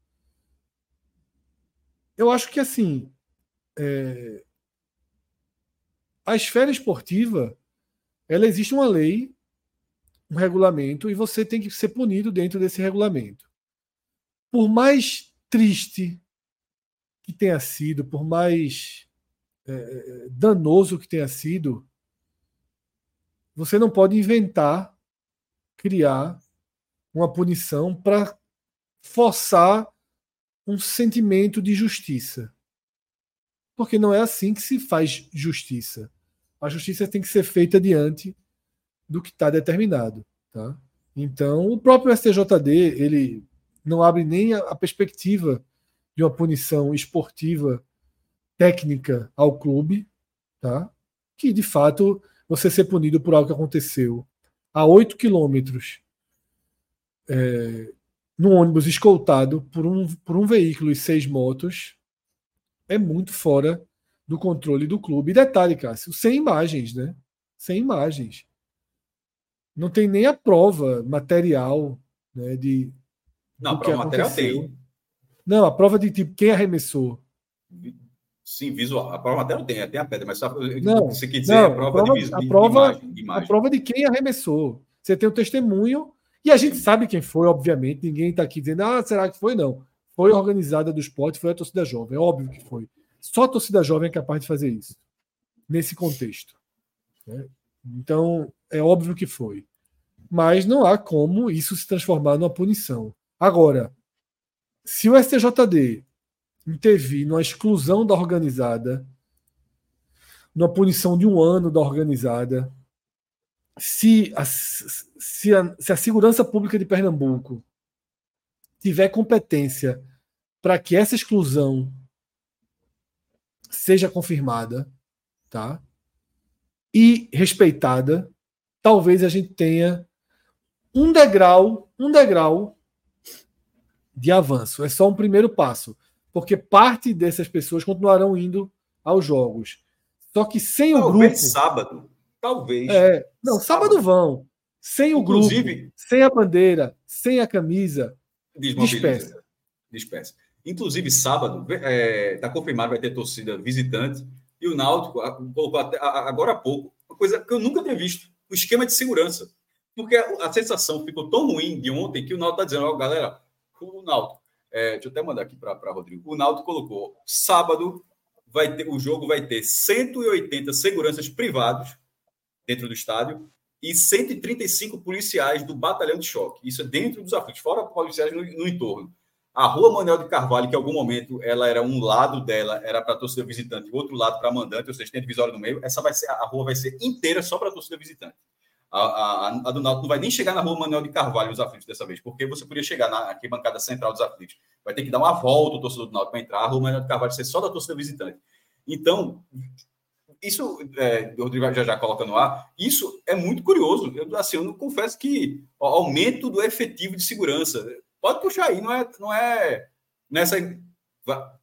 Eu acho que assim. É... A esfera esportiva ela existe uma lei, um regulamento, e você tem que ser punido dentro desse regulamento. Por mais triste que tenha sido, por mais é, é danoso que tenha sido, você não pode inventar, criar uma punição para forçar um sentimento de justiça. Porque não é assim que se faz justiça a justiça tem que ser feita diante do que está determinado. Tá? Então, o próprio STJD, ele não abre nem a, perspectiva de uma punição esportiva técnica ao clube, tá? que de fato você ser punido por algo que aconteceu a 8 quilômetros é, num ônibus escoltado por um, por um veículo e seis motos é muito fora do controle do clube. E detalhe, Cássio, sem imagens, né? Sem imagens. Não tem nem a prova material né, de. Não, a prova material tem. Não, a prova de tipo quem arremessou. Sim, visual. A prova material tem, tem a pedra, mas só não, você quer dizer não, a prova, a prova, de, a prova, de imagem, de imagem. A prova de quem arremessou. Você tem o testemunho, e a gente sabe quem foi, obviamente. Ninguém está aqui dizendo, ah, será que foi? Não. Foi organizada do esporte, foi a torcida jovem. É óbvio que foi. Só a torcida jovem é capaz de fazer isso, nesse contexto. Né? Então, é óbvio que foi. Mas não há como isso se transformar numa punição. Agora, se o STJD intervir numa exclusão da organizada, numa punição de um ano da organizada, se a, se a, se a segurança pública de Pernambuco tiver competência para que essa exclusão seja confirmada, tá? E respeitada, talvez a gente tenha um degrau, um degrau de avanço. É só um primeiro passo, porque parte dessas pessoas continuarão indo aos jogos. Só que sem talvez o grupo. sábado, talvez. É, não, sábado, sábado vão. Sem o Inclusive, grupo, sem a bandeira, sem a camisa, dispersa. Dispersa. Inclusive, sábado, está é, tá confirmado, vai ter torcida visitante. E o Náutico colocou até, agora há pouco, uma coisa que eu nunca tinha visto: o esquema de segurança. Porque a, a sensação ficou tão ruim de ontem que o Náutico está dizendo: ó, galera, o Náutico, é, deixa eu até mandar aqui para Rodrigo. O Náutico colocou: sábado, vai ter, o jogo vai ter 180 seguranças privados dentro do estádio e 135 policiais do batalhão de choque. Isso é dentro dos aflitos, fora policiais no, no entorno. A rua Manuel de Carvalho, que em algum momento ela era um lado dela, era para torcida visitante, o outro lado para mandante, ou seja, tem divisória no meio, essa vai ser, a rua vai ser inteira só para torcida visitante. A, a, a, do Náutico não vai nem chegar na rua Manuel de Carvalho, os aflitos dessa vez, porque você podia chegar na bancada central dos aflitos. Vai ter que dar uma volta o torcedor do Náutico para entrar, a rua Manuel de Carvalho ser só da torcida visitante. Então, isso, é, o Rodrigo já já coloca no ar, isso é muito curioso. Eu, assim, eu confesso que aumento do efetivo de segurança Pode puxar aí, não é, não é nessa.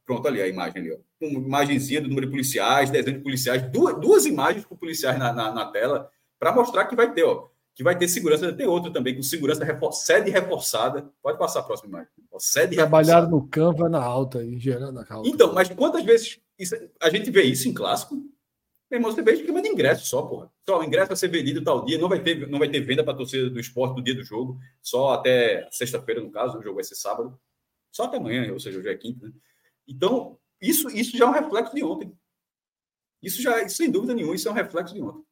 Pronto, ali a imagem ali, ó. Uma imagenzinha do número de policiais, desenho de policiais, duas, duas imagens com policiais na, na, na tela, para mostrar que vai ter, ó, que vai ter segurança. Tem outra também, com segurança refor sede reforçada. Pode passar a próxima imagem. Ó, sede Trabalhar no Canva na alta gerando a alta. Então, mas quantas vezes isso, a gente vê isso em clássico? Meu irmão, você vê esquema de ingresso só, porra. Só o ingresso vai ser vendido tal dia, não vai ter, não vai ter venda para torcida do esporte no dia do jogo, só até sexta-feira, no caso, o jogo vai ser sábado, só até amanhã, ou seja, hoje é quinta, né? Então, isso, isso já é um reflexo de ontem. Isso já, sem dúvida nenhuma, isso é um reflexo de ontem.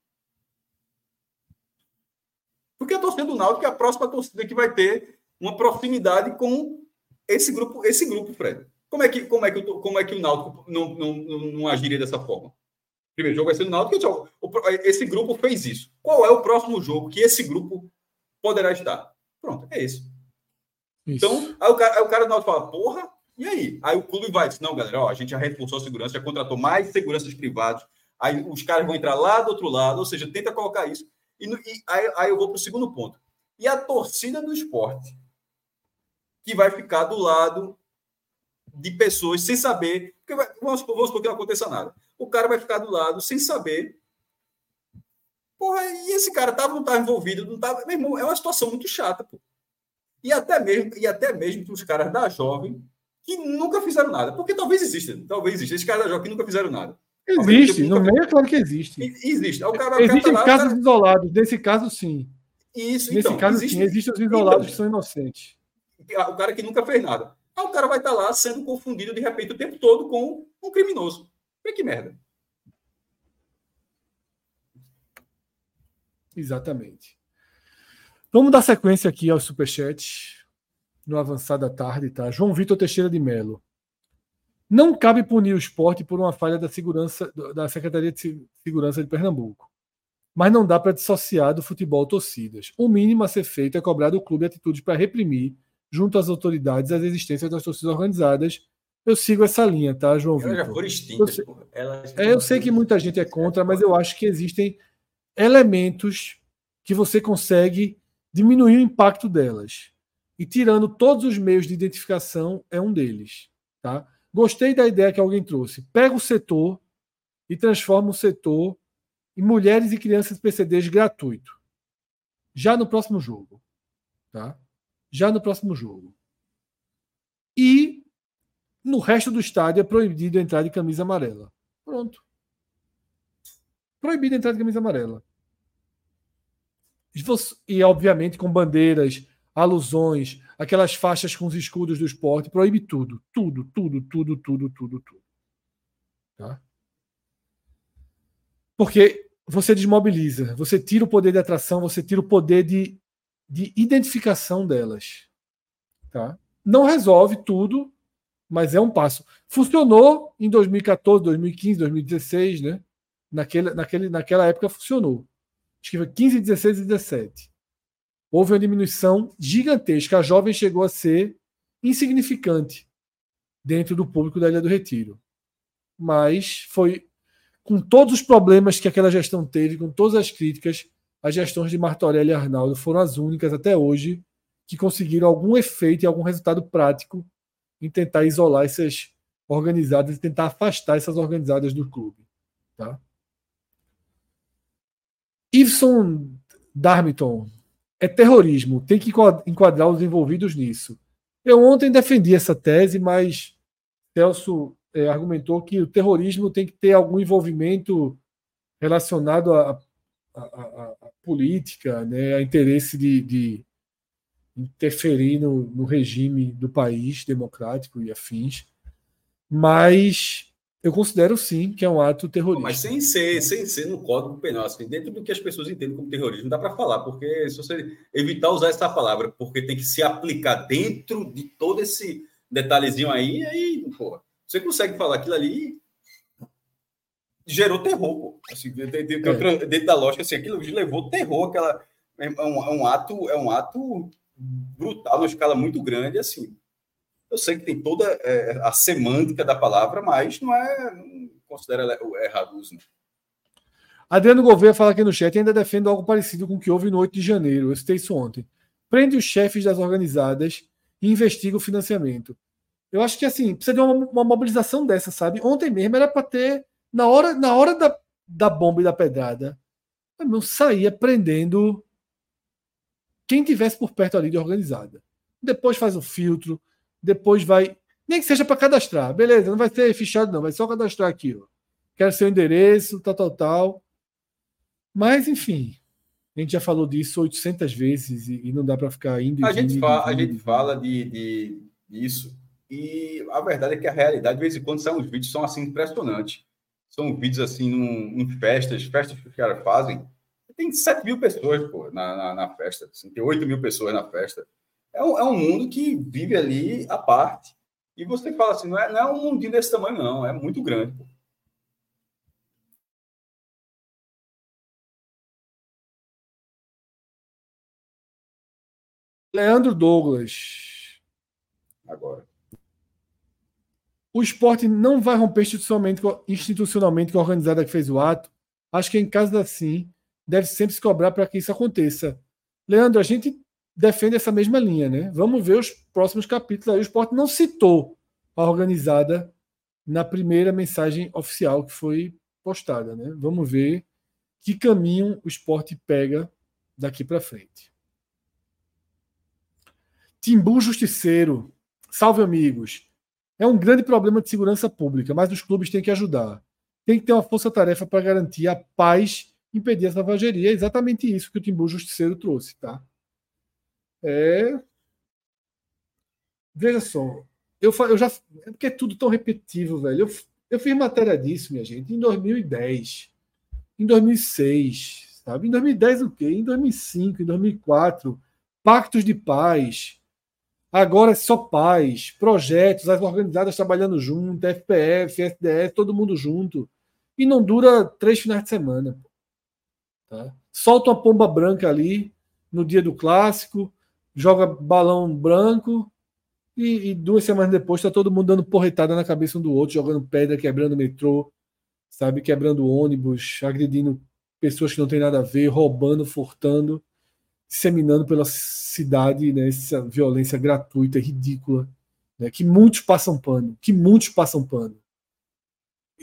Porque a torcida do Náutico é a próxima torcida que vai ter uma proximidade com esse grupo, esse grupo, Fred. Como é que, como é que, como é que o Náutico não, não, não agiria dessa forma? Primeiro jogo vai ser no Náutico. Esse grupo fez isso. Qual é o próximo jogo que esse grupo poderá estar? Pronto, é esse. Isso. Então, aí o, cara, aí o cara do Náutico fala, porra, e aí? Aí o clube vai dizer, não, galera, ó, a gente já reforçou a segurança, já contratou mais seguranças privados, aí os caras vão entrar lá do outro lado, ou seja, tenta colocar isso. E, e aí, aí eu vou para o segundo ponto. E a torcida do esporte, que vai ficar do lado de pessoas sem saber, vai, vamos, vamos supor que não aconteça nada o cara vai ficar do lado sem saber. Porra, e esse cara tava, não estava envolvido, não estava. Meu irmão, é uma situação muito chata, pô. E até mesmo, e até mesmo os caras da jovem que nunca fizeram nada. Porque talvez exista, talvez exista. Esses caras da jovem que nunca fizeram nada. Existe, no meio é claro que existe. Existe. O cara, Existem tá lá, casos cara... isolados, nesse caso sim. Isso, Nesse então, caso, existe... sim, existem os isolados então, que são inocentes. O cara que nunca fez nada. Aí o cara vai estar tá lá sendo confundido de repente o tempo todo com um criminoso. Vê que merda. Exatamente. Vamos dar sequência aqui ao superchat no avançar da tarde, tá? João Vitor Teixeira de Melo. Não cabe punir o esporte por uma falha da segurança da Secretaria de Segurança de Pernambuco. Mas não dá para dissociar do futebol torcidas. O mínimo a ser feito é cobrar do clube atitudes para reprimir junto às autoridades, a existência das torcidas organizadas. Eu sigo essa linha, tá, João Vitor? Elas já foram extintas. Eu sei, é, eu sei que muita gente é contra, mas eu acho que existem elementos que você consegue diminuir o impacto delas. E tirando todos os meios de identificação é um deles. Tá? Gostei da ideia que alguém trouxe. Pega o setor e transforma o setor em mulheres e crianças PCDs gratuito. Já no próximo jogo. Tá? Já no próximo jogo. E no resto do estádio é proibido entrar de camisa amarela. Pronto. Proibido entrar de camisa amarela. E, obviamente, com bandeiras, alusões, aquelas faixas com os escudos do esporte, proíbe tudo. Tudo, tudo, tudo, tudo, tudo, tudo. Tá? Porque você desmobiliza, você tira o poder de atração, você tira o poder de, de identificação delas. Tá? Não resolve tudo, mas é um passo. Funcionou em 2014, 2015, 2016, né? Naquele, naquele, naquela época funcionou. Acho que foi 15, 16 e 17. Houve uma diminuição gigantesca. A jovem chegou a ser insignificante dentro do público da Ilha do Retiro. Mas foi com todos os problemas que aquela gestão teve, com todas as críticas, as gestões de Martorelli e Arnaldo foram as únicas até hoje que conseguiram algum efeito e algum resultado prático em tentar isolar essas organizadas e tentar afastar essas organizadas do clube. Tá? Iveson Darmiton é terrorismo, tem que enquadrar os envolvidos nisso. Eu ontem defendi essa tese, mas Celso é, argumentou que o terrorismo tem que ter algum envolvimento relacionado à, política, né, a interesse de, de interferir no, no, regime do país democrático e afins. Mas eu considero sim que é um ato terrorista. Mas sem ser, sem ser no código penal, assim, dentro do que as pessoas entendem como terrorismo, dá para falar, porque se você evitar usar essa palavra, porque tem que se aplicar dentro de todo esse detalhezinho aí, aí, porra, você consegue falar aquilo ali gerou terror, pô. Assim, dentro, é. dentro, da lógica, assim, aquilo levou terror, aquela é um, é um ato, é um ato brutal, uma escala muito grande, assim. Eu sei que tem toda é, a semântica da palavra, mas não é. Não considera errado o uso. Não. Adriano Gouveia fala aqui no chat ainda defende algo parecido com o que houve no 8 de janeiro. Eu citei isso ontem. Prende os chefes das organizadas e investiga o financiamento. Eu acho que assim, precisa de uma, uma mobilização dessa, sabe? Ontem mesmo era para ter, na hora, na hora da, da bomba e da pedrada, eu saía prendendo quem tivesse por perto ali de organizada. Depois faz o filtro, depois vai. Nem que seja para cadastrar, beleza, não vai ser fichado, não, vai só cadastrar aqui. Ó. Quero seu endereço, tal, tal, tal. Mas, enfim, a gente já falou disso 800 vezes e, não dá para ficar indo. A, gente, fala, a gente fala de, de, disso e a verdade é que a realidade, de vez em quando, são os vídeos são assim impressionantes. São vídeos assim num, em festas, festas que os caras fazem. Tem 7 mil pessoas pô, na, na, na festa, assim, tem 8 mil pessoas na festa é um, é um mundo que vive ali à parte. E você fala assim, não é, não é um mundinho desse tamanho, não, é muito grande. Pô. Leandro Douglas. Agora. O esporte não vai romper institucionalmente, institucionalmente com a organizada que fez o ato. Acho que em casos assim, deve sempre se cobrar para que isso aconteça. Leandro, a gente defende essa mesma linha, né? Vamos ver os próximos capítulos aí. O esporte não citou a organizada na primeira mensagem oficial que foi postada, né? Vamos ver que caminho o esporte pega daqui para frente. Timbu Justiceiro, salve amigos. É um grande problema de segurança pública, mas os clubes têm que ajudar. Tem que ter uma força-tarefa para garantir a paz impedir essa lavageria. É exatamente isso que o Timbu Justiceiro trouxe, tá? É. Veja só, eu, eu já. É porque é tudo tão repetitivo, velho. Eu, eu fiz matéria disso, minha gente, em 2010, em 2006, sabe? Em 2010 o quê? Em 2005, em 2004, pactos de paz. Agora é só paz, projetos, as organizadas trabalhando junto, FPF, FDF, todo mundo junto. E não dura três finais de semana. Tá? Solta uma pomba branca ali no dia do clássico, joga balão branco e, e duas semanas depois está todo mundo dando porretada na cabeça um do outro, jogando pedra, quebrando metrô, sabe, quebrando ônibus, agredindo pessoas que não tem nada a ver, roubando, furtando, disseminando pela cidade né, essa violência gratuita, ridícula, né, que muitos passam pano, que muitos passam pano.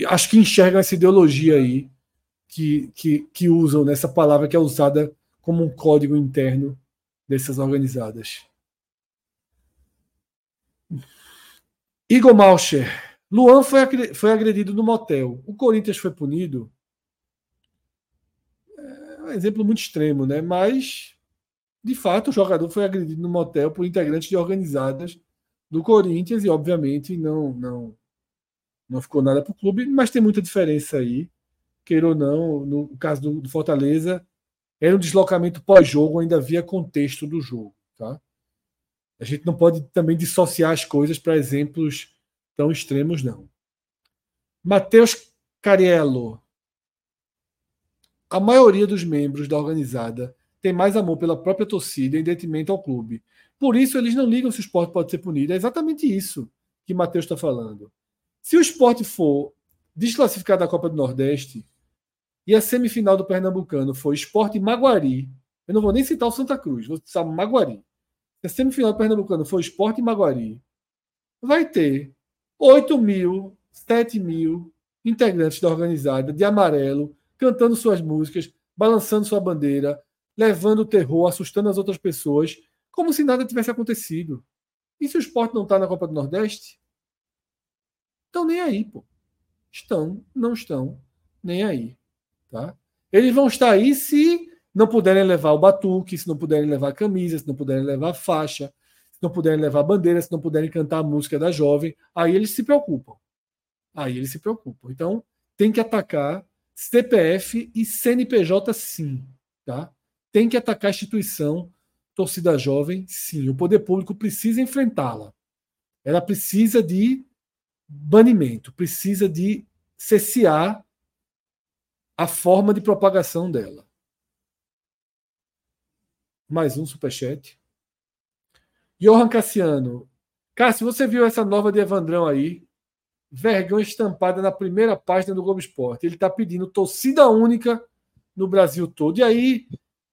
Acho que enxergam essa ideologia aí que, que, que usam nessa palavra que é usada como um código interno dessas organizadas. Igor Malcher. Luan foi, foi agredido no motel. O Corinthians foi punido. É um exemplo muito extremo, né? Mas, de fato, o jogador foi agredido no motel por integrantes de organizadas do Corinthians e, obviamente, não não não ficou nada para o clube, mas tem muita diferença aí. Queira ou não, no caso do, do Fortaleza, era um deslocamento pós-jogo, ainda havia contexto do jogo. Tá? A gente não pode também dissociar as coisas para exemplos tão extremos, não. Matheus Cariello. A maioria dos membros da organizada tem mais amor pela própria torcida em detrimento ao clube. Por isso, eles não ligam se o esporte pode ser punido. É exatamente isso que Matheus está falando. Se o esporte for desclassificado da Copa do Nordeste, e a semifinal do Pernambucano foi Esporte Maguari. Eu não vou nem citar o Santa Cruz, vou citar Maguari. Se a semifinal do Pernambucano foi Esporte Maguari, vai ter 8 mil, 7 mil integrantes da organizada de amarelo, cantando suas músicas, balançando sua bandeira, levando terror, assustando as outras pessoas, como se nada tivesse acontecido. E se o esporte não está na Copa do Nordeste? Estão nem aí, pô. Estão, não estão nem aí. Tá? Eles vão estar aí se não puderem levar o batuque, se não puderem levar camisa, se não puderem levar faixa, se não puderem levar bandeira, se não puderem cantar a música da jovem, aí eles se preocupam. Aí eles se preocupam. Então, tem que atacar CPF e CNPJ sim, tá? Tem que atacar a instituição torcida jovem, sim. O poder público precisa enfrentá-la. Ela precisa de banimento, precisa de cessear a forma de propagação dela. Mais um superchat. Johan Cassiano. Cássio, você viu essa nova de Evandrão aí? Vergão estampada na primeira página do Globo Esporte. Ele está pedindo torcida única no Brasil todo. E aí,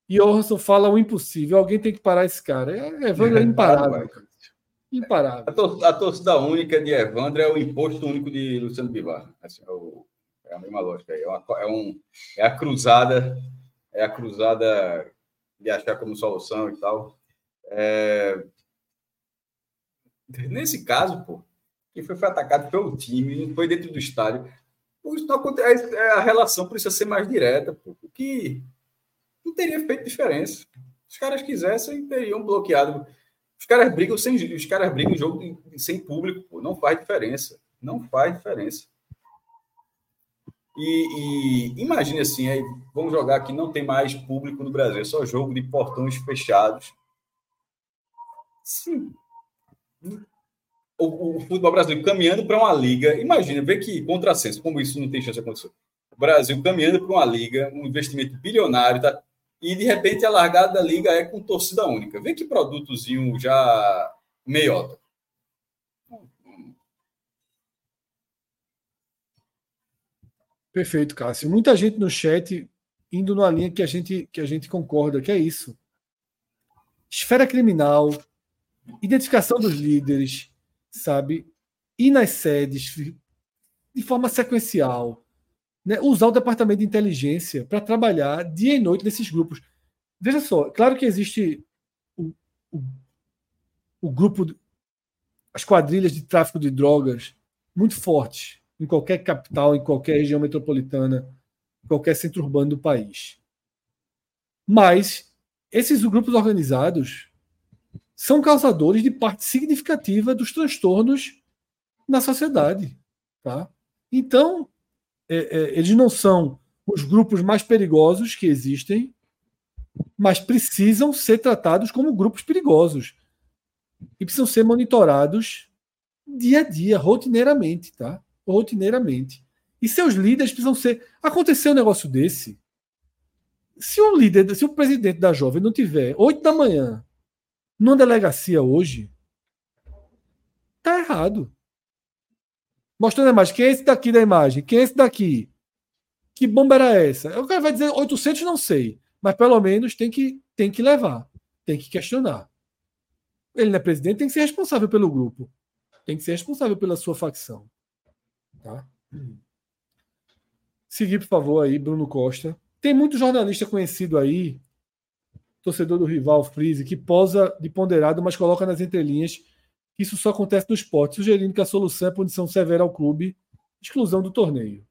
Johansson fala o impossível. Alguém tem que parar esse cara. É, Evandro é imparável. Imparável. A, torcida única de Evandro é o imposto único de Luciano Bivar. Assim, é o é a mesma lógica. É, uma, é, um, é a cruzada, é a cruzada de achar como solução e tal. É... Nesse caso, pô, que foi, foi atacado pelo time, foi dentro do estádio. Isso não acontece, é, a relação precisa ser mais direta, pô, que não teria feito diferença. Os caras quisessem, teriam bloqueado. Os caras brigam sem os caras brigam jogo sem público, pô, não faz diferença. Não faz diferença. E, e imagine assim, aí, vamos jogar que não tem mais público no Brasil, é só jogo de portões fechados. Sim. O, o futebol brasileiro caminhando para uma liga. Imagina, vê que contrassenso, como isso não tem chance de acontecer. O Brasil caminhando para uma liga, um investimento bilionário, tá? e de repente a largada da liga é com torcida única. Vê que produtozinho já meiota. Perfeito, Cássio. Muita gente no chat indo numa linha que a gente, que a gente concorda, que é isso. Esfera criminal, identificação dos líderes, sabe? Ir nas sedes de forma sequencial. Né? Usar o departamento de inteligência para trabalhar dia e noite nesses grupos. Veja só, claro que existe o, o, o grupo, as quadrilhas de tráfico de drogas muito fortes em qualquer capital, em qualquer região metropolitana, em qualquer centro urbano do país. Mas esses grupos organizados são causadores de parte significativa dos transtornos na sociedade. Tá? Então, é, é, eles não são os grupos mais perigosos que existem, mas precisam ser tratados como grupos perigosos. E precisam ser monitorados dia a dia, rotineiramente. Tá? Rotineiramente. E seus líderes precisam ser. Aconteceu um negócio desse. Se o líder, se o presidente da jovem não tiver 8 da manhã Numa delegacia hoje, tá errado. Mostrando a imagem. Quem é esse daqui da imagem? Quem é esse daqui? Que bomba era essa? O cara vai dizer 800, não sei. Mas pelo menos tem que, tem que levar. Tem que questionar. Ele não é presidente, tem que ser responsável pelo grupo. Tem que ser responsável pela sua facção. Tá? Seguir, por favor, aí, Bruno Costa. Tem muito jornalista conhecido aí, torcedor do rival Freeze, que posa de ponderado, mas coloca nas entrelinhas que isso só acontece no esporte, sugerindo que a solução é punição severa ao clube, exclusão do torneio.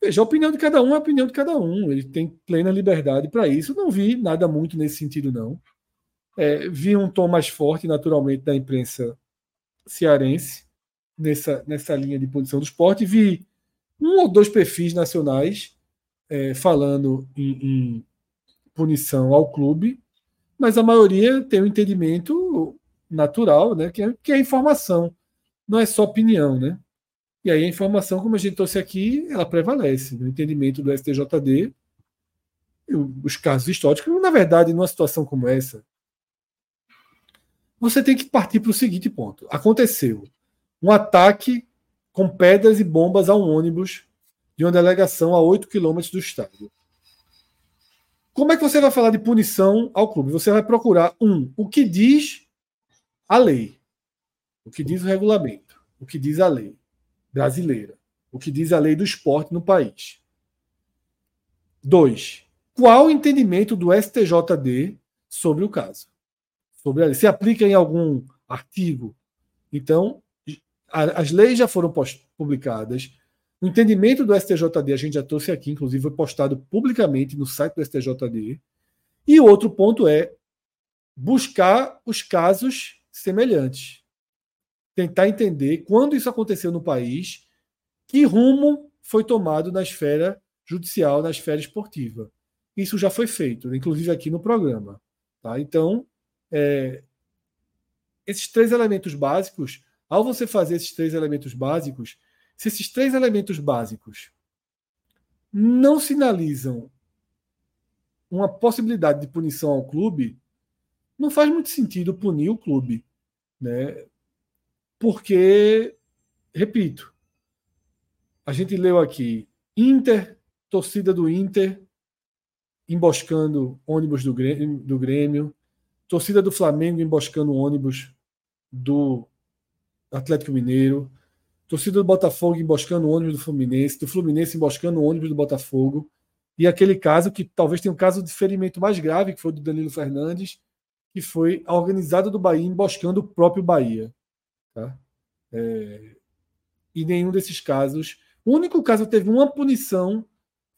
Veja, a opinião de cada um é a opinião de cada um. Ele tem plena liberdade para isso. Não vi nada muito nesse sentido, não. É, vi um tom mais forte, naturalmente, da imprensa cearense nessa, nessa linha de punição do esporte. Vi um ou dois perfis nacionais é, falando em, em punição ao clube, mas a maioria tem um entendimento natural, né, que é, que é informação, não é só opinião, né? E aí a informação, como a gente trouxe aqui, ela prevalece no entendimento do STJD. Os casos históricos, na verdade, numa situação como essa, você tem que partir para o seguinte ponto: aconteceu um ataque com pedras e bombas a um ônibus de uma delegação a 8 quilômetros do estádio. Como é que você vai falar de punição ao clube? Você vai procurar, um, o que diz a lei, o que diz o regulamento, o que diz a lei brasileira, o que diz a lei do esporte no país. Dois, qual o entendimento do STJD sobre o caso? Sobre a lei. Se aplica em algum artigo? Então, as leis já foram publicadas. O entendimento do STJD, a gente já trouxe aqui, inclusive foi postado publicamente no site do STJD. E outro ponto é buscar os casos semelhantes. Tentar entender quando isso aconteceu no país, que rumo foi tomado na esfera judicial, na esfera esportiva. Isso já foi feito, inclusive aqui no programa. Tá? Então, é, esses três elementos básicos, ao você fazer esses três elementos básicos, se esses três elementos básicos não sinalizam uma possibilidade de punição ao clube, não faz muito sentido punir o clube. Né? Porque, repito, a gente leu aqui Inter, torcida do Inter, emboscando ônibus do Grêmio, do Grêmio torcida do Flamengo emboscando ônibus do Atlético Mineiro, torcida do Botafogo emboscando ônibus do Fluminense, do Fluminense emboscando ônibus do Botafogo, e aquele caso que talvez tenha um caso de ferimento mais grave, que foi do Danilo Fernandes, que foi a organizada do Bahia emboscando o próprio Bahia. Tá? É... E nenhum desses casos. O único caso que teve uma punição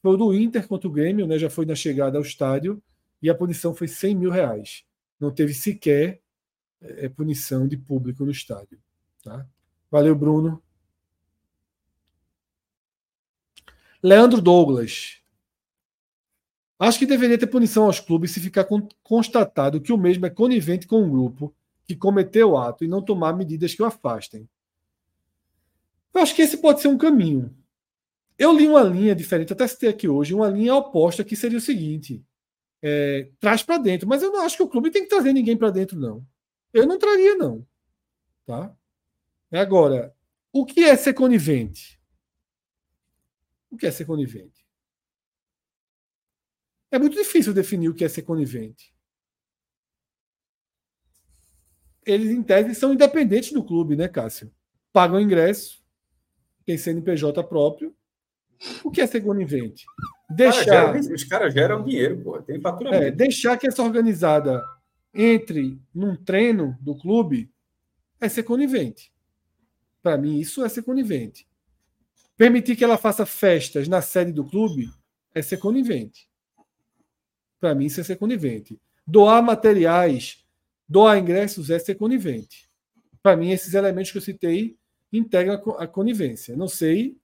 foi o do Inter contra o Grêmio, né? já foi na chegada ao estádio, e a punição foi 100 mil reais. Não teve sequer é, punição de público no estádio. Tá? Valeu, Bruno. Leandro Douglas. Acho que deveria ter punição aos clubes se ficar constatado que o mesmo é conivente com um grupo que cometeu o ato e não tomar medidas que o afastem. Eu acho que esse pode ser um caminho. Eu li uma linha diferente, até citei aqui hoje, uma linha oposta que seria o seguinte: é, traz para dentro, mas eu não acho que o clube tem que trazer ninguém para dentro, não. Eu não traria, não. Tá? Agora, o que é ser conivente? O que é ser conivente? É muito difícil definir o que é ser conivente. Eles, em tese, são independentes do clube, né, Cássio? Pagam ingresso, tem CNPJ próprio. O que é ser conivente? Deixar. Cara, os caras geram dinheiro, pô. Tem faturamento. É, deixar que essa organizada entre num treino do clube é ser conivente. Para mim, isso é ser conivente. Permitir que ela faça festas na sede do clube é ser conivente. Para mim, isso é ser conivente. Doar materiais, doar ingressos é ser conivente. Para mim, esses elementos que eu citei integram a conivência. Não sei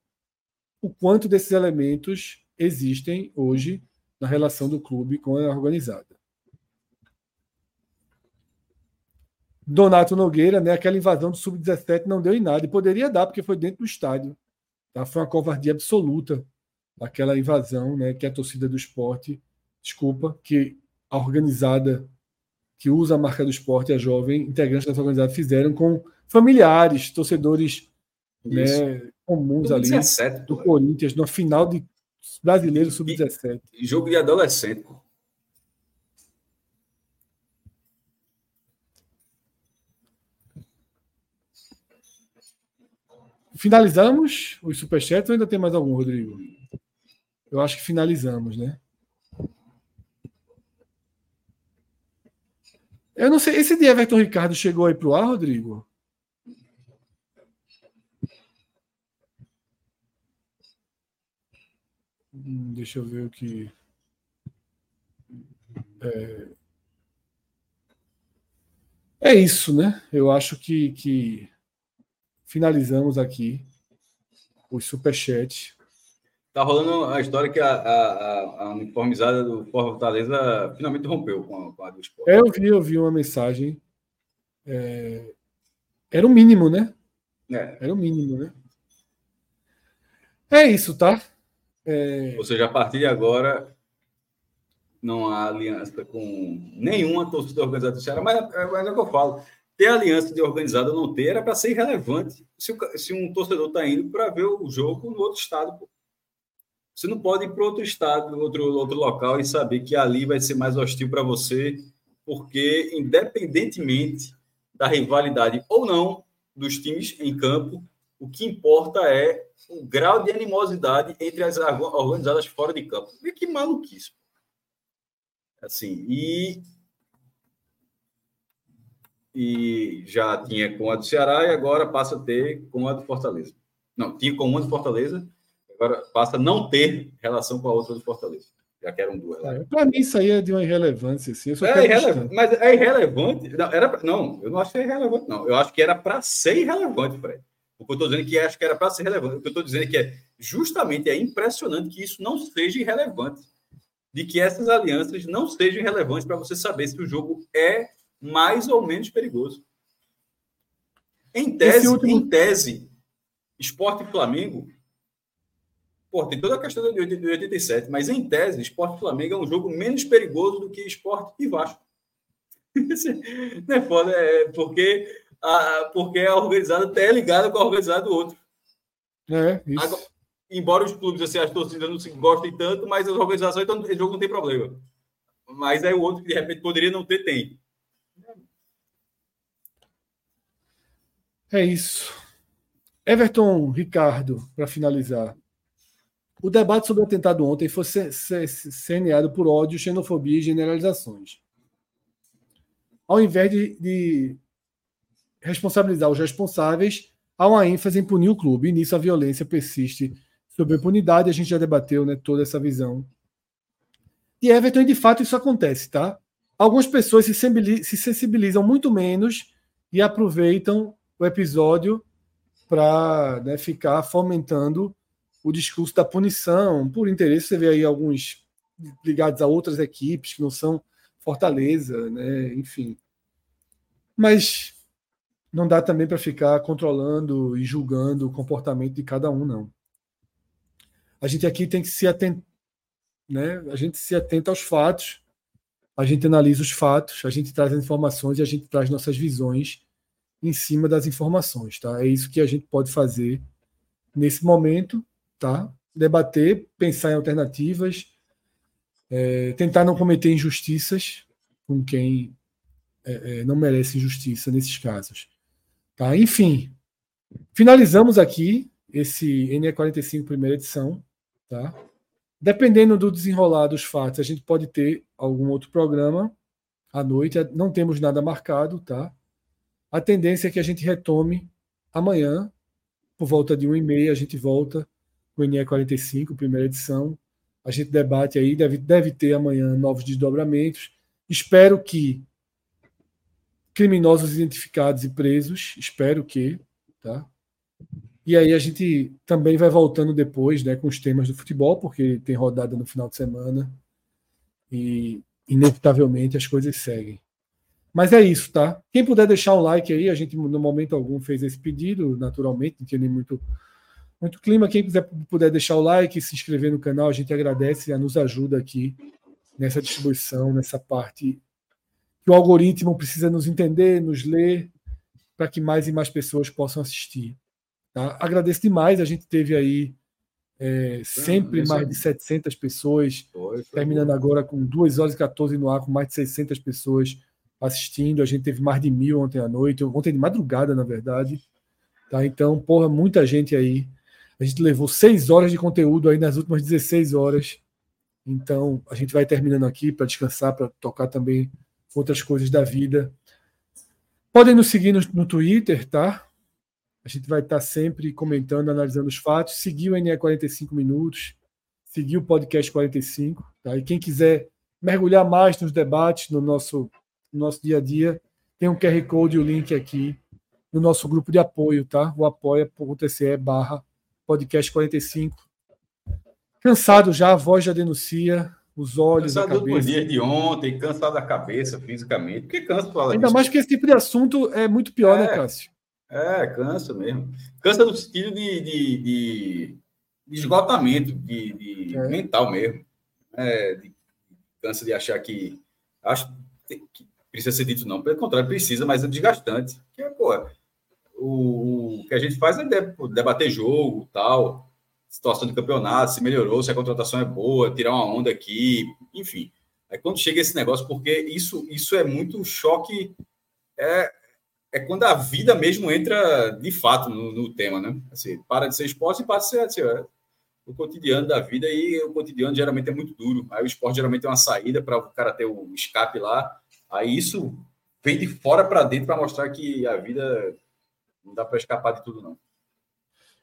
o quanto desses elementos existem hoje na relação do clube com a organizada. Donato Nogueira, né, aquela invasão do Sub-17 não deu em nada, e poderia dar, porque foi dentro do estádio. Tá? Foi uma covardia absoluta aquela invasão, né, que a torcida do esporte desculpa, que a organizada que usa a marca do esporte, a jovem, integrantes dessa organizada, fizeram com familiares, torcedores né, comuns ali 17, do Corinthians, no final de Brasileiro Sub-17. Jogo de adolescente. Finalizamos os superchats ou ainda tem mais algum, Rodrigo? Eu acho que finalizamos, né? Eu não sei, esse de Everton Ricardo chegou aí para o ar, Rodrigo? Hum, deixa eu ver o que. É, é isso, né? Eu acho que, que finalizamos aqui os superchats. Tá rolando a história que a, a, a uniformizada do Fortaleza finalmente rompeu com a, com a do esporte. É, eu vi, eu vi uma mensagem. É, era o mínimo, né? É. Era o mínimo, né? É isso, tá? É... Ou seja, a partir de agora não há aliança com nenhuma torcida organizada do Ceará, mas, mas é o que eu falo. Ter aliança de organizada ou não ter era para ser irrelevante se, se um torcedor está indo para ver o jogo no outro estado. Pô. Você não pode ir para outro estado, outro, outro local e saber que ali vai ser mais hostil para você, porque independentemente da rivalidade ou não dos times em campo, o que importa é o grau de animosidade entre as organizadas fora de campo. E que maluquice. Assim, e, e já tinha com a do Ceará e agora passa a ter com a do Fortaleza. Não, tinha com uma do Fortaleza, agora passa a não ter relação com a outra do Fortaleza. Já que eram duas. É, Para mim, isso aí é de uma irrelevância. Assim. é irrelevante, mas é irrelevante. Não, era, não, eu não acho que é irrelevante, não. Eu acho que era para ser irrelevante, Fred. O que eu estou dizendo é que acho que era para ser relevante. O que eu estou dizendo é que é justamente é impressionante que isso não seja irrelevante. De que essas alianças não sejam relevantes para você saber se o jogo é mais ou menos perigoso. Em tese, último... em tese, esporte e Flamengo. Pô, tem toda a questão de 87, mas em tese, esporte e Flamengo é um jogo menos perigoso do que esporte e Vasco. não é foda, é porque a, porque a organizada é ligada com a organizada do outro. É, isso. Agora, embora os clubes, assim, as torcidas não se gostem tanto, mas as organizações, então, o jogo não tem problema. Mas aí o outro que de repente poderia não ter, tem. É isso. Everton Ricardo, para finalizar. O debate sobre o atentado ontem foi semeado por ódio, xenofobia e generalizações. Ao invés de, de responsabilizar os responsáveis, há uma ênfase em punir o clube. E nisso a violência persiste sobre a impunidade. A gente já debateu né, toda essa visão. E Everton, de fato, isso acontece, tá? Algumas pessoas se sensibilizam muito menos e aproveitam o episódio para né, ficar fomentando o discurso da punição por interesse. Você vê aí alguns ligados a outras equipes que não são Fortaleza, né? enfim. Mas não dá também para ficar controlando e julgando o comportamento de cada um, não. A gente aqui tem que se atentar, né? A gente se atenta aos fatos, a gente analisa os fatos, a gente traz as informações e a gente traz nossas visões em cima das informações, tá? É isso que a gente pode fazer nesse momento, tá? Debater, pensar em alternativas, é, tentar não cometer injustiças com quem é, é, não merece injustiça nesses casos. Tá? Enfim, finalizamos aqui esse NE45 primeira edição. Tá? Dependendo do desenrolar dos fatos, a gente pode ter algum outro programa à noite. Não temos nada marcado, tá? A tendência é que a gente retome amanhã, por volta de 1h30, a gente volta com o NE45, primeira edição. A gente debate aí, deve, deve ter amanhã novos desdobramentos. Espero que criminosos identificados e presos, espero que, tá? E aí a gente também vai voltando depois, né, com os temas do futebol, porque tem rodada no final de semana e inevitavelmente as coisas seguem. Mas é isso, tá? Quem puder deixar um like aí, a gente no momento algum fez esse pedido, naturalmente, não tinha nem muito muito clima. Quem quiser puder deixar o like, se inscrever no canal, a gente agradece e nos ajuda aqui nessa distribuição, nessa parte que o algoritmo precisa nos entender, nos ler, para que mais e mais pessoas possam assistir. Tá? Agradeço demais, a gente teve aí é, sempre ah, mais de 700 pessoas, foi, foi terminando bom. agora com 2 horas e 14 no ar, com mais de 600 pessoas assistindo. A gente teve mais de mil ontem à noite, ontem de madrugada, na verdade. Tá? Então, porra, muita gente aí. A gente levou 6 horas de conteúdo aí nas últimas 16 horas. Então, a gente vai terminando aqui para descansar, para tocar também outras coisas da vida. Podem nos seguir no, no Twitter, tá? A gente vai estar sempre comentando, analisando os fatos. Seguir o NE 45 Minutos, seguir o podcast 45. Tá? E quem quiser mergulhar mais nos debates, no nosso, no nosso dia a dia, tem um QR Code e o link aqui no nosso grupo de apoio, tá? O apoia.se barra podcast 45. Cansado já, a voz já denuncia, os olhos, cansado a cabeça. do dia de ontem, cansado da cabeça fisicamente. Porque cansa falar Ainda disso. mais que esse tipo de assunto é muito pior, né, é, né, Cássio? É, cansa mesmo. Cansa no sentido de, de, de, de esgotamento de, de é. mental mesmo. É, cansa de achar que. Acho que precisa ser dito, não. Pelo contrário, precisa, mas é desgastante. Porque, pô, o, o que a gente faz é debater jogo tal situação de campeonato, se melhorou, se a contratação é boa, tirar uma onda aqui, enfim. Aí quando chega esse negócio, porque isso, isso é muito choque, é, é quando a vida mesmo entra de fato no, no tema, né? Assim, para de ser esporte e passa a ser assim, o cotidiano da vida e o cotidiano geralmente é muito duro. Aí o esporte geralmente é uma saída para o cara ter o escape lá. Aí isso vem de fora para dentro para mostrar que a vida não dá para escapar de tudo, não.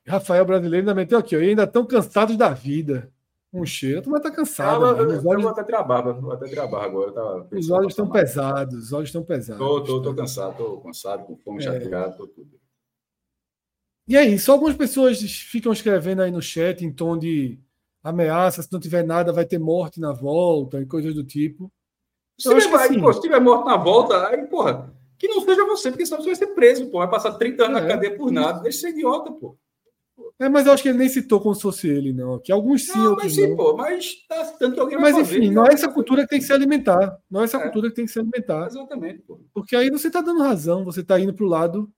Rafael Brasileiro ainda meteu aqui, ó, e ainda estão cansados da vida. Um cheiro, tu vai estar cansado. Ah, eu, eu, olhos... vou até trabalhar, vou até agora. Tava os olhos estão pesados, os olhos estão pesados. Tô, tô, tô cansado, tô cansado, com fome, é. chateado, tô tudo. E aí, só algumas pessoas ficam escrevendo aí no chat em tom de ameaça, se não tiver nada, vai ter morte na volta e coisas do tipo. Se, tiver, assim, pô, se tiver morte na volta, aí, porra, que não seja você, porque senão você vai ser preso, pô. Vai passar 30 anos é. na cadeia por nada. Deixa ser idiota, pô. É, mas eu acho que ele nem citou como se fosse ele, não. Que alguns sim, não, outros mas sim, não. pô, mas tá tanto que alguém Mas enfim, fazer, não é essa cultura que tem que se alimentar. Não é essa é. cultura que tem que se alimentar. Exatamente, pô. Porque aí você tá dando razão, você tá indo pro lado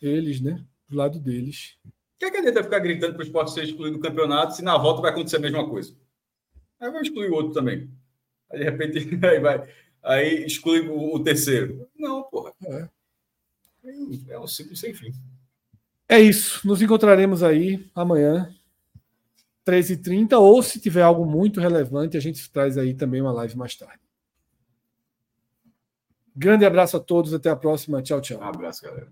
eles, né? Pro lado deles. Que, é que adianta ficar gritando para o esporte ser excluído do campeonato se na volta vai acontecer a mesma coisa? Aí vai excluir o outro também. Aí de repente aí vai. Aí exclui o, o terceiro. Não, porra. É. É um ciclo sem fim. É isso. Nos encontraremos aí amanhã, 13h30, ou se tiver algo muito relevante, a gente traz aí também uma live mais tarde. Grande abraço a todos, até a próxima. Tchau, tchau. Um abraço, galera.